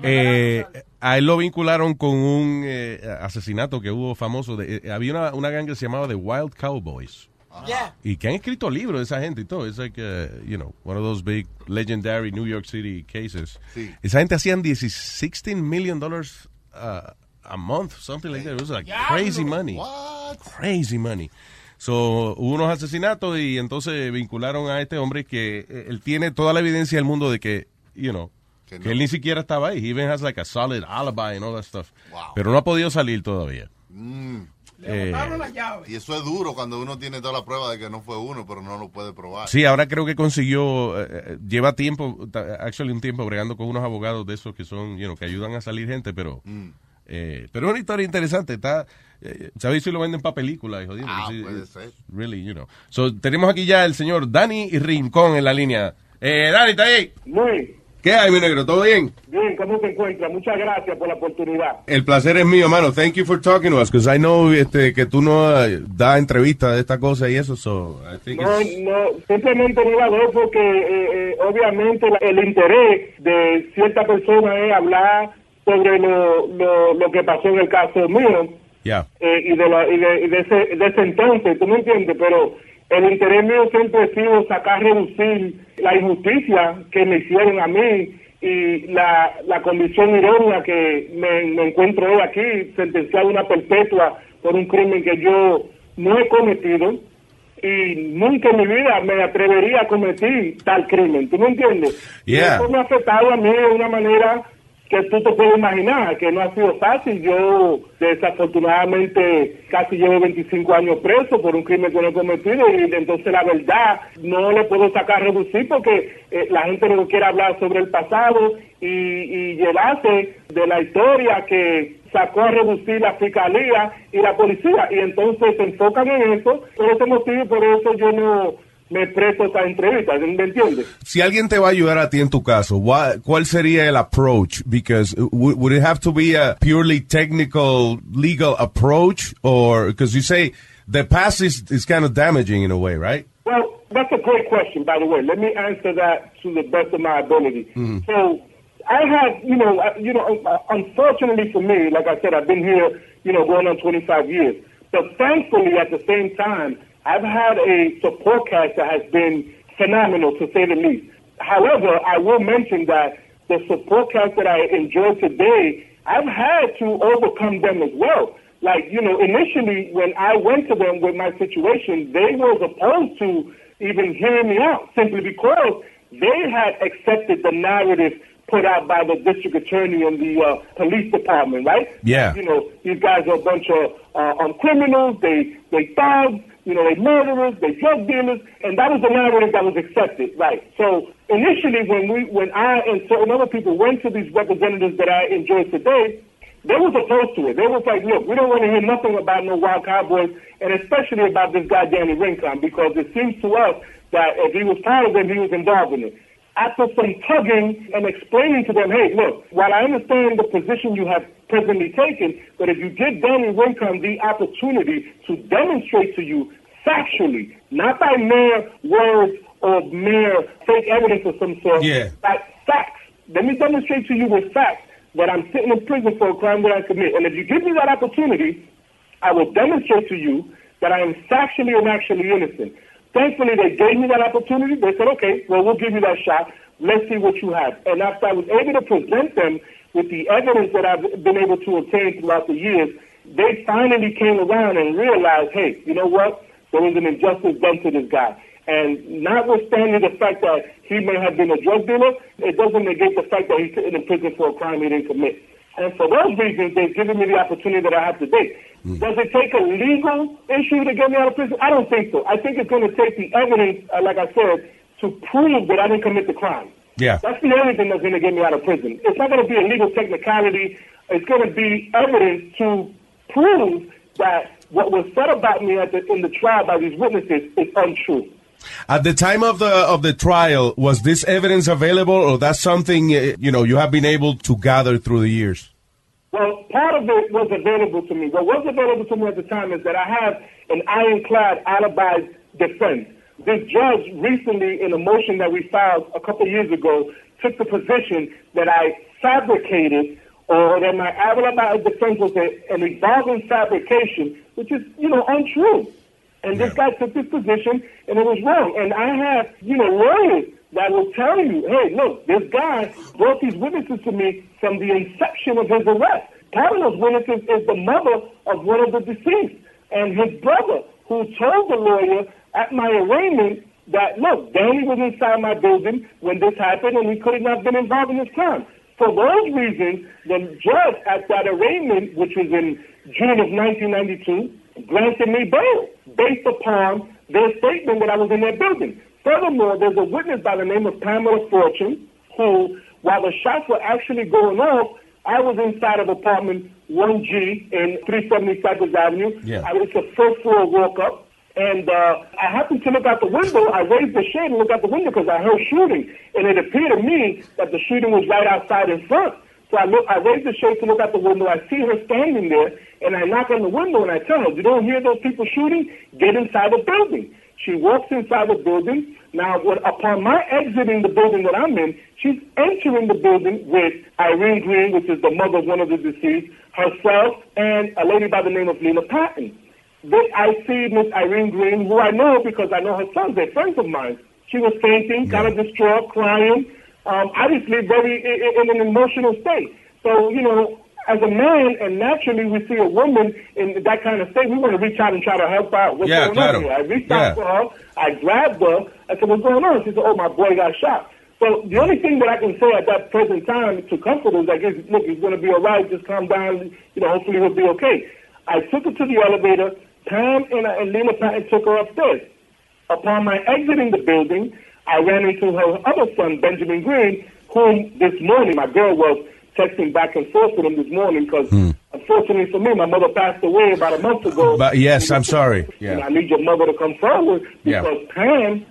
Eh, a él lo vincularon con un eh, asesinato que hubo famoso. De, eh, había una, una gang que se llamaba The Wild Cowboys. Yeah. Y que han escrito libros de esa gente y todo. Es like, uh, you know, one of those big legendary New York City cases. Sí. Esa gente hacían 16 million dollars uh, a month, something like that. It was like crazy money. Crazy money. So, hubo unos asesinatos y entonces vincularon a este hombre que eh, él tiene toda la evidencia del mundo de que, you know, que, él ni siquiera estaba ahí. He even has like a solid alibi and all that stuff. Pero no ha podido salir todavía. Mm. Eh, Y eso es duro cuando uno tiene toda la prueba de que no fue uno, pero no lo puede probar. Sí, ahora creo que consiguió, eh, eh, lleva tiempo, actually un tiempo bregando con unos abogados de esos que son, you know, que ayudan a salir gente, pero, Mm. eh, pero es una historia interesante, está, eh, ¿sabéis si lo venden para películas? hijo? Ah, sí, puede it's ser. Really, you know. So, tenemos aquí ya el señor Dani Rincón en la línea. Eh, Dani, ¿está ahí? Muy ¿Qué hay, mi negro? ¿Todo bien? bien, ¿cómo te encuentras? Muchas gracias por la oportunidad. El placer es mío, mano. Thank you for talking to us, because I know este, que tú no eh, das entrevistas de esta cosa y eso, so I think No, it's- no, simplemente no la doy porque eh, eh, obviamente el interés de cierta persona es hablar sobre lo, lo, lo que pasó en el caso mío Yeah. eh, y, de, la, y, de, y de ese, de ese entonces, ¿tú me entiendes? Pero el interés mío siempre ha sido sacar, reducir la injusticia que me hicieron a mí y la, la condición irónica que me, me encuentro hoy aquí, sentenciado a una perpetua por un crimen que yo no he cometido y nunca en mi vida me atrevería a cometer tal crimen, ¿tú me entiendes? Y Yeah. Eso me ha afectado a mí de una manera que tú te puedes imaginar, que no ha sido fácil. Yo, desafortunadamente, casi llevo 25 años preso por un crimen que no he cometido y entonces la verdad no le puedo sacar a reducir porque eh, la gente no quiere hablar sobre el pasado y, y llevarse de la historia que sacó a reducir la fiscalía y la policía y entonces se enfocan en eso. Por ese motivo, por eso yo no me presto esta entrevista, ¿me entiendes? si alguien te va a ayudar a ti en tu caso, wha- ¿cuál sería el approach? Because uh, would, it have to be a purely technical, legal approach, or because you say the past is, is kind of damaging in a way, right? Well, that's a great question, by the way. Let me answer that to the best of my ability. Mhm. So, I have, you know, you know, uh, unfortunately for me, like I said, I've been here, you know, going on 25 years. But thankfully, at the same time, I've had a support cast that has been phenomenal, to say the least. However, I will mention that the support cast that I enjoy today, I've had to overcome them as well. Like, you know, initially when I went to them with my situation, they was opposed to even hearing me out simply because they had accepted the narrative put out by the district attorney and the uh, police department, right? Yeah. You know, these guys are a bunch of uh, um, criminals, they, they thugs, you know, they murderers, they drug dealers, and that was the narrative that was accepted, right? So initially when we, when I and certain other people went to these representatives that I enjoy today, they was opposed to it. They was like, look, we don't want to hear nothing about no wild cowboys, and especially about this guy Danny Rincon, because it seems to us that if he was part of it, he was involved in it. After some tugging and explaining to them, hey, look, while I understand the position you have presently taken, but if you give Danny Rincon the opportunity to demonstrate to you factually, not by mere words or mere fake evidence of some sort, Yeah. by facts. Let me demonstrate to you with facts that I'm sitting in prison for a crime that I commit. And if you give me that opportunity, I will demonstrate to you that I am factually and actually innocent. Thankfully, they gave me that opportunity. They said, okay, well, we'll give you that shot. Let's see what you have. And after I was able to present them with the evidence that I've been able to obtain throughout the years, they finally came around and realized, hey, you know what? There was an injustice done to this guy. And notwithstanding the fact that he may have been a drug dealer, it doesn't negate the fact that he's in prison for a crime he didn't commit. And for those reasons, they've given me the opportunity that I have today. Does it take a legal issue to get me out of prison? I don't think so. I think it's going to take the evidence, uh, like I said, to prove that I didn't commit the crime. Yeah. That's the only thing that's going to get me out of prison. It's not going to be a legal technicality. It's going to be evidence to prove that what was said about me at the, in the trial by these witnesses is untrue. At the time of the of the trial, was this evidence available, or that's something uh, you know you have been able to gather through the years? Well, part of it was available to me. What was available to me at the time is that I have an ironclad alibi defense. This judge recently, in a motion that we filed a couple years ago, took the position that I fabricated or that my alibi defense was an evolving fabrication, which is, you know, untrue. And this guy took this position, and it was wrong. And I have, you know, lawyers that will tell you, hey, look, this guy brought these witnesses to me from the inception of his arrest. Part of those witnesses is the mother of one of the deceased and his brother, who told the lawyer at my arraignment that, look, Danny was inside my building when this happened, and he could not have been involved in this crime. For those reasons, the judge at that arraignment, which was in June of 1992, granted me bail based upon their statement that I was in their building. Furthermore, there's a witness by the name of Pamela Fortune who, while the shots were actually going off, I was inside of apartment 1G in 370 Cypress Avenue. Yeah. I was the first floor walk up. And uh, I happened to look out the window. I raised the shade and looked out the window because I heard shooting. And it appeared to me that the shooting was right outside in front. So I look, I raised the shade to look out the window. I see her standing there, and I knock on the window and I tell her, "You don't hear those people shooting? Get inside the building." She walks inside the building. Now, when, upon my exiting the building that I'm in, she's entering the building with Irene Green, which is the mother of one of the deceased, herself, and a lady by the name of Lena Patton. Then I see Miss Irene Green, who I know because I know her sons. They're friends of mine. She was fainting, kind of distraught, crying, um, obviously very i- i- in an emotional state. So, you know, as a man, and naturally we see a woman in that kind of state, we want to reach out and try to help out. What's Yeah, going claro. on here? I reached Yeah. out for her. I grabbed her. I said, what's going on? She said, oh, my boy got shot. So the only thing that I can say at that present time to comfort her is, I guess, look, he's going to be all right. Just calm down. You know, hopefully he'll be okay. I took her to the elevator. Pam and, and Lena Patton took her upstairs. Upon my exiting the building, I ran into her other son, Benjamin Green, whom this morning my girl was texting back and forth with him this morning because, hmm. unfortunately for me, my mother passed away about a month ago. But yes, I'm sorry. And Yeah. I need your mother to come forward Yeah. because Pam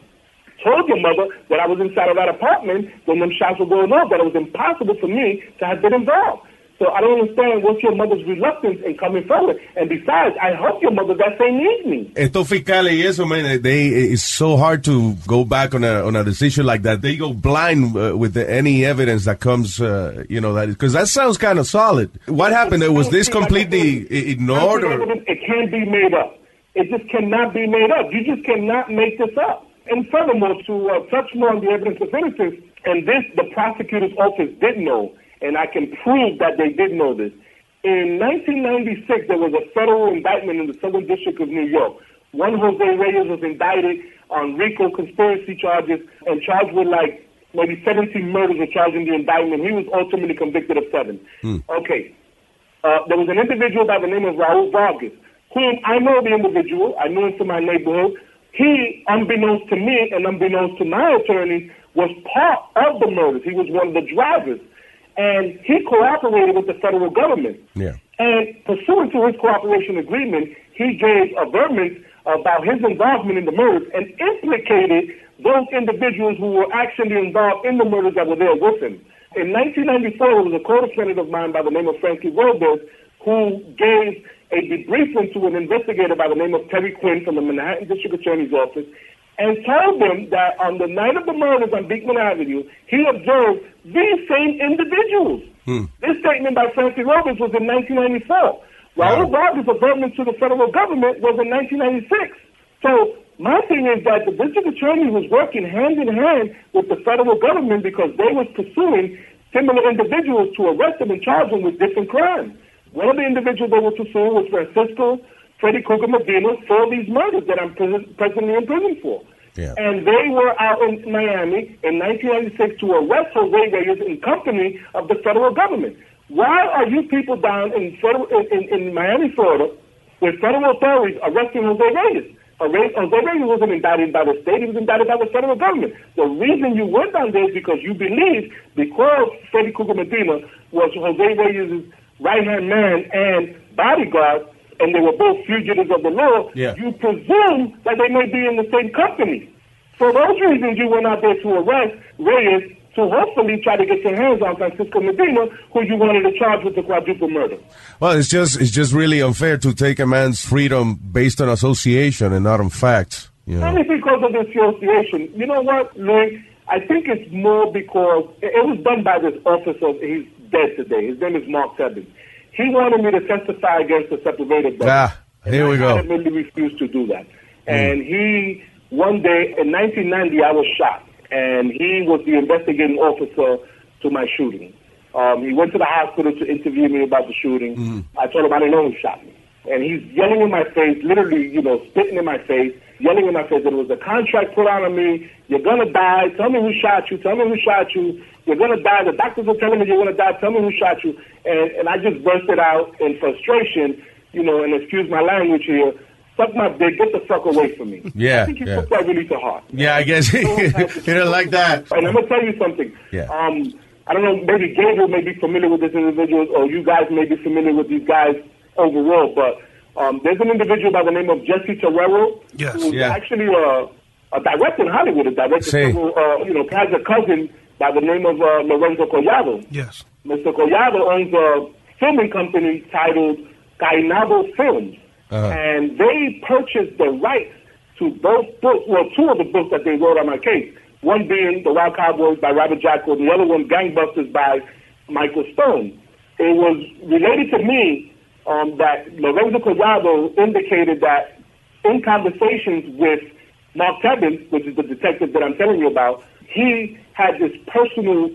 told your mother that I was inside of that apartment when them shots were going off, that it was impossible for me to have been involved. So I don't understand what's your mother's reluctance in coming forward. And besides, I hope your mother that same evening. Estos fiscales y eso, man, they it's so hard to go back on a on a decision like that. They go blind uh, with the, any evidence that comes, uh, you know, that because that sounds kind of solid. What happened? Was this completely ignored or? It can't be made up. It just cannot be made up. You just cannot make this up. And furthermore, to uh, touch more on the evidence of innocence, and this the prosecutor's office did know, and I can prove that they did know this. In 1996, there was a federal indictment in the Southern District of New York. One Jose Reyes was indicted on RICO conspiracy charges and charged with like maybe 17 murders were charged in the indictment. He was ultimately convicted of seven. Okay. Uh, there was an individual by the name of Raul Vargas, whom I know the individual. I knew him from my neighborhood. He, unbeknownst to me and unbeknownst to my attorneys, was part of the murders. He was one of the drivers. And he cooperated with the federal government. Yeah. And pursuant to his cooperation agreement, he gave averments about his involvement in the murders and implicated those individuals who were actually involved in the murders that were there with him. In 1994, there was a co-defendant of mine by the name of Frankie Robles who gave a debriefing to an investigator by the name of Terry Quinn from the Manhattan District Attorney's Office and told them that on the night of the murders on Beekman Avenue, he observed these same individuals. Hmm. This statement by Frankie Roberts was in 1994. Raul Vargas' averment to the federal government was in 1996. So my thing is that the district attorney was working hand in hand with the federal government because they was pursuing similar individuals to arrest them and charge them with different crimes. One of the individuals they were pursuing was Francisco Freddy Krueger Medina for these murders that I'm pres- presently in prison for. And they were out in Miami in 1996 to arrest Jose Reyes in company of the federal government. Why are you people down in, federal, in, in, Miami, Florida, with federal authorities arresting Jose Reyes? Jose Reyes wasn't indicted by the state; he was indicted by the federal government. The reason you went down there is because you believe because Freddy Krueger Medina was Jose Reyes' right hand man and bodyguard, and they were both fugitives of the law. Yeah. You presume that they may be in the same company. For those reasons, you went out there to arrest Reyes to hopefully try to get your hands on Francisco Medina, who you wanted to charge with the quadruple murder. Well, it's just it's just really unfair to take a man's freedom based on association and not on facts. You know? Only because of the association. You know what, Louis? I think it's more because it was done by this officer. He's dead today. His name is Mark Tebbins. He wanted me to testify against the separated brother. Ah, here we I go. adamantly refused to do that. And he, one day in 1990, I was shot, and he was the investigating officer to my shooting. Um, he went to the hospital to interview me about the shooting. I told him I didn't know who shot me. And he's yelling in my face, literally, you know, spitting in my face, yelling in my face that it was a contract put on me. You're gonna die. Tell me who shot you. Tell me who shot you. You're gonna die. The doctors are telling me you're gonna die. Tell me who shot you. And and I just bursted out in frustration, you know, and excuse my language here. Suck my dick. Get the fuck away from me. Yeah, I think you yeah. took that really to heart. Yeah, I guess [LAUGHS] he didn't like that. And I'm gonna tell you something. Yeah. Um, I don't know. Maybe Gabriel may be familiar with this individual, or you guys may be familiar with these guys overall. But um, there's an individual by the name of Jesse Terrero, Yes. who's Yeah. actually a, a director in Hollywood. A director, Sí. who, uh, you know, has a cousin by the name of uh, Lorenzo Collado. Yes. Mr. Collado owns a filming company titled Cainabo Films, Uh-huh. and they purchased the rights to both books, well, two of the books that they wrote on my case. One being The Wild Cowboys by Robert Jacko, the other one Gangbusters by Michael Stone. It was related to me um, that Lorenzo Collado indicated that in conversations with Mark Tebbins, which is the detective that I'm telling you about, he had this personal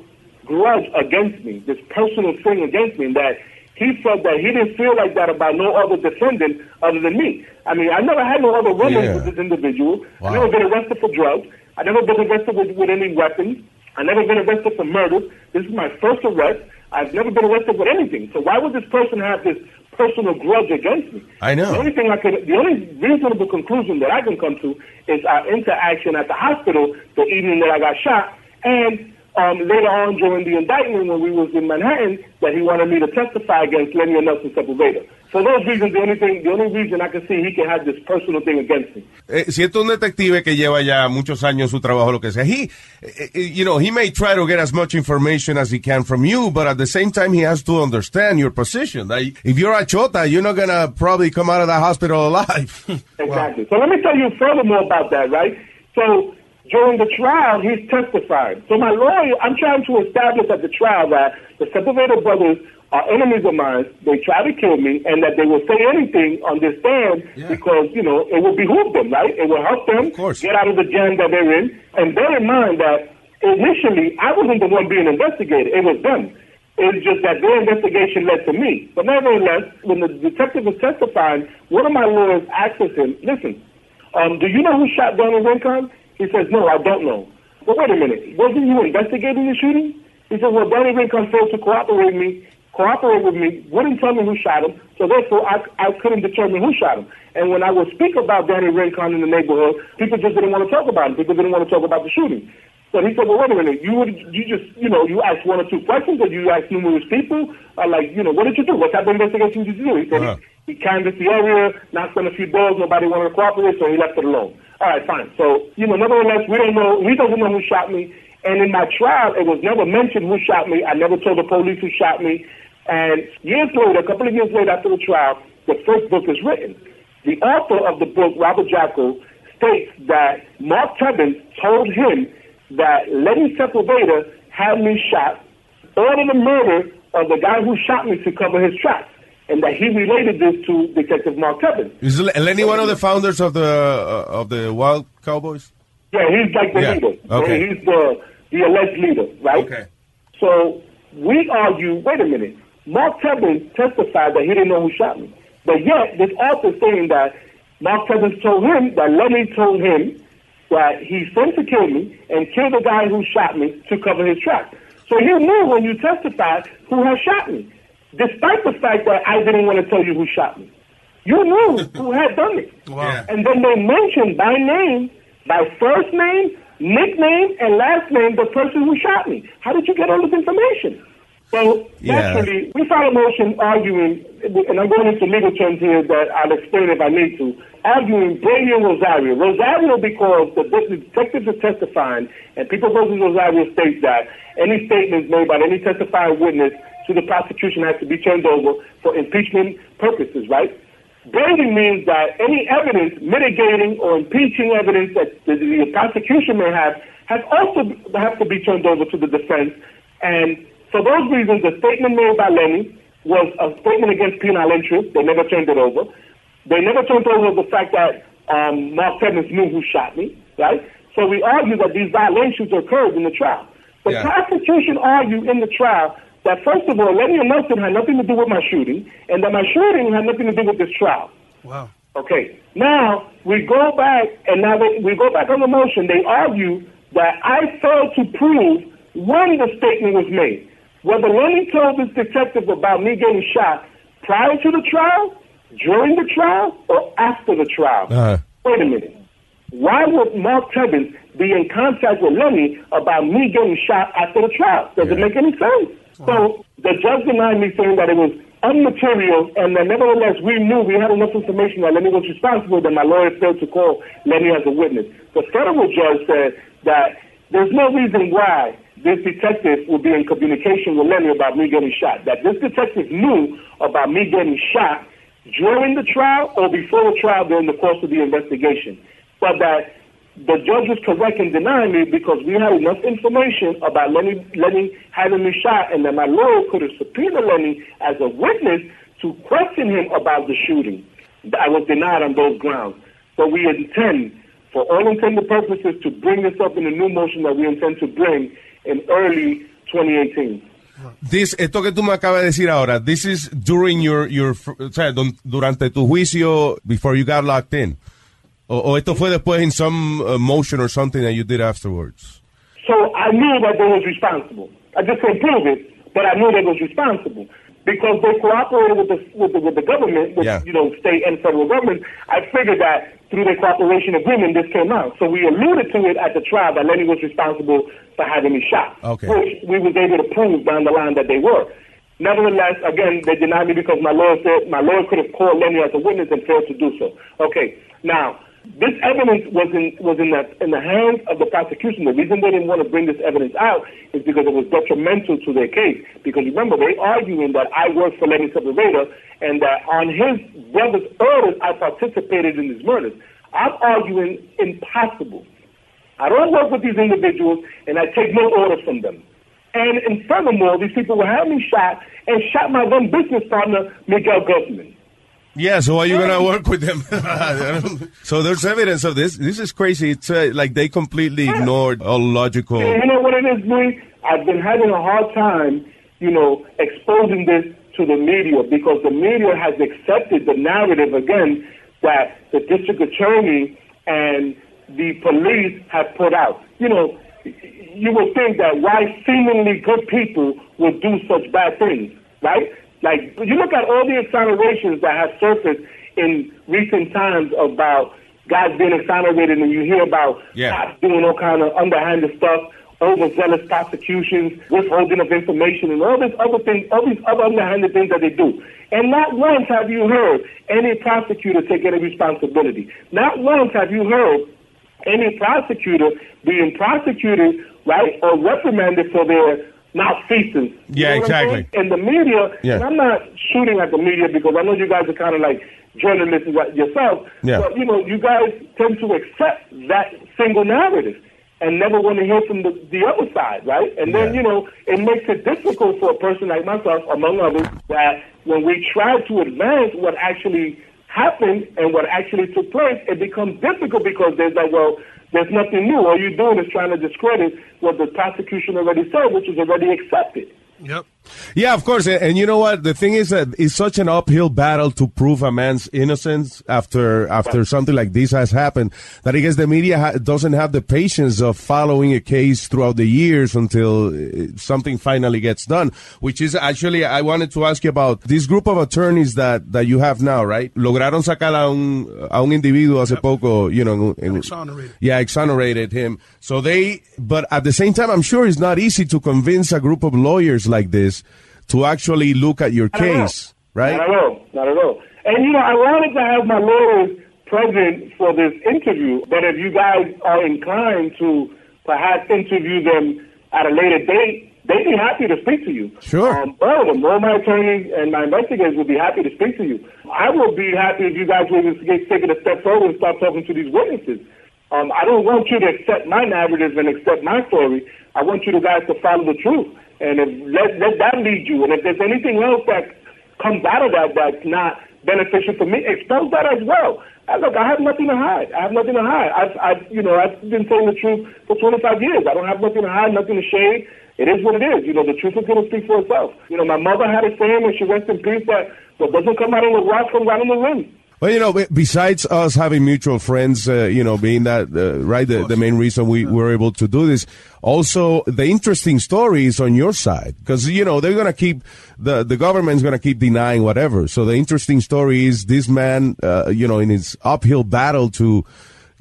grudge against me, this personal thing against me, that he felt that he didn't feel like that about no other defendant other than me. I mean, I never had no other women Yeah. with this individual. I never been arrested for drugs. I never been arrested with, with any weapons. I never been arrested for murder. This is my first arrest. I've never been arrested with anything. So why would this person have this personal grudge against me? I know. The only thing I could, the only reasonable conclusion that I can come to is our interaction at the hospital the evening that I got shot, and um, later on during the indictment when we was in Manhattan, that he wanted me to testify against Lenny and Nelson Sepulveda. For those reasons, the only thing, the only reason I can see he can have this personal thing against me. Eh, si es un detective que lleva ya muchos años su trabajo, lo que sea, he, eh, eh, you know, he may try to get as much information as he can from you, but at the same time, he has to understand your position. Like, if you're a chota, you're not gonna probably come out of that hospital alive. [LAUGHS] Exactly. So let me tell you furthermore about that, right? So during the trial, he's testifying. So my lawyer, I'm trying to establish at the trial that the Sepulveda brothers are enemies of mine. They try to kill me, and that they will say anything on this stand because you know it will behoove them, right? It will help them get out of the jam that they're in. And bear in mind that initially I wasn't the one being investigated; it was them. It's just that their investigation led to me. But nevertheless, when the detective was testifying, one of my lawyers asked him, listen, um, do you know who shot Donald Rincon? He says, no, I don't know. But wait a minute, wasn't you investigating the shooting? He said, well, Donnie Rincon failed to cooperate with me, cooperate with me, wouldn't tell me who shot him, so therefore I, I couldn't determine who shot him. And when I would speak about Danny Rincon in the neighborhood, people just didn't want to talk about him. People didn't want to talk about the shooting. So he said, well, wait a minute, you would, you just, you know, you asked one or two questions, or you asked numerous people, uh, like, you know, what did you do? What type of investigation did you do? He said he, he canvassed the area, knocked on a few doors, nobody wanted to cooperate, so he left it alone. All right, fine. So, you know, nevertheless, we don't know, he doesn't know who shot me, and in my trial, it was never mentioned who shot me. I never told the police who shot me. And years later, a couple of years later after the trial, the first book is written. The author of the book, Robert Jacko, states that Mark Tebbins told him that Lenny Sepulveda had me shot, ordered the murder of the guy who shot me to cover his tracks, and that he related this to Detective Mark Tebbins. Is Lenny one of the founders of the uh, of the Wild Cowboys? Yeah, he's like the Yeah. leader. Okay. He's the the alleged leader, right? Okay. So we argue. Wait a minute. Mark Tebbins testified that he didn't know who shot me. But yet, this author saying that Mark Tebbins told him that Lenny told him that he sent to kill me and kill the guy who shot me to cover his tracks. So you knew when you testified who had shot me, despite the fact that I didn't want to tell you who shot me. You knew who had done it. [LAUGHS] Wow! And then they mentioned by name, by first name, nickname, and last name the person who shot me. How did you get all this information? So Yeah. naturally, we filed a motion arguing, and I'm going into legal terms here that I'll explain if I need to, arguing Brady and Rosario. Rosario because the, the detectives are testifying, and People versus Rosario states that any statements made by any testifying witness to the prosecution has to be turned over for impeachment purposes, right? Brady means that any evidence mitigating or impeaching evidence that the, the prosecution may have has also have to be turned over to the defense. And for those reasons, the statement made by Lenny was a statement against penal interest. They never turned it over. They never turned over the fact that um, Mark Evans knew who shot me, right? So we argue that these violations occurred in the trial. The Yeah. prosecution argued in the trial that, first of all, Lenny and Nelson had nothing to do with my shooting, and that my shooting had nothing to do with this trial. Wow. Okay. Now we go back, and now they, we go back on the motion. They argue that I failed to prove when the statement was made. Whether Lenny told this detective about me getting shot prior to the trial, during the trial, or after the trial. Uh, Wait a minute. Why would Mark Tebbins be in contact with Lenny about me getting shot after the trial? Does it make any sense? So the judge denied me saying that it was unmaterial and that nevertheless we knew we had enough information that Lenny was responsible that my lawyer failed to call Lenny as a witness. The federal judge said that there's no reason why this detective would be in communication with Lenny about me getting shot. That this detective knew about me getting shot during the trial or before the trial during the course of the investigation. But that the judge was correct in denying me because we had enough information about Lenny, Lenny having me shot and that my lawyer could have subpoenaed Lenny as a witness to question him about the shooting. I was denied on those grounds. But we intend, for all intended purposes, to bring this up in a new motion that we intend to bring in early 2018. This, esto que tú me acabas de decir ahora, this is during your, your, o sea, durante tu juicio before you got locked in. O, o esto fue después in some uh, motion or something that you did afterwards. So I knew that they was responsible. I just couldn't prove it, but I knew they was responsible because they cooperated with the with the, with the government, with Yeah. you know state and federal government. I figured that through their cooperation agreement, this came out. So we alluded to it at the trial that Lenny was responsible for having me shot, Okay. which we was able to prove down the line that they were. Nevertheless, again, they denied me because my lawyer said my lawyer could have called Lenny as a witness and failed to do so. Okay, now this evidence was in was in the in the hands of the prosecution. The reason they didn't want to bring this evidence out is because it was detrimental to their case. Because remember, they arguing that I worked for Lenny Sepulveda and that on his brother's orders I participated in his murders. I'm arguing impossible. I don't work with these individuals, and I take no orders from them. And, and furthermore, these people will have me shot and shot my then business partner, Miguel Guzman. Yeah, so are you gonna work with them? [LAUGHS] so there's evidence of this. This is crazy. It's uh, like they completely ignored all logical. You know what it is, Louis? I've been having a hard time, you know, exposing this to the media because the media has accepted the narrative again that the district attorney and the police have put out. You know, you would think that why seemingly good people would do such bad things, right? Like you look at all the exonerations that have surfaced in recent times about guys being exonerated, and you hear about Yeah. cops doing all kind of underhanded stuff, overzealous prosecutions, withholding of information, and all these other things, all these other underhanded things that they do. And not once have you heard any prosecutor take any responsibility. Not once have you heard any prosecutor being prosecuted, right, or reprimanded for their malfeasance. You Yeah, know what I'm exactly. And the media, Yeah. and I'm not shooting at the media because I know you guys are kind of like journalists yourself, Yeah. but you know, you guys tend to accept that single narrative and never want to hear from the, the other side, right? And then, you know, it makes it difficult for a person like myself, among others, that when we try to advance what actually happened and what actually took place, it becomes difficult because there's like, well, there's nothing new. All you're doing is trying to discredit what the prosecution already said, which is already accepted. Yep. Yeah, of course. And, and you know what? The thing is that it's such an uphill battle to prove a man's innocence after after something like this has happened that I guess the media ha- doesn't have the patience of following a case throughout the years until uh, something finally gets done. Which is actually, I wanted to ask you about this group of attorneys that, that you have now, right? Lograron sacar a un, a un individuo hace poco, you know, Exonerated. yeah, exonerated him. So they, but at the same time, I'm sure it's not easy to convince a group of lawyers like this to actually look at your Not case, right? Not at all. Not at all. And you know, I wanted to have my lawyers present for this interview, but if you guys are inclined to perhaps interview them at a later date, they'd be happy to speak to you. Sure. Um, all of them, all my attorneys and my investigators will be happy to speak to you. I will be happy if you guys will just take it a step forward and start talking to these witnesses. Um, I don't want you to accept my narrative and accept my story. I want you to guys to follow the truth. And if, let, let that lead you. And if there's anything else that comes out of that that's not beneficial for me, expose that as well. Uh, look, I have nothing to hide. I have nothing to hide. I've, I've, you know, I've been telling the truth for 25 years. I don't have nothing to hide, nothing to shade. It is what it is. You know, the truth is going to speak for itself. You know, my mother had a saying when she rests in peace that what doesn't come out of the rock comes out of the rim. Well, you know, besides us having mutual friends, uh, you know, being that, uh, right, the, the main reason we were able to do this, also the interesting story is on your side. Because, you know, they're going to keep, the, the government's going to keep denying whatever. So the interesting story is this man, uh, you know, in his uphill battle to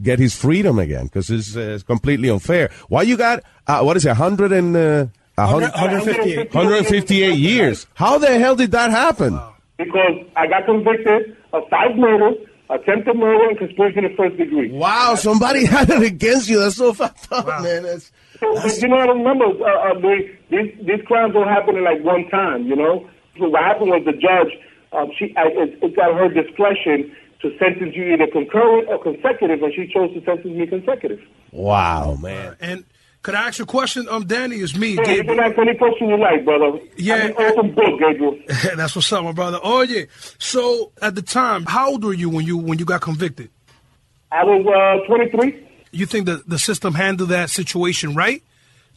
get his freedom again. Because it's, uh, it's completely unfair. Why you got, uh, what is it, 100 and, uh, a hun- 158. 158 years. How the hell did that happen? Because I got convicted of five murders, attempted murder, and conspiracy to first degree. Wow, somebody [LAUGHS] had it against you. That's so fucked up, man. That's, So, but you know what I remember? Uh, uh, they, these these crimes don't happen in like one time. You know, so what happened was the judge, um, she I, it, it's at her discretion to sentence you either concurrent or consecutive, and she chose to sentence me consecutive. Wow, man. And could I ask you a question? Um, Danny, it's me, Yeah, you can ask any question you like, brother. Yeah. Open book, Gabriel. [LAUGHS] That's what's up, my brother. Oh yeah. So at the time, how old were you when you when you got convicted? I was uh, 23. You think the the system handled that situation right?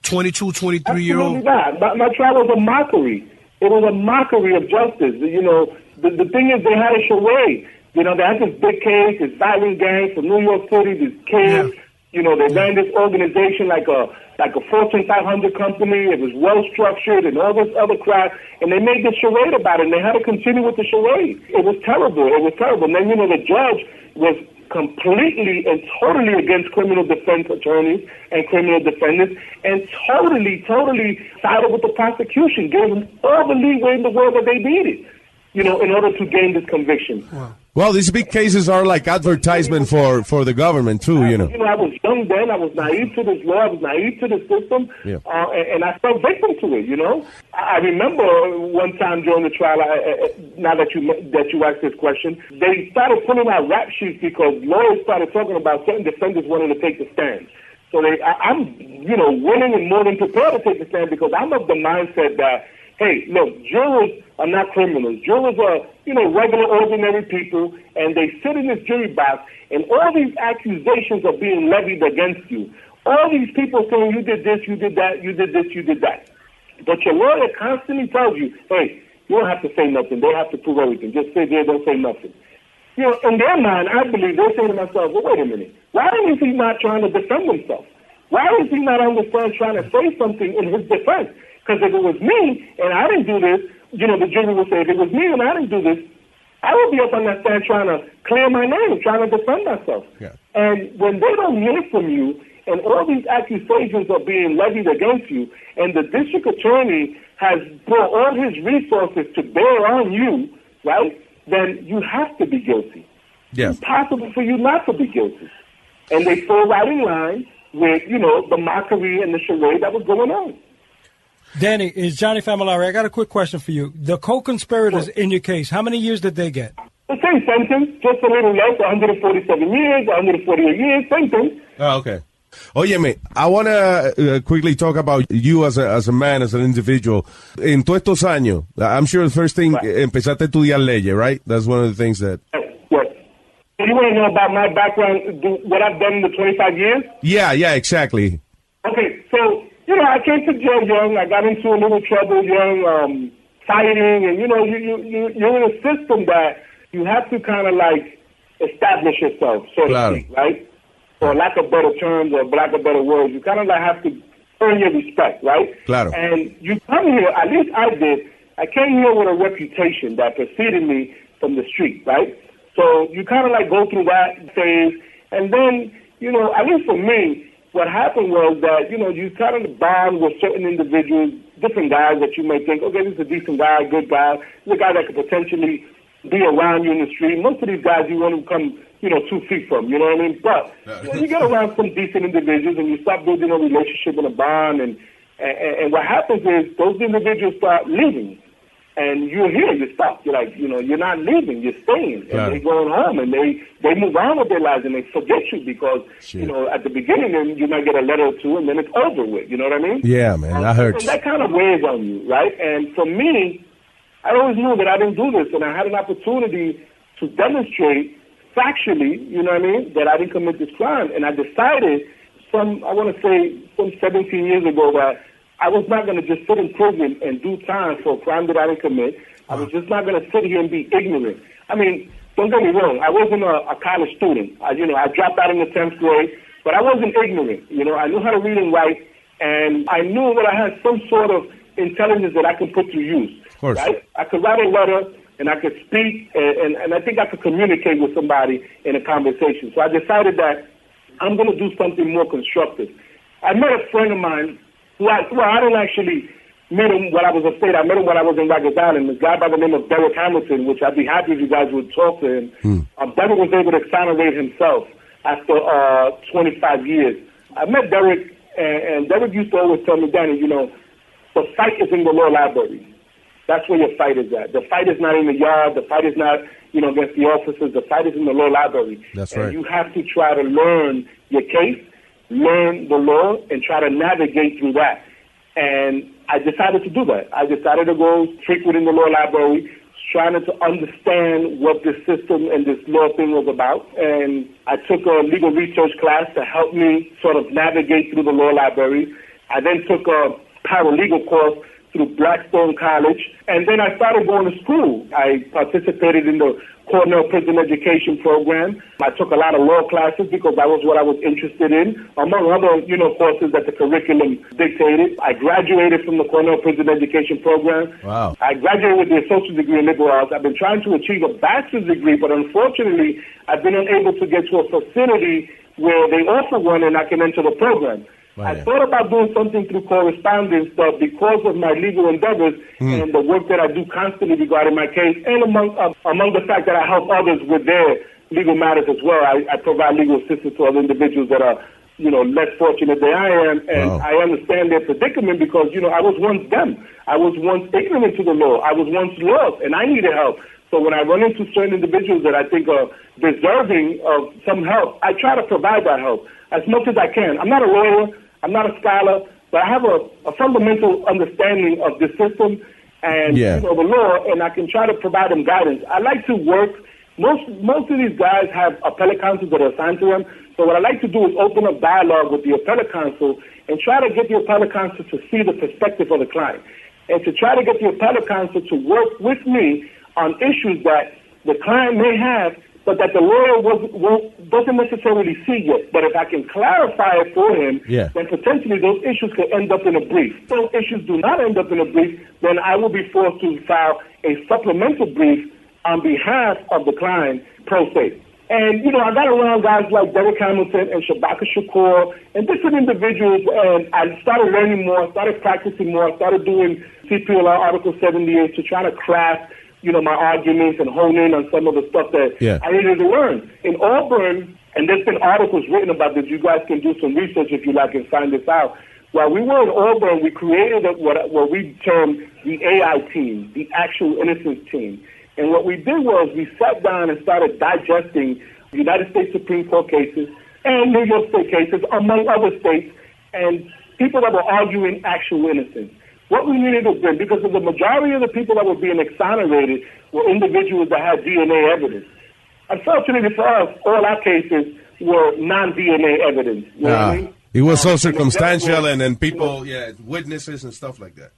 22, 23 year old. not. My, my trial was a mockery. It was a mockery of justice. You know, the, the thing is, they had a charade. You know, they had this big case, this violent gang from New York City, this case. You know, they ran this organization like a like a Fortune 500 company. It was well structured and all this other crap. And they made this charade about it. And they had to continue with the charade. It was terrible. It was terrible. And then you know the judge was completely and totally against criminal defense attorneys and criminal defendants, and totally, totally sided with the prosecution, gave them all the leeway in the world that they needed, you know, in order to gain this conviction. Well, these big cases are like advertisement for, for the government too, you know. You know, I was young then. I was naive to this law. I was naive to the system, Yeah. uh, and, and I fell victim to it. You know, I I remember one time during the trial. I, I, now that you that you asked this question, they started pulling out rap sheets because lawyers started talking about certain defendants wanting to take the stand. So they, I, I'm, you know, willing and more than prepared to take the stand because I'm of the mindset that, hey, look, jurors are not criminals. Jurors are, you know, regular, ordinary people, and they sit in this jury box, and all these accusations are being levied against you. All these people saying you did this, you did that, you did this, you did that. But your lawyer constantly tells you, hey, you don't have to say nothing. They have to prove everything. Just sit there, don't say nothing. You know, in their mind, I believe they're saying to myself, well, wait a minute. Why is he not trying to defend himself? Why is he not on the stand trying to say something in his defense? Because if it was me and I didn't do this, you know, the jury would say, if it was me and I didn't do this, I would be up on that stand trying to clear my name, trying to defend myself. Yeah. And when they don't hear from you, and all these accusations are being levied against you, and the district attorney has brought all his resources to bear on you, right? Then you have to be guilty. Yeah. Impossible for you not to be guilty. And they fall right in line with, you know, the mockery and the charade that was going on. Danny, is Johnny Familari. I got a quick question for you. The co-conspirators in your case, how many years did they get? The same sentence, just a little less, 147 years, 148 years, same thing. Oh, okay. Óyeme, I want to uh, quickly talk about you as a, as a man, as an individual. En todos estos años, I'm sure the first thing, empezaste a estudiar leyes, right? That's one of the things that... Yes. So you want to know about my background, what I've done in the 25 years? Yeah, yeah, exactly. Okay, so, you know, I came to jail young. I got into a little trouble young, um, fighting, and you know, you you you you're in a system that you have to kind of like establish yourself, so Claro. to speak, right? For lack of better terms or lack of better words, you kind of like have to earn your respect, right? Claro. And you come here, at least I did. I came here with a reputation that preceded me from the street, right? So you kind of like go through that phase, and then you know, at least for me, what happened was that you know you kind of bond with certain individuals, different guys that you may think, okay, this is a decent guy, good guy, this is a guy that could potentially be around you in the street. Most of these guys you want to come, you know, two feet from, you know what I mean? But when you get around some decent individuals and you start building a relationship and a bond, and and, and what happens is those individuals start leaving. And you're here, you're stuck. You're like, you know, you're not leaving, you're staying. Claro. And they're going home and they, they move on with their lives and they forget you because, you know, at the beginning then you might get a letter or two and then it's over with. You know what I mean? Yeah, man, I heard And that kind of weighs on you, right? And for me, I always knew that I didn't do this, and I had an opportunity to demonstrate factually, you know what I mean, that I didn't commit this crime. And I decided, some I want to say, some 17 years ago, that I was not going to just sit in prison and do time for a crime that I didn't commit. I was just not going to sit here and be ignorant. I mean, don't get me wrong. I wasn't a, a college student. I, you know, I dropped out in the 10th grade, but I wasn't ignorant. You know, I knew how to read and write, and I knew that I had some sort of intelligence that I could put to use. Of course. Right? I could write a letter and I could speak and, and, and I think I could communicate with somebody in a conversation. So I decided that I'm going to do something more constructive. I met a friend of mine I, well, I didn't actually meet him when I was a state. I met him when I was in Rikers Island. This guy by the name of Derek Hamilton, which I'd be happy if you guys would talk to him. Um, Derek was able to exonerate himself after uh, 25 years. I met Derek, and, and Derek used to always tell me, Danny, you know, the fight is in the law library. That's where your fight is at. The fight is not in the yard. The fight is not, you know, against the officers. The fight is in the law library. That's and right. you have to try to learn your case, learn the law, and try to navigate through that. And I decided to do that. I decided to go frequent in the law library, trying to understand what this system and this law thing was about. And I took a legal research class to help me sort of navigate through the law library. I then took a paralegal course through Blackstone College, and then I started going to school. I participated in the Cornell Prison Education Program. I took a lot of law classes because that was what I was interested in, among other, you know, courses that the curriculum dictated. I graduated from the Cornell Prison Education Program. Wow. I graduated with the associate degree in liberal arts. I've been trying to achieve a bachelor's degree, but unfortunately, I've been unable to get to a facility where they offer one and I can enter the program. I thought about doing something through correspondence, but because of my legal endeavors and the work that I do constantly regarding my case, and among uh, among the fact that I help others with their legal matters as well, I, I provide legal assistance to other individuals that are, you know, less fortunate than I am, and I understand their predicament because you know I was once them. I was once ignorant to the law. I was once lost, and I needed help. So when I run into certain individuals that I think are deserving of some help, I try to provide that help as much as I can. I'm not a lawyer, I'm not a scholar, but I have a, a fundamental understanding of the system and Yeah. you know, the law, and I can try to provide them guidance. I like to work. Most most of these guys have appellate counsels that are assigned to them. So what I like to do is open up dialogue with the appellate counsel and try to get the appellate counsel to see the perspective of the client, and to try to get the appellate counsel to work with me on issues that the client may have, but that the lawyer was, doesn't necessarily see yet. But if I can clarify it for him, Yeah. then potentially those issues could end up in a brief. If those issues do not end up in a brief, then I will be forced to file a supplemental brief on behalf of the client pro se. And, you know, I got around guys like Derek Hamilton and Shabaka Shakur and different individuals, and I started learning more, started practicing more, started doing CPLR Article 78 to try to craft, you know, my arguments and hone in on some of the stuff that Yeah. I needed to learn. In Auburn, and there's been articles written about this, you guys can do some research if you like and find this out. While we were in Auburn, we created a, what, what we termed the AI team, the actual innocence team. And what we did was we sat down and started digesting United States Supreme Court cases and New York State cases, among other states, and people that were arguing actual innocence. What we needed to do, because of the majority of the people that were being exonerated were individuals that had DNA evidence. Unfortunately for us, all our cases were non-DNA evidence. You know I Ah. mean? It was so Um, circumstantial and then people, yeah, witnesses and stuff like that.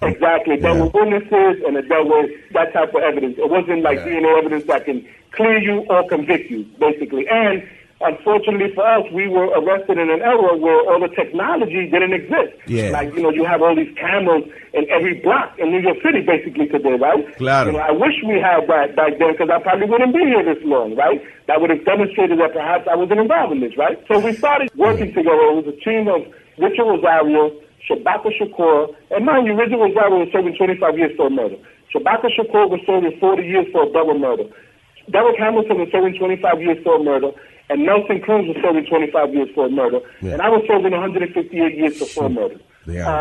Exactly. There were witnesses and there was that type of evidence. It wasn't like DNA evidence that can clear you or convict you, basically. And unfortunately for us, we were arrested in an era where all the technology didn't exist. Yeah. Like, you know, you have all these cameras in every block in New York City, basically, today, right? Claro. You know, I wish we had that back then because I probably wouldn't be here this long, right? That would have demonstrated that perhaps I wasn't involved in this, right? So we started working together. It was a team of Richard Rosario, Shabaka Shakur, and mind you, Richard Rosario was serving 25 years for a murder. Shabaka Shakur was serving 40 years for a double murder. Derek Hamilton was serving 25 years for a murder, and Nelson Cruz was serving 25 years for a murder, and I was serving 158 years for four murders.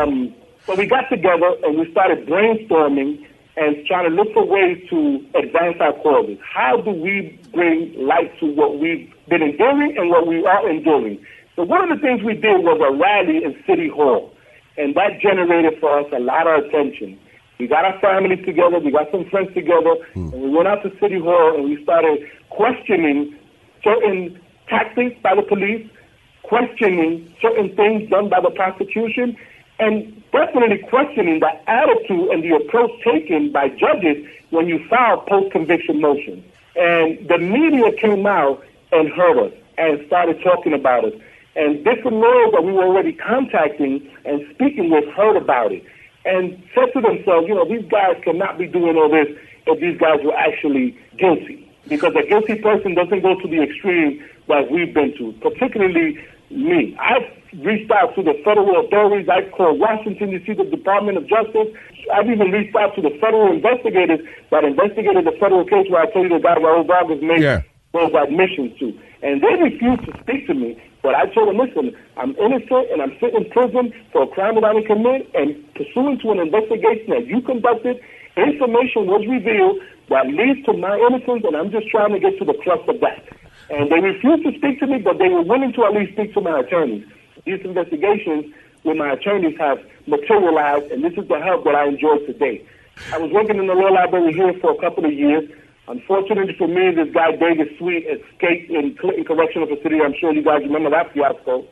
Um, so we got together and we started brainstorming and trying to look for ways to advance our causes. How do we bring light to what we've been enduring and what we are enduring? So one of the things we did was a rally in City Hall, and that generated for us a lot of attention. We got our families together, we got some friends together, and we went out to City Hall and we started questioning certain tactics by the police, questioning certain things done by the prosecution, and definitely questioning the attitude and the approach taken by judges when you file post-conviction motions. And the media came out and heard us and started talking about us. And different lawyers that we were already contacting and speaking with heard about it and said to themselves, you know, these guys cannot be doing all this if these guys were actually guilty. Because a guilty person doesn't go to the extreme like we've been to, particularly me. I've reached out to the federal authorities. I've called Washington, D.C., the Department of Justice. I've even reached out to the federal investigators that investigated the federal case where I told you the guy Raul Vargas made Yeah. those admissions to. And they refused to speak to me. But I told them, listen, I'm innocent and I'm sitting in prison for a crime that I didn't commit. And pursuant to an investigation that you conducted, information was revealed that leads to my innocence, and I'm just trying to get to the crux of that. And they refused to speak to me, but they were willing to at least speak to my attorneys. These investigations with my attorneys have materialized, and this is the help that I enjoy today. I was working in the law library here for a couple of years. Unfortunately for me, this guy David Sweet escaped in Clinton Correctional Facility. I'm sure you guys remember that fiasco.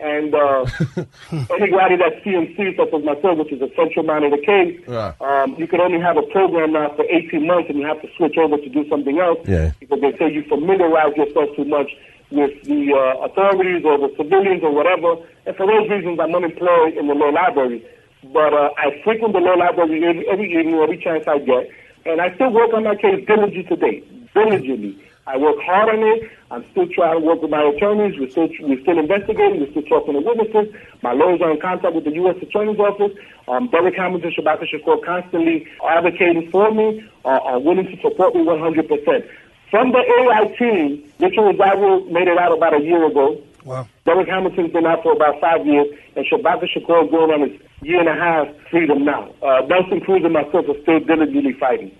And uh, [LAUGHS] anybody that's CMC, such as myself, which is a central mind of the case, Yeah. um, you can only have a program now for 18 months, and you have to switch over to do something else Yeah. because they say you familiarize yourself too much with the uh, authorities or the civilians or whatever. And for those reasons, I'm unemployed in the law library. But uh, I frequent the law library every, every evening, every chance I get, and I still work on my case diligently today, diligently. I work hard on it. I'm still trying to work with my attorneys. We're still we're still investigating. We're still talking to witnesses. My lawyers are in contact with the U.S. Attorney's Office. Um, Derek Hamilton, Shabaka Shakur constantly advocating for me, uh, are willing to support me 100%. From the AI team, Richard Rosario made it out about a year ago. Wow. Derek Hamilton's been out for about five years, and Shabaka Shakur is going on his year and a half freedom now. Uh, Nelson Cruz and myself are still diligently fighting.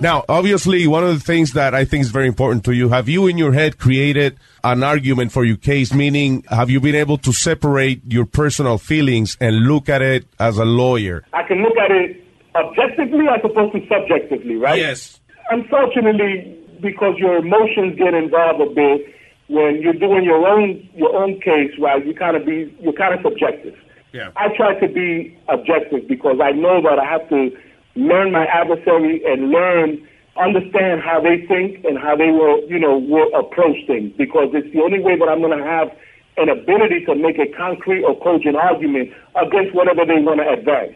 Now, obviously, one of the things that I think is very important to you, have you in your head created an argument for your case? Meaning, have you been able to separate your personal feelings and look at it as a lawyer? I can look at it objectively as opposed to subjectively, right? Yes. Unfortunately, because your emotions get involved a bit when you're doing your own your own case, right? You kind of be you're kind of subjective. Yeah. I try to be objective because I know that I have to learn my adversary and learn, understand how they think and how they will, you know, will approach things because it's the only way that I'm going to have an ability to make a concrete or cogent argument against whatever they want to advance.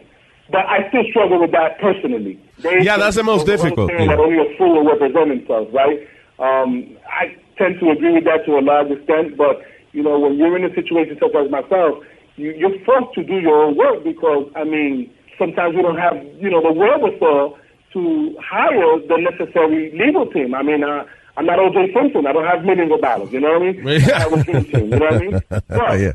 But I still struggle with that personally. They Yeah, that's the most difficult, yeah. That only a fool will represent himself, right? Um, I tend to agree with that to a large extent, but you know, when you're in a situation such as myself, you, you're forced to do your own work because, I mean, sometimes we don't have, you know, the wherewithal to hire the necessary legal team. I mean, uh, I'm not O.J. Simpson. I don't have millions of dollars. You know what I mean? I have a dream team. You know what I mean? [LAUGHS] But, yeah.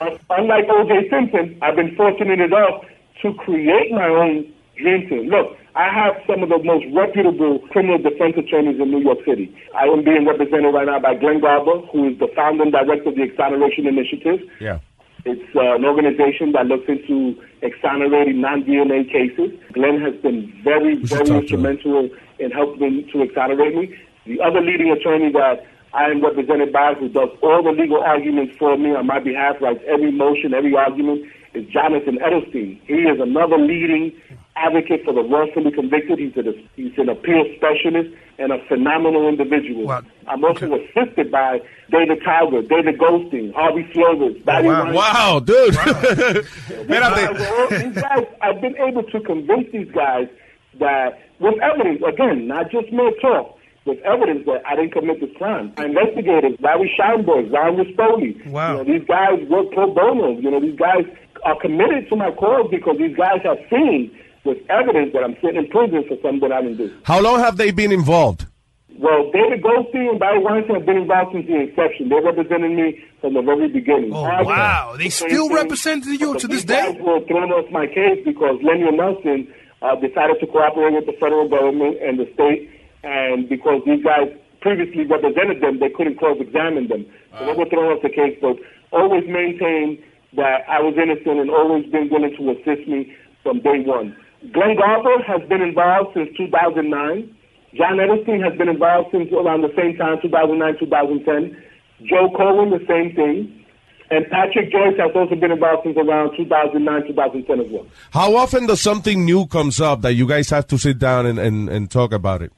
un- unlike O.J. Simpson, I've been fortunate enough to create my own dream team. Look, I have some of the most reputable criminal defense attorneys in New York City. I am being represented right now by Glenn Garber, who is the founder and director of the Exoneration Initiative. Yeah. It's uh, an organization that looks into exonerating non-DNA cases. Glenn has been very, very talk to him. instrumental in helping to exonerate me. The other leading attorney that I am represented by, who does all the legal arguments for me on my behalf, writes every motion, every argument, is Jonathan Edelstein. He is another leading advocate for the wrongfully convicted. He's, a, he's an appeal specialist and a phenomenal individual. I'm also assisted by David Calvert, David Goldstein, Harvey Slovers, oh, Barry Weinstein. Wow, dude. [LAUGHS] These guys, these guys, I've been able to convince these guys that with evidence, again, not just mere talk, with evidence that I didn't commit this crime. Investigators, Larry Scheinberg, Ron Rispoli. Wow. You know, these guys work pro bono. You know, these guys are committed to my cause because these guys have seen with evidence that I'm sitting in prison for something that I didn't do. How long have they been involved? Well, David Goldstein and Barry Weinstein have been involved since the inception. They represented me from the very beginning. Oh, Harvey, wow. They still thing. representing you to this day? guys were thrown off my case because Lenny Nelson uh, decided to cooperate with the federal government and the state, and because these guys previously represented them, they couldn't cross-examine them. So they were thrown off the case, but always maintained that I was innocent and always been willing to assist me from day one. Glenn Garber has been involved since 2009. John Edison has been involved since around the same time, 2009, 2010. Joe Cohen, the same thing. And Patrick Joyce has also been involved since around 2009, 2010 as well. How often does something new comes up that you guys have to sit down and, and, and talk about it?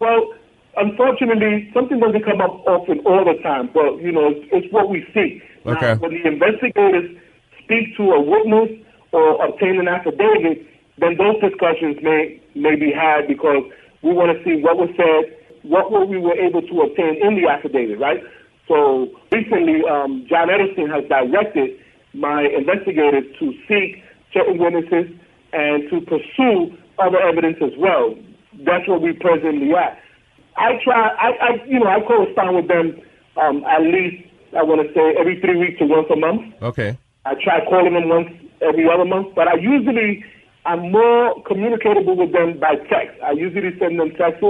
Well, unfortunately, something doesn't come up often all the time, but, you know, it's, it's what we see. Okay. Now, when the investigators speak to a witness or obtain an affidavit, then those discussions may, may be had because we want to see what was said, what were we were able to obtain in the affidavit, right? So recently, um, John Edison has directed my investigators to seek certain witnesses and to pursue other evidence as well. That's where we presently at. I try, I, I you know, I correspond with them um, at least, I want to say, every three weeks to once a month. Okay. I try calling them once every other month, but I usually I'm more communicatable with them by text. I usually send them texts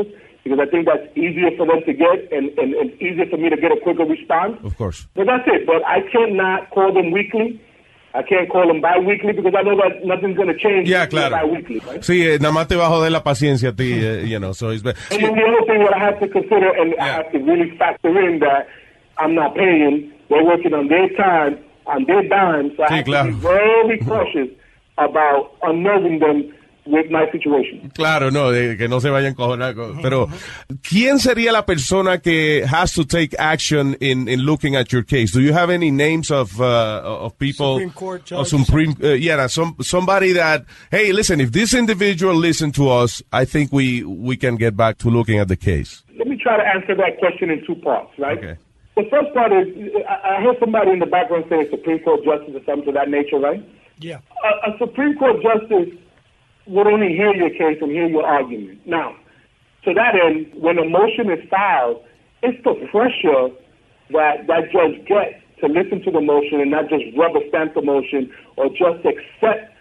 because I think that's easier for them to get and, and, and easier for me to get a quicker response. Of course. But that's it. But I cannot call them weekly. I can't call them bi-weekly because I know that nothing's going to change. Yeah, claro. Bi-weekly, right? Sí, eh, nada más te va a joder la paciencia a ti, eh, you know, so it's be- And then the other thing that I have to consider, and I have to really factor in that I'm not paying. They're working on their time, on their dime, so I Sí, have claro. to be very cautious about unnerving them with my situation. Claro, no, de que no se vayan a Pero, ¿quién sería la persona que has to take action in, in looking at your case? Do you have any names of uh, of people? Supreme Court Or. Supreme, uh, yeah, some, somebody that, hey, listen, if this individual listen to us, I think we, we can get back to looking at the case. Let me try to answer that question in two parts, right? Okay. The first part is I, I heard somebody in the background say Supreme Court justice or something to that nature, right? Yeah. a, a Supreme Court justice would only hear your case and hear your argument. Now, to that end, when a motion is filed, it's the pressure that that judge gets to listen to the motion and not just rubber stamp the motion or just accept,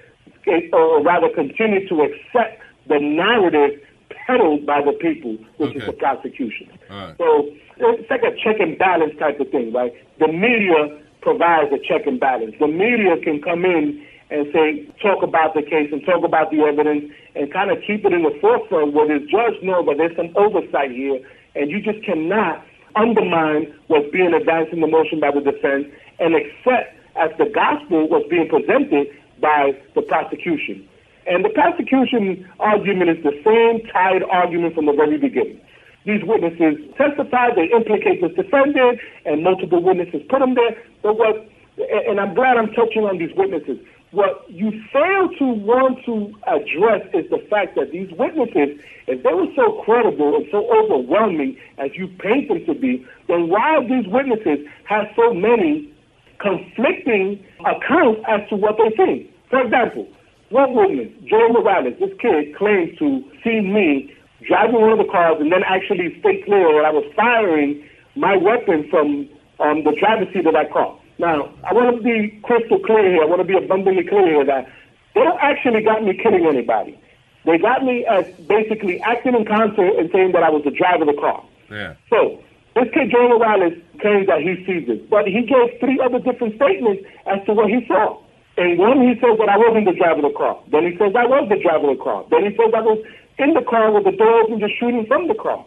or rather continue to accept the narrative peddled by the people, which is the prosecution. So it's like a check and balance type of thing, right? The media provides a check and balance. The media can come in and say, talk about the case and talk about the evidence and kind of keep it in the forefront where the judge knows that there's some oversight here and you just cannot undermine what's being advanced in the motion by the defense and accept as the gospel what's being presented by the prosecution. And the prosecution argument is the same tired argument from the very beginning. These witnesses testify, they implicate this defendant, and multiple witnesses put them there. But what, and I'm glad I'm touching on these witnesses. What you fail to want to address is the fact that these witnesses, if they were so credible and so overwhelming as you paint them to be, then why do these witnesses have so many conflicting accounts as to what they think? For example, one witness, Joe Morales, this kid claims to see me driving one of the cars and then actually state clear that I was firing my weapon from um, the driver's seat of that car. Now, I want to be crystal clear here. I want to be abundantly clear here that they don't actually got me killing anybody. They got me as basically acting in concert and saying that I was the driver of the car. Yeah. So, this kid, Joe Morales, claims that he sees it. But he gave three other different statements as to what he saw. In one, he says that I wasn't the driver of the car. Then he says I was the driver of the car. Then he says I was in the car with the door open, just shooting from the car.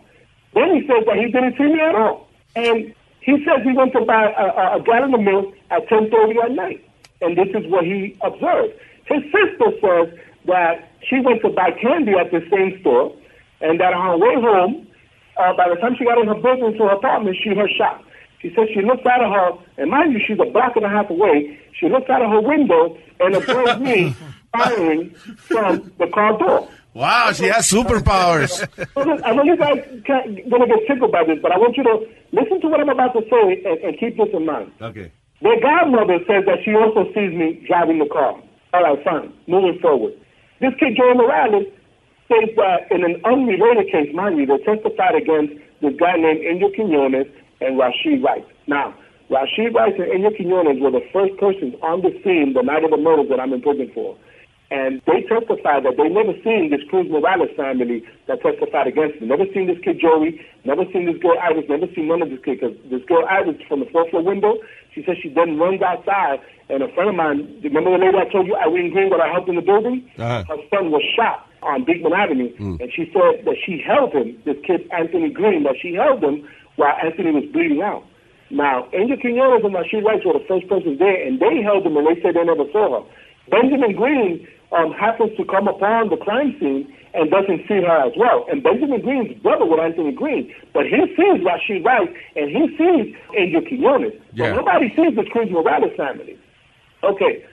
Then he says that he didn't see me at all. And he says he went to buy a, a, a gallon of milk at 10.30 at night. And this is what he observed. His sister says that she went to buy candy at the same store and that on her way home, uh, by the time she got in her business to her apartment, she heard shots. She said she looked out of her, and mind you, she's a block and a half away. She looked out of her window and observed me [LAUGHS] firing from the car door. Wow, she has superpowers. [LAUGHS] I know you guys can't, gonna get tickled by this, but I want you to listen to what I'm about to say and, and keep this in mind. Okay. Their godmother says that she also sees me driving the car. All right, fine. Moving forward. This kid, Joey Morales, states that in an unrelated case, mind you, they testified against this guy named Angel Quinones and Rashid Rice. Now, Rashid Rice and Angel Quinones were the first persons on the scene the night of the murders that I'm in prison for. And they testified that they never seen this Cruz Morales family that testified against them. Never seen this kid Joey, never seen this girl Iris, never seen none of this kid. Because this girl Iris from the fourth floor window, she said she then runs outside, and a friend of mine, remember the lady I told you, Irene Green, that I helped in the building? Uh-huh. Her son was shot on Beekman Avenue, and she said that she held him, this kid Anthony Green, that she held him while Anthony was bleeding out. Now, Angel Quinones and Rashid Rice were the first persons there, and they held him, and they said they never saw her. Benjamin Green um, happens to come upon the crime scene and doesn't see her as well. And Benjamin Green's brother with Anthony Green, but he sees Rashid Rice and he sees Angel Quinones. Yeah. But nobody sees the Cruz Morales family. Okay.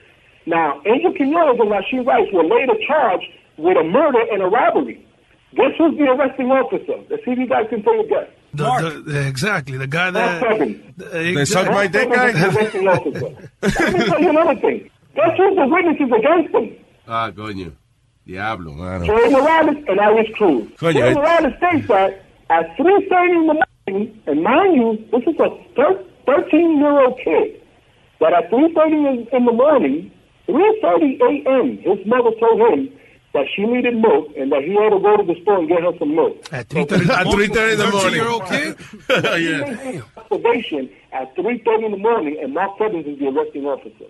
Now, Angel Quinones and Rashid Rice were later charged with a murder and a robbery. Guess who's the arresting officer? Let's see if you guys can take a guess. The, the, exactly, the guy Mark that. Evans. They suck my [LAUGHS] dick Mark Evans is the arresting officer. Let me tell you another thing. Guess who's the witnesses against him? Ah, coño. Diablo, mano. Joey Morales and Iris Cruz. Coño, Joey eh. Morales states that at 3.30 in the morning, and mind you, this is a 13-year-old kid, that at 3.30 in, in the morning, 3.30 a.m., his mother told him that she needed milk and that he had to go to the store and get her some milk. At 3.30 At 3:30 in the morning. year-old kid? [LAUGHS] yeah. Observation at 3.30 in the morning, and Mark Evans is the arresting officer.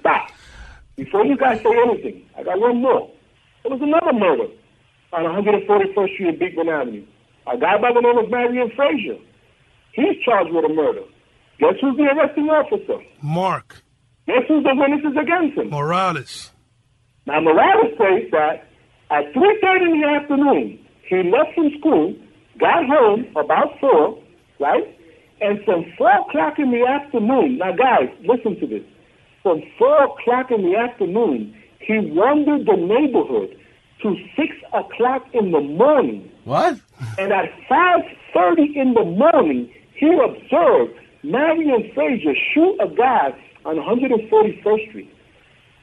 Stop. Before you guys say anything, I got one more. There was another murder on 141st Street in Beekman Avenue. A guy by the name of Marion Frazier. He's charged with a murder. Guess who's the arresting officer? Mark Guess who's the witnesses against him? Morales. Now, Morales says that at 3.30 in the afternoon, he left from school, got home about 4, right? And from 4 o'clock in the afternoon, now guys, listen to this. From 4 o'clock in the afternoon, he wandered the neighborhood to 6 o'clock in the morning. What? And at 5.30 in the morning, he observed Marion Frazier shoot a guy on 141st Street.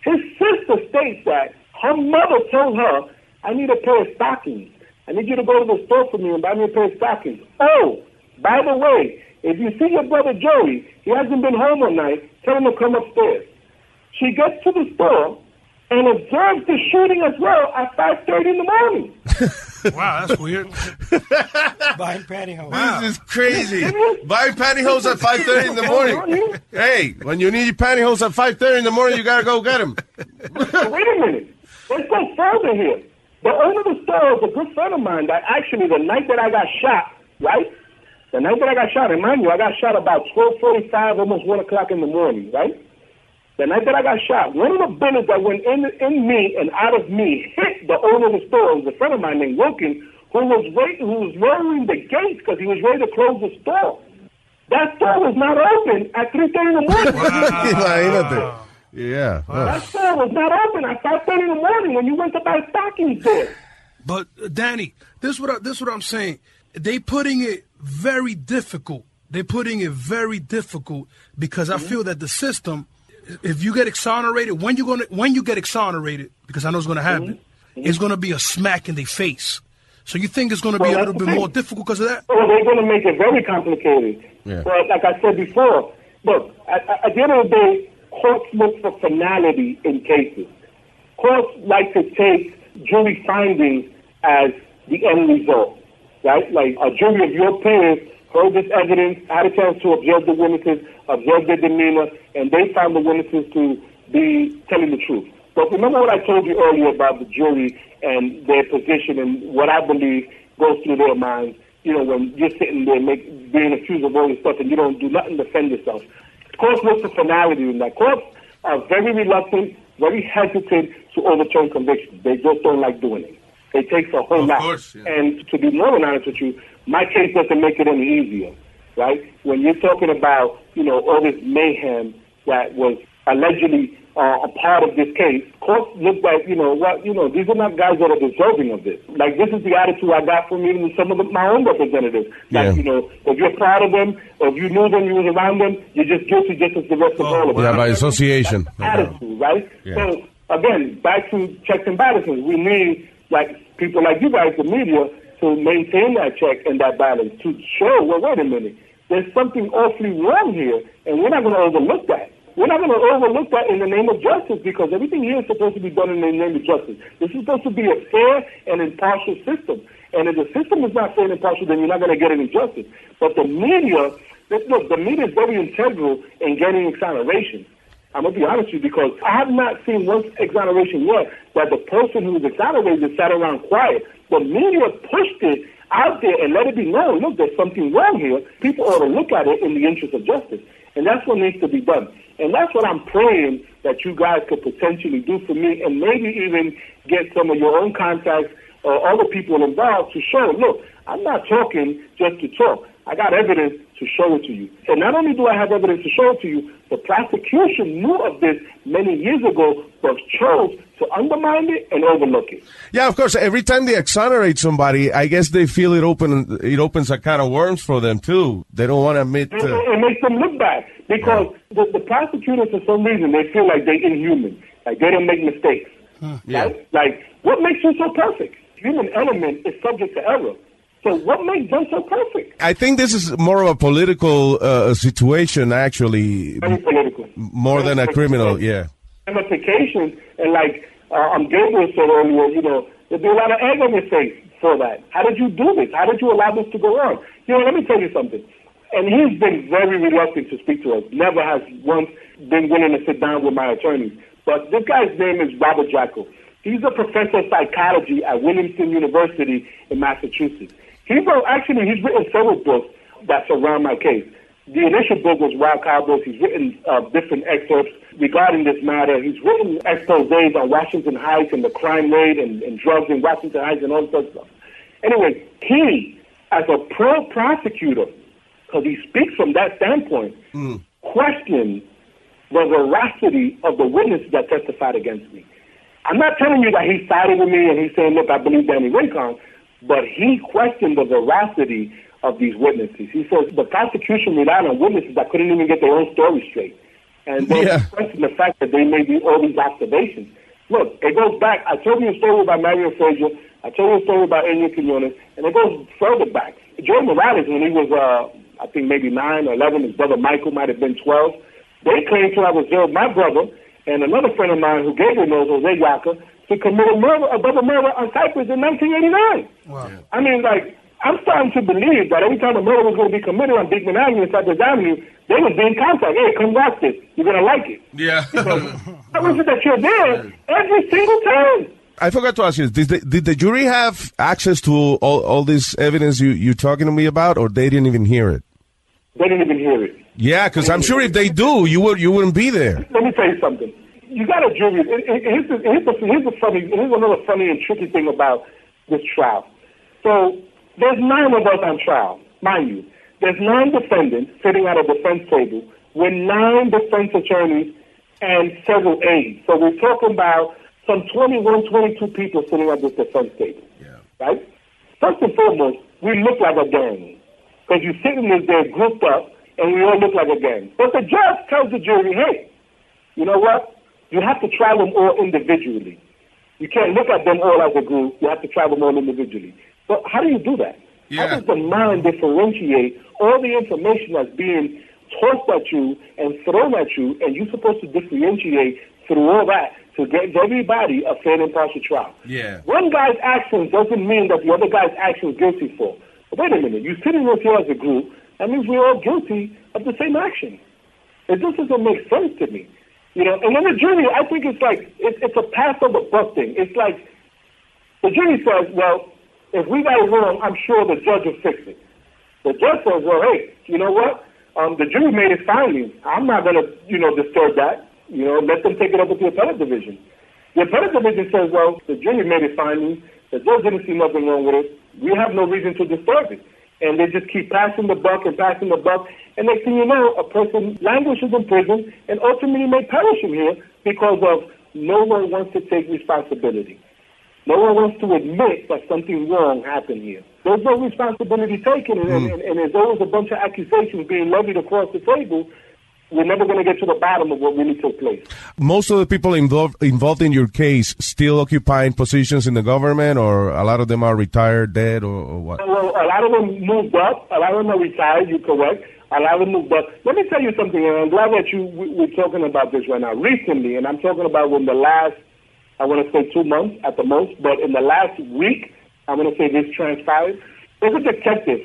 His sister states that her mother told her, I need a pair of stockings. I need you to go to the store for me and buy me a pair of stockings. Oh, by the way, if you see your brother Joey, he hasn't been home all night, tell him to come upstairs. She gets to the store and observes the shooting as well at 5.30 in the morning. [LAUGHS] Wow, that's weird. [LAUGHS] Buying pantyhose. This is crazy. [LAUGHS] Buy pantyhose at 5.30 in the morning. Hey, when you need your pantyhose at 5.30 in the morning, you got to go get them. Wait a minute. Let's go further here. The owner of the store is a good friend of mine that actually the night that I got shot, right? The night that I got shot, and mind you, I got shot about 1245, almost 1 o'clock in the morning, right? The night that I got shot, one of the bullets that went in in me and out of me hit the owner of the store. It was a friend of mine named Wilkin who was waiting, who was lowering the gates because he was ready to close the store. That store was not open at 3.30 in the morning. [LAUGHS] Imagínate. Yeah. That store was not open at 5.30 in the morning when you went to buy stockings there. But uh, Danny, this what I, this what I'm saying. They putting it very difficult. They're putting it very difficult because I feel that the system, if you get exonerated, when you gonna when you get exonerated, because I know it's gonna happen, mm-hmm. Mm-hmm. it's gonna be a smack in their face. So you think it's gonna be a little bit thing. more difficult because of that? Well, they're going to make it very complicated. Yeah. But like I said before, look, at, at the end of the day, courts look for finality in cases. Courts like to take jury findings as the end result, right? Like a jury of your peers heard this evidence, had a chance to observe the witnesses, observe their demeanor, and they found the witnesses to be telling the truth. But remember what I told you earlier about the jury and their position and what I believe goes through their minds. You know, when you're sitting there make, being accused of all this stuff and you don't do nothing to defend yourself. Courts look for finality in that. Courts are very reluctant, very hesitant to overturn convictions. They just don't like doing it. It takes a whole lot. And to be more than honest with you, my case doesn't make it any easier, right? When you're talking about, you know, all this mayhem that was allegedly uh, a part of this case, courts look at, you know, what, you know, these are not guys that are deserving of this. Like, this is the attitude I got from even some of the, my own representatives. Like, Yeah. you know, if you're proud of them, or if you knew them, you was around them, you're just guilty just as the rest of all of them Yeah, by association. attitude, right? Yeah. So again, back to checks and balances. We need like people like you guys, the media, to maintain that check and that balance to show, well, wait a minute, there's something awfully wrong here, and we're not going to overlook that. We're not going to overlook that in the name of justice because everything here is supposed to be done in the name of justice. This is supposed to be a fair and impartial system. And if the system is not fair and impartial, then you're not going to get any justice. But the media, look, the media is very integral in getting exoneration. I'm gonna be honest with you because I have not seen one exoneration yet that the person who was exonerated sat around quiet. The media pushed it out there and let it be known. Look, there's something wrong here. People ought to look at it in the interest of justice, and that's what needs to be done. And that's what I'm praying that you guys could potentially do for me, and maybe even get some of your own contacts or other people involved to show. Look, I'm not talking just to talk. I got evidence to show it to you. So not only do I have evidence to show it to you, the prosecution knew of this many years ago, but chose to undermine it and overlook it. Yeah, of course. Every time they exonerate somebody, I guess they feel it open. It opens a can of worms for them too. They don't want to admit. It, To, it makes them look bad because the, the prosecutors, for some reason, they feel like they're inhuman, like they don't make mistakes. Right? Like, what makes you so perfect? Human element is subject to error. So, what makes them so perfect? I think this is more of a political uh, situation, actually, Very political. more than a criminal. Yeah. ramifications. And like uh, um, Gabriel said earlier, you know, there'd be a lot of egg on your face for that. How did you do this? How did you allow this to go on? You know, let me tell you something. And he's been very reluctant to speak to us. Never has once been willing to sit down with my attorneys. But this guy's name is Robert Jackal. He's a professor of psychology at Williamson University in Massachusetts. He wrote, actually, he's written several books that surround my case. The initial book was Wild Cowboys. He's written uh, different excerpts regarding this matter. He's written exposés on Washington Heights and the crime rate and, and drugs in Washington Heights and all this other stuff. Anyway, he, as a pro prosecutor, because he speaks from that standpoint, questioned the veracity of the witnesses that testified against me. I'm not telling you that he sided with me and he's saying, look, I believe Danny Rincon, but he questioned the veracity of these witnesses. He says the prosecution relied on witnesses that couldn't even get their own story straight. And they Yeah. questioned the fact that they made all these observations. Look, it goes back. I told you a story about Mario Frazier. I told you a story about Enya Quinones, and it goes further back. Joe Morales, when he was, uh, I think maybe nine or eleven, his brother Michael might have been twelve. They claimed to have observed my brother and another friend of mine who gave Gabriel knows, Jose Yaka, to commit a murder, a double murder on Cyprus in 1989. Wow. I mean, like, I'm starting to believe that every time a murder was going to be committed on Beekman Avenue and Cypress Avenue, they would be in contact. Hey, come watch this. You're going to like it. Yeah. [LAUGHS] That was [LAUGHS] it that you're there every single time. I forgot to ask you: Did the, did the jury have access to all, all this evidence you you talking to me about, or they didn't even hear it? They didn't even hear it. Yeah, because I'm sure if they do, you would you wouldn't be there. Let me tell you something. You got a jury. Here's the, here's the, here's the funny. Here's another funny and tricky thing about this trial. So there's nine of us on trial, mind you. There's nine defendants sitting at a defense table with nine defense attorneys and several aides. So we're talking about some 21, 22 people sitting at this defense table. Right? First and foremost, we look like a gang. Because you're sitting there grouped up, and we all look like a gang. But the judge tells the jury, hey, you know what? You have to try them all individually. You can't look at them all as a group. You have to try them all individually. But how do you do that? How does the mind differentiate all the information that's being tossed at you and thrown at you, and you're supposed to differentiate through all that to get everybody a fair and impartial trial? Yeah. One guy's actions doesn't mean that the other guy's actions guilty for. But wait a minute, you're sitting with here as a group, that means we're all guilty of the same action. It just doesn't make sense to me. You know, and then the jury, I think it's like, it, it's a the buck thing. It's like, the jury says, well, if we got it wrong, I'm sure the judge will fix it. The judge says, well, hey, you know what? Um, the jury made its findings. I'm not going to, you know, disturb that. You know, let them take it up with the appellate division. The appellate division says, well, the jury made its findings. The judge didn't see nothing wrong with it. We have no reason to disturb it. And they just keep passing the buck and passing the buck. And next thing you know, a person languishes in prison and ultimately may perish in here because of no one wants to take responsibility. No one wants to admit that something wrong happened here. There's no responsibility taken, and, hmm. and, and there's always a bunch of accusations being levied across the table. We're never going to get to the bottom of what really took place. Most of the people involved involved in your case still occupying positions in the government, or a lot of them are retired, dead, or, or what? Well, a lot of them moved up. A lot of them are retired. You're correct. A lot of them moved up. Let me tell you something, and I'm glad that you we- we're talking about this right now. Recently, and I'm talking about when the last, I want to say two months at the most, but in the last week, I'm going to say this transpired. There's a detective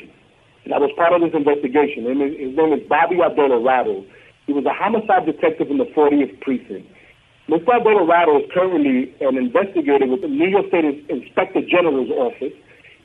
that was part of this investigation. and His name is Bobby Abdullah He was a homicide detective in the 40th precinct. Mr. Abdullah is currently an investigator with the New York State Inspector General's office.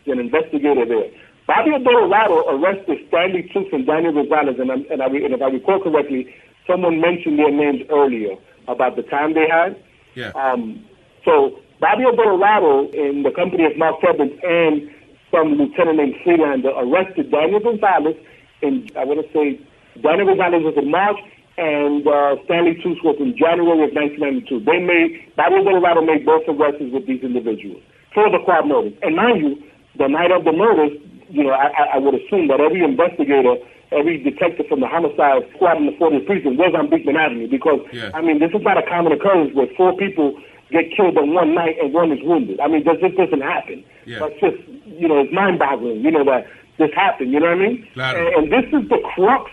He's an investigator there. Bobby Adorado arrested Stanley Toots and Daniel Rosales, and, and, I, and if I recall correctly, someone mentioned their names earlier about the time they had. Yeah. Um, so Bobby Adorado, in the company of Mark Evans and some lieutenant named Freelander, arrested Daniel Gonzalez in, I want to say, Daniel Gonzalez was in March, and uh, Stanley was in January of 1992. They made, Bobby Adorado made both arrests with these individuals for the quad murders. And mind you, the night of the murders, you know, I, I- would assume that every investigator, every detective from the homicide squad in the 40th precinct was on Beekman Avenue because, Yeah. I mean, this is not a common occurrence where four people get killed in one night and one is wounded. I mean, this just doesn't happen. Yeah. That's just, you know, it's mind-boggling, you know, that this happened, you know what I mean? Claro. And, and this is the crux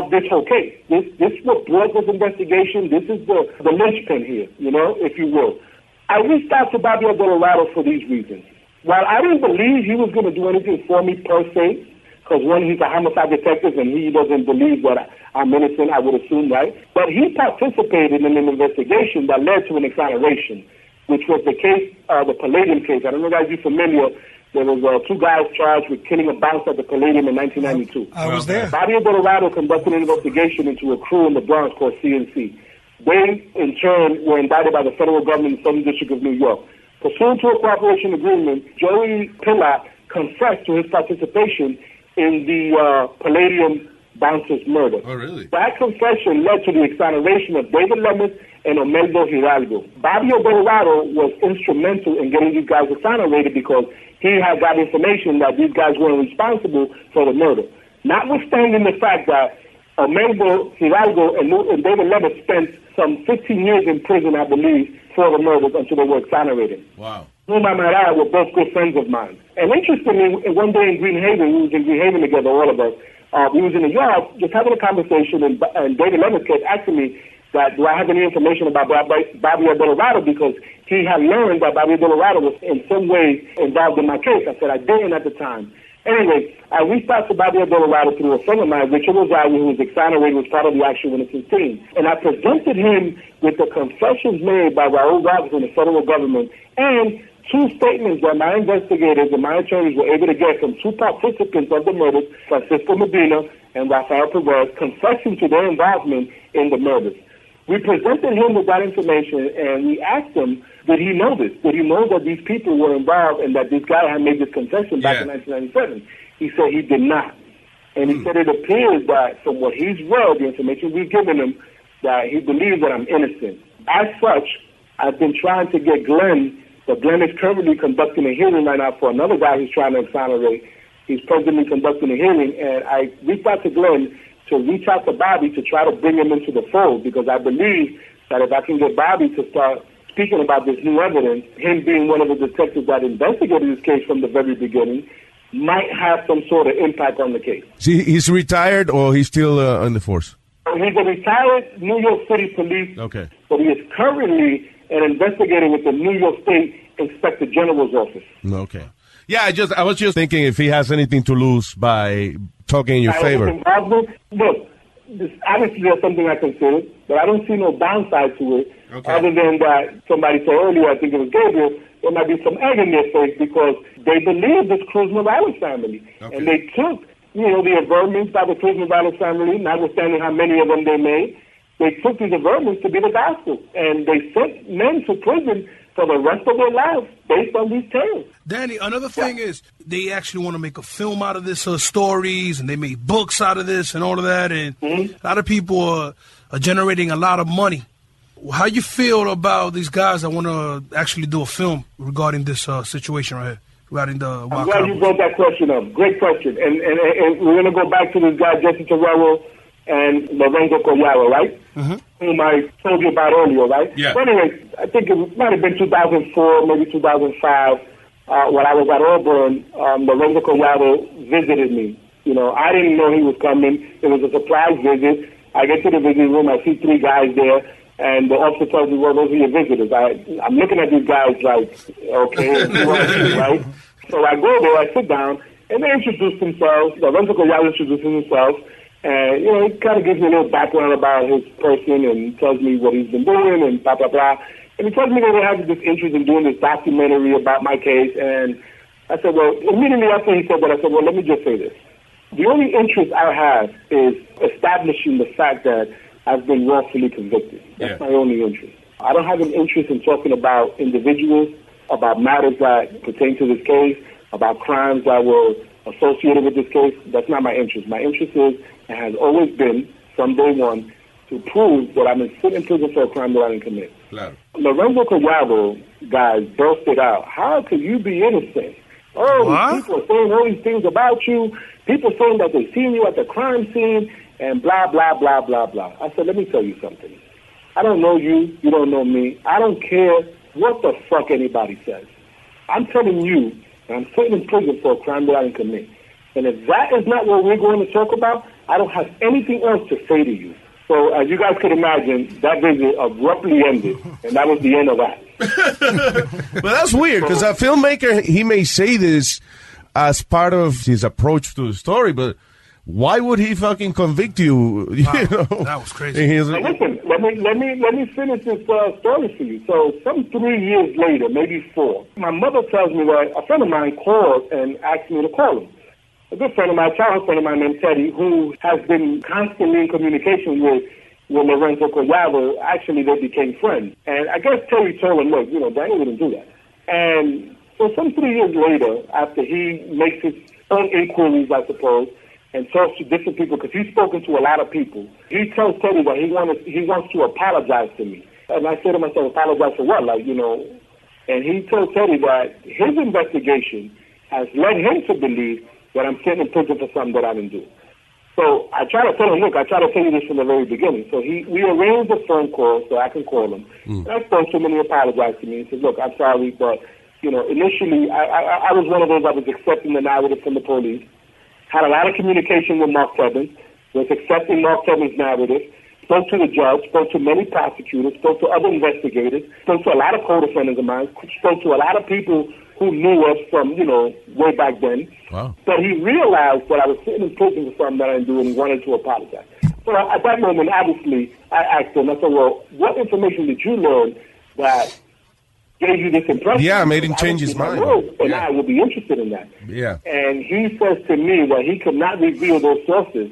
of this whole case. This, this is what brought this investigation. This is the, the linchpin here, you know, if you will. I reached out to Bobby Adorado for these reasons. While I didn't believe he was going to do anything for me per se, because one, he's a homicide detective and he doesn't believe that I- I'm innocent, I would assume, right? But he participated in an investigation that led to an exoneration, which was the case, uh, the Palladium case. I don't know if you familiar. There was uh, two guys charged with killing a bouncer at the Palladium in 1992. I was there. Bobby Colorado conducted an investigation into a crew in the Bronx called CNC. They, in turn, were indicted by the federal government in the Southern District of New York. Pursuant to a cooperation agreement, Joey Pilat confessed to his participation in the uh, Palladium bouncer's murder. Oh, really? That confession led to the exoneration of David Lemus and Omeldo Hidalgo. Bobby Colorado was instrumental in getting these guys exonerated because he had got information that these guys weren't responsible for the murder. Notwithstanding the fact that Omeldo Hidalgo and, and David Lemus spent some 15 years in prison, I believe, for the murders until they were exonerated. Wow. Whom I might add were both good friends of mine. And interestingly, one day in Green Haven, we was in Green Haven together, all of us. Uh, we was in the yard just having a conversation, and, and David Lemus kept asking me that do I have any information about Bobby, Bobby Adorado because he had learned that Bobby Adorado was in some way involved in my case. I said I didn't at the time. Anyway, I reached out to Bobby Adorado through a friend of mine, Richard Rosario, who was exonerated was part of the actual innocence team. And I presented him with the confessions made by Raul Robinson, the federal government, and two statements that my investigators and my attorneys were able to get from two participants of the murders, Francisco Medina and Rafael Perez, confessing to their involvement in the murders. We presented him with that information and we asked him, did he know this? Did he know that these people were involved and that this guy had made this confession back in 1997? He said he did not. And he hmm. said it appears that from what he's read, the information we've given him, that he believes that I'm innocent. As such, I've been trying to get Glenn, but Glenn is currently conducting a hearing right now for another guy who's trying to exonerate. He's presently conducting a hearing, and I reached out to Glenn to reach out to Bobby to try to bring him into the fold because I believe that if I can get Bobby to start speaking about this new evidence, him being one of the detectives that investigated this case from the very beginning, might have some sort of impact on the case. See, he's retired or he's still uh, in the force? He's a retired New York City police, Okay. but he is currently an investigator with the New York State Inspector General's office. Okay. Yeah, I just I was just thinking if he has anything to lose by talking in your I favor. Look, this, obviously there's something I considered, but I don't see no downside to it. Other than that, somebody said earlier, I think it was Gabriel, there might be some egg in their face because they believe this Cruz Morales family. And they took you know, the averments by the prison violence family, notwithstanding how many of them they made, they took these averments to be the gospel. And they sent men to prison for the rest of their lives based on these tales. Danny, another thing is they actually want to make a film out of this uh, stories, and they made books out of this and all of that, and a lot of people are, are generating a lot of money. How you feel about these guys that want to actually do a film regarding this uh, situation right here, regarding the I'm glad you brought that question up. Great question. And, and, and we're going to go back to this guy, Jesse Terrell and Lorenzo Collado, right? Whom I told you about earlier, right? Yeah. But anyway, I think it might have been 2004, maybe 2005, uh, when I was at Auburn, um, Lorenzo Collado visited me. You know, I didn't know he was coming. It was a surprise visit. I get to the visiting room, I see three guys there, and the officer tells me, well, those are your visitors. I, I'm looking at these guys like, okay, who are you, [LAUGHS] right? So I go there, I sit down, and they introduce themselves. Lorenzo Collado introduces himself, and, you know, he kind of gives me a little background about his person and tells me what he's been doing and blah, blah, blah. And he tells me that they have this interest in doing this documentary about my case, and I said, well, immediately after he said that, I said, well, let me just say this. The only interest I have is establishing the fact that I've been wrongfully convicted. That's my only interest. I don't have an interest in talking about individuals, about matters that pertain to this case, about crimes that were associated with this case. That's not my interest. My interest is, and has always been, from day one, to prove that I'm in sit in prison for a crime that I didn't commit. Claro. Lorenzo Collado, guys, bursted out. How could you be innocent? Oh, What? people are saying all these things about you. People saying that they've seen you at the crime scene and blah, blah, blah, blah, blah. I said, let me tell you something. I don't know you. You don't know me. I don't care what the fuck anybody says. I'm telling you that I'm sitting in prison for a crime that I didn't commit. And if that is not what we're going to talk about, I don't have anything else to say to you. So as you guys could imagine, that visit abruptly ended, and that was the end of that. [LAUGHS] But that's weird because a filmmaker he may say this as part of his approach to the story, but why would he fucking convict you? [LAUGHS] you know? That was crazy. And he's Now like, listen, let me let me let me finish this uh, story for you. So, some three years later, maybe four, my mother tells me that a friend of mine called and asked me to call him. A good friend of mine, childhood friend of mine named Teddy, who has been constantly in communication with with Lorenzo Collado. Actually, they became friends, and I guess Teddy told him, "Look, you know, Danny wouldn't do that." And so, some three years later, after he makes his own inquiries, I suppose, and talks to different people because he's spoken to a lot of people. He tells Teddy that he wanted he wants to apologize to me, and I said to myself, apologize for what? Like you know, and he told Teddy that his investigation has led him to believe that I'm sitting in prison for something that I didn't do. So I try to tell him, look, I try to tell you this from the very beginning. So he, we arranged a phone call so I can call him. Hmm. And I spoke to him and he apologized to me. He said, look, I'm sorry, but, you know, initially I, I, I was one of those that was accepting the narrative from the police, had a lot of communication with Mark Stebbins, was accepting Mark Stebbins' narrative, spoke to the judge, spoke to many prosecutors, spoke to other investigators, spoke to a lot of co-defendants of mine, spoke to a lot of people who knew us from, you know, way back then. Wow. But he realized that I was sitting in prison for something that I didn't do and wanted to apologize. So at that moment, obviously, I asked him, I said, well, what information did you learn that gave you this impression? Yeah, made him change his mind. work, And I would be interested in that. yeah. And he says to me that he could not reveal those sources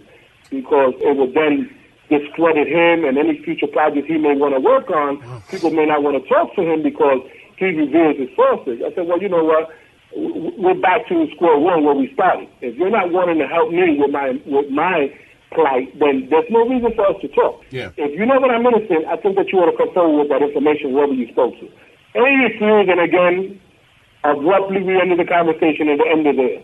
because it would then discredit him and any future projects he may want to work on. People may not want to talk to him because he reveals his sources. I said, well, you know what? We're back to square one where we started. If you're not wanting to help me with my with my plight, then there's no reason for us to talk. Yeah. If you know that I'm innocent, I think that you ought to come forward with that information wherever you spoke to. And he refused, and again, abruptly we ended the conversation and it ended there.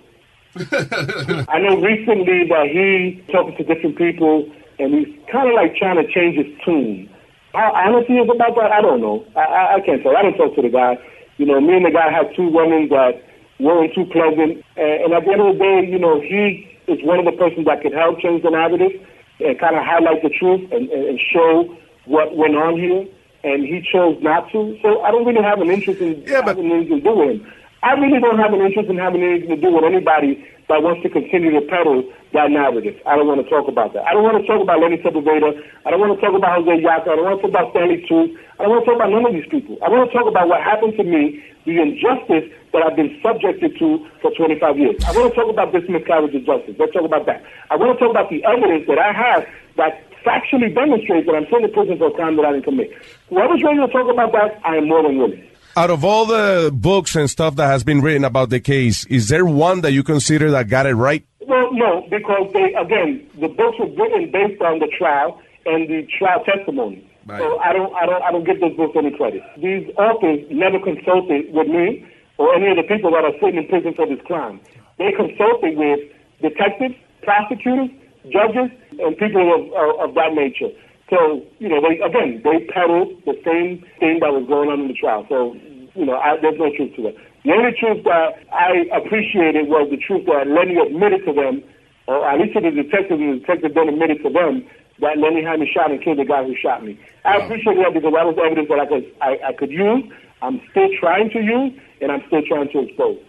[LAUGHS] I know recently that he talking to different people and he's kind of like trying to change his tune. How honest he is about that, I don't know. I, I, I can't tell. I didn't talk to the guy. You know, me and the guy had two women that weren't too pleasant. And, and at the end of the day, you know, he is one of the persons that could help change the narrative and kind of highlight the truth and, and, and show what went on here. And he chose not to. So I don't really have an interest in having anything to do with him. I really don't have an interest in having anything to do with anybody that wants to continue to peddle that narrative. I don't want to talk about that. I don't want to talk about Lenny Sepulveda. I don't want to talk about Jose Yaka. I don't want to talk about Stanley Truth. I don't want to talk about none of these people. I want to talk about what happened to me, the injustice that I've been subjected to for 25 years. I want to talk about this miscarriage of justice. Let's talk about that. I want to talk about the evidence that I have that factually demonstrates that I'm still in prison for a crime that I didn't commit. Whoever's ready to talk about that, I am more than willing. Out of all the books and stuff that has been written about the case, is there one that you consider that got it right? Well, no, because they again, the books were written based on the trial and the trial testimony. So I don't, I don't, I don't give those books any credit. These authors never consulted with me or any of the people that are sitting in prison for this crime. They consulted with detectives, prosecutors, judges, and people of, of, of that nature. So, you know, they again, they peddled the same thing that was going on in the trial. So, you know, I, there's no truth to it. The only truth that I appreciated was the truth that Lenny admitted to them, or at least to the detective, and the detective then admitted to them that Lenny had me shot and killed the guy who shot me. I appreciate that because that was evidence that I could, I, I could use. I'm still trying to use, and I'm still trying to expose.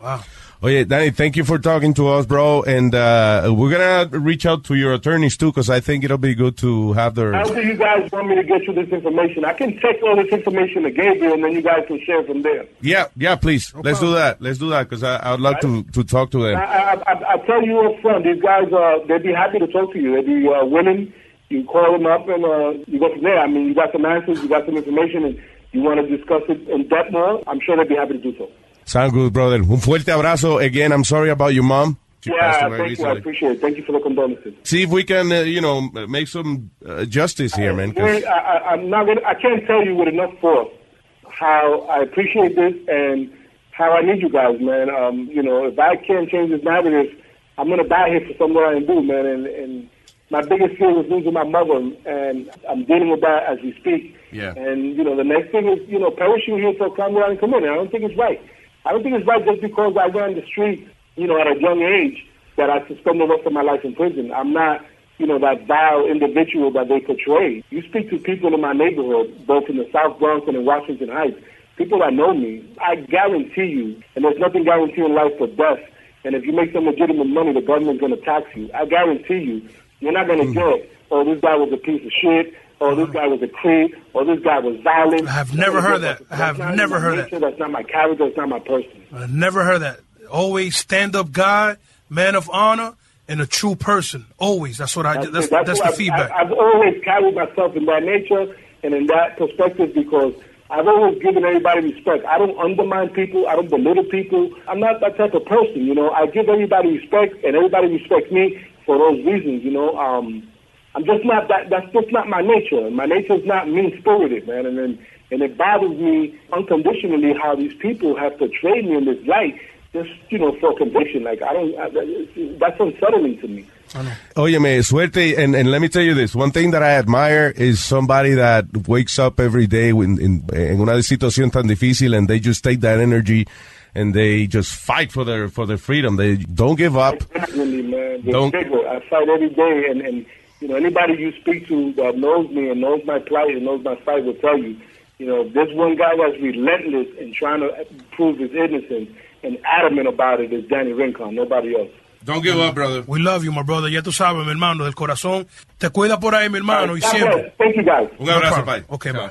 Oh yeah, Danny, thank you for talking to us, bro. And uh, we're gonna reach out to your attorneys too, because I think it'll be good to have their. How do you guys want me to get you this information? I can text all this information to Gabriel, and then you guys can share from there. Yeah, yeah, please. Let's do that. Let's do that because I, I would like to to talk to them. I, I, I tell you up front, these guys, uh, they'd be happy to talk to you. They'd be uh, willing. You call them up, and uh, you go from there. I mean, you got some answers, you got some information, and you want to discuss it in depth more. I'm sure they'd be happy to do so. Sound good, brother. Un fuerte abrazo. Again, I'm sorry about your mom. She passed yeah, away thank you. I appreciate it. Thank you for the condolences. See if we can, uh, you know, make some uh, justice here, man. 'cause- I, I, I'm not gonna, I can't tell you with enough force how I appreciate this and how I need you guys, man. Um, you know, if I can't change this narrative, I'm gonna die here for something I didn't do, man. And, and my biggest fear was losing my mother, and I'm dealing with that as we speak. Yeah. And you know, the next thing is, you know, perishing here for a crime that I didn't commit. I don't think it's right. I don't think it's right just because I ran the street, you know, at a young age that I should spend the rest of my life in prison. I'm not, you know, that vile individual that they portray. You speak to people in my neighborhood, both in the South Bronx and in Washington Heights, people that know me. I guarantee you, and there's nothing guaranteed in life but death. And if you make some legitimate money, the government's going to tax you. I guarantee you, you're not going to hmm. get, oh, this guy was a piece of shit, or this guy was a creep, or this guy was violent. I have never heard that. I have never heard that. that. That's not my character. That's not my person. I never heard that. Always stand up guy, man of honor, and a true person. Always. That's what I. That's it. that's, the I've- feedback. I've, I've always carried myself in that nature and in that perspective because I've always given everybody respect. I don't undermine people. I don't belittle people. I'm not that type of person. You know, I give everybody respect, and everybody respects me for those reasons. You know, um, I'm just not that. That's just not my nature. My nature is not mean spirited, man. And then, and it bothers me unconditionally how these people have portrayed me in this light, just you know, for conviction. Like I don't. I, that's unsettling to me. Óyeme, suerte, and, and let me tell you this. One thing that I admire is somebody that wakes up every day in, in, en una situación tan difícil and they just take that energy and they just fight for their, for their freedom. They don't give up. Definitely, man. Don't-. I fight every day, and, and you know anybody you speak to that knows me and knows my plight and knows my fight will tell you, you know, this one guy that's relentless in trying to prove his innocence and adamant about it is Danny Rincon, nobody else. Don't give up, brother. We love you, my brother. Ya tú sabes, mi hermano, del corazón. Te cuida por ahí, mi hermano, y God siempre. Thank you, guys. Un abrazo, No problem. bye. Okay, bye.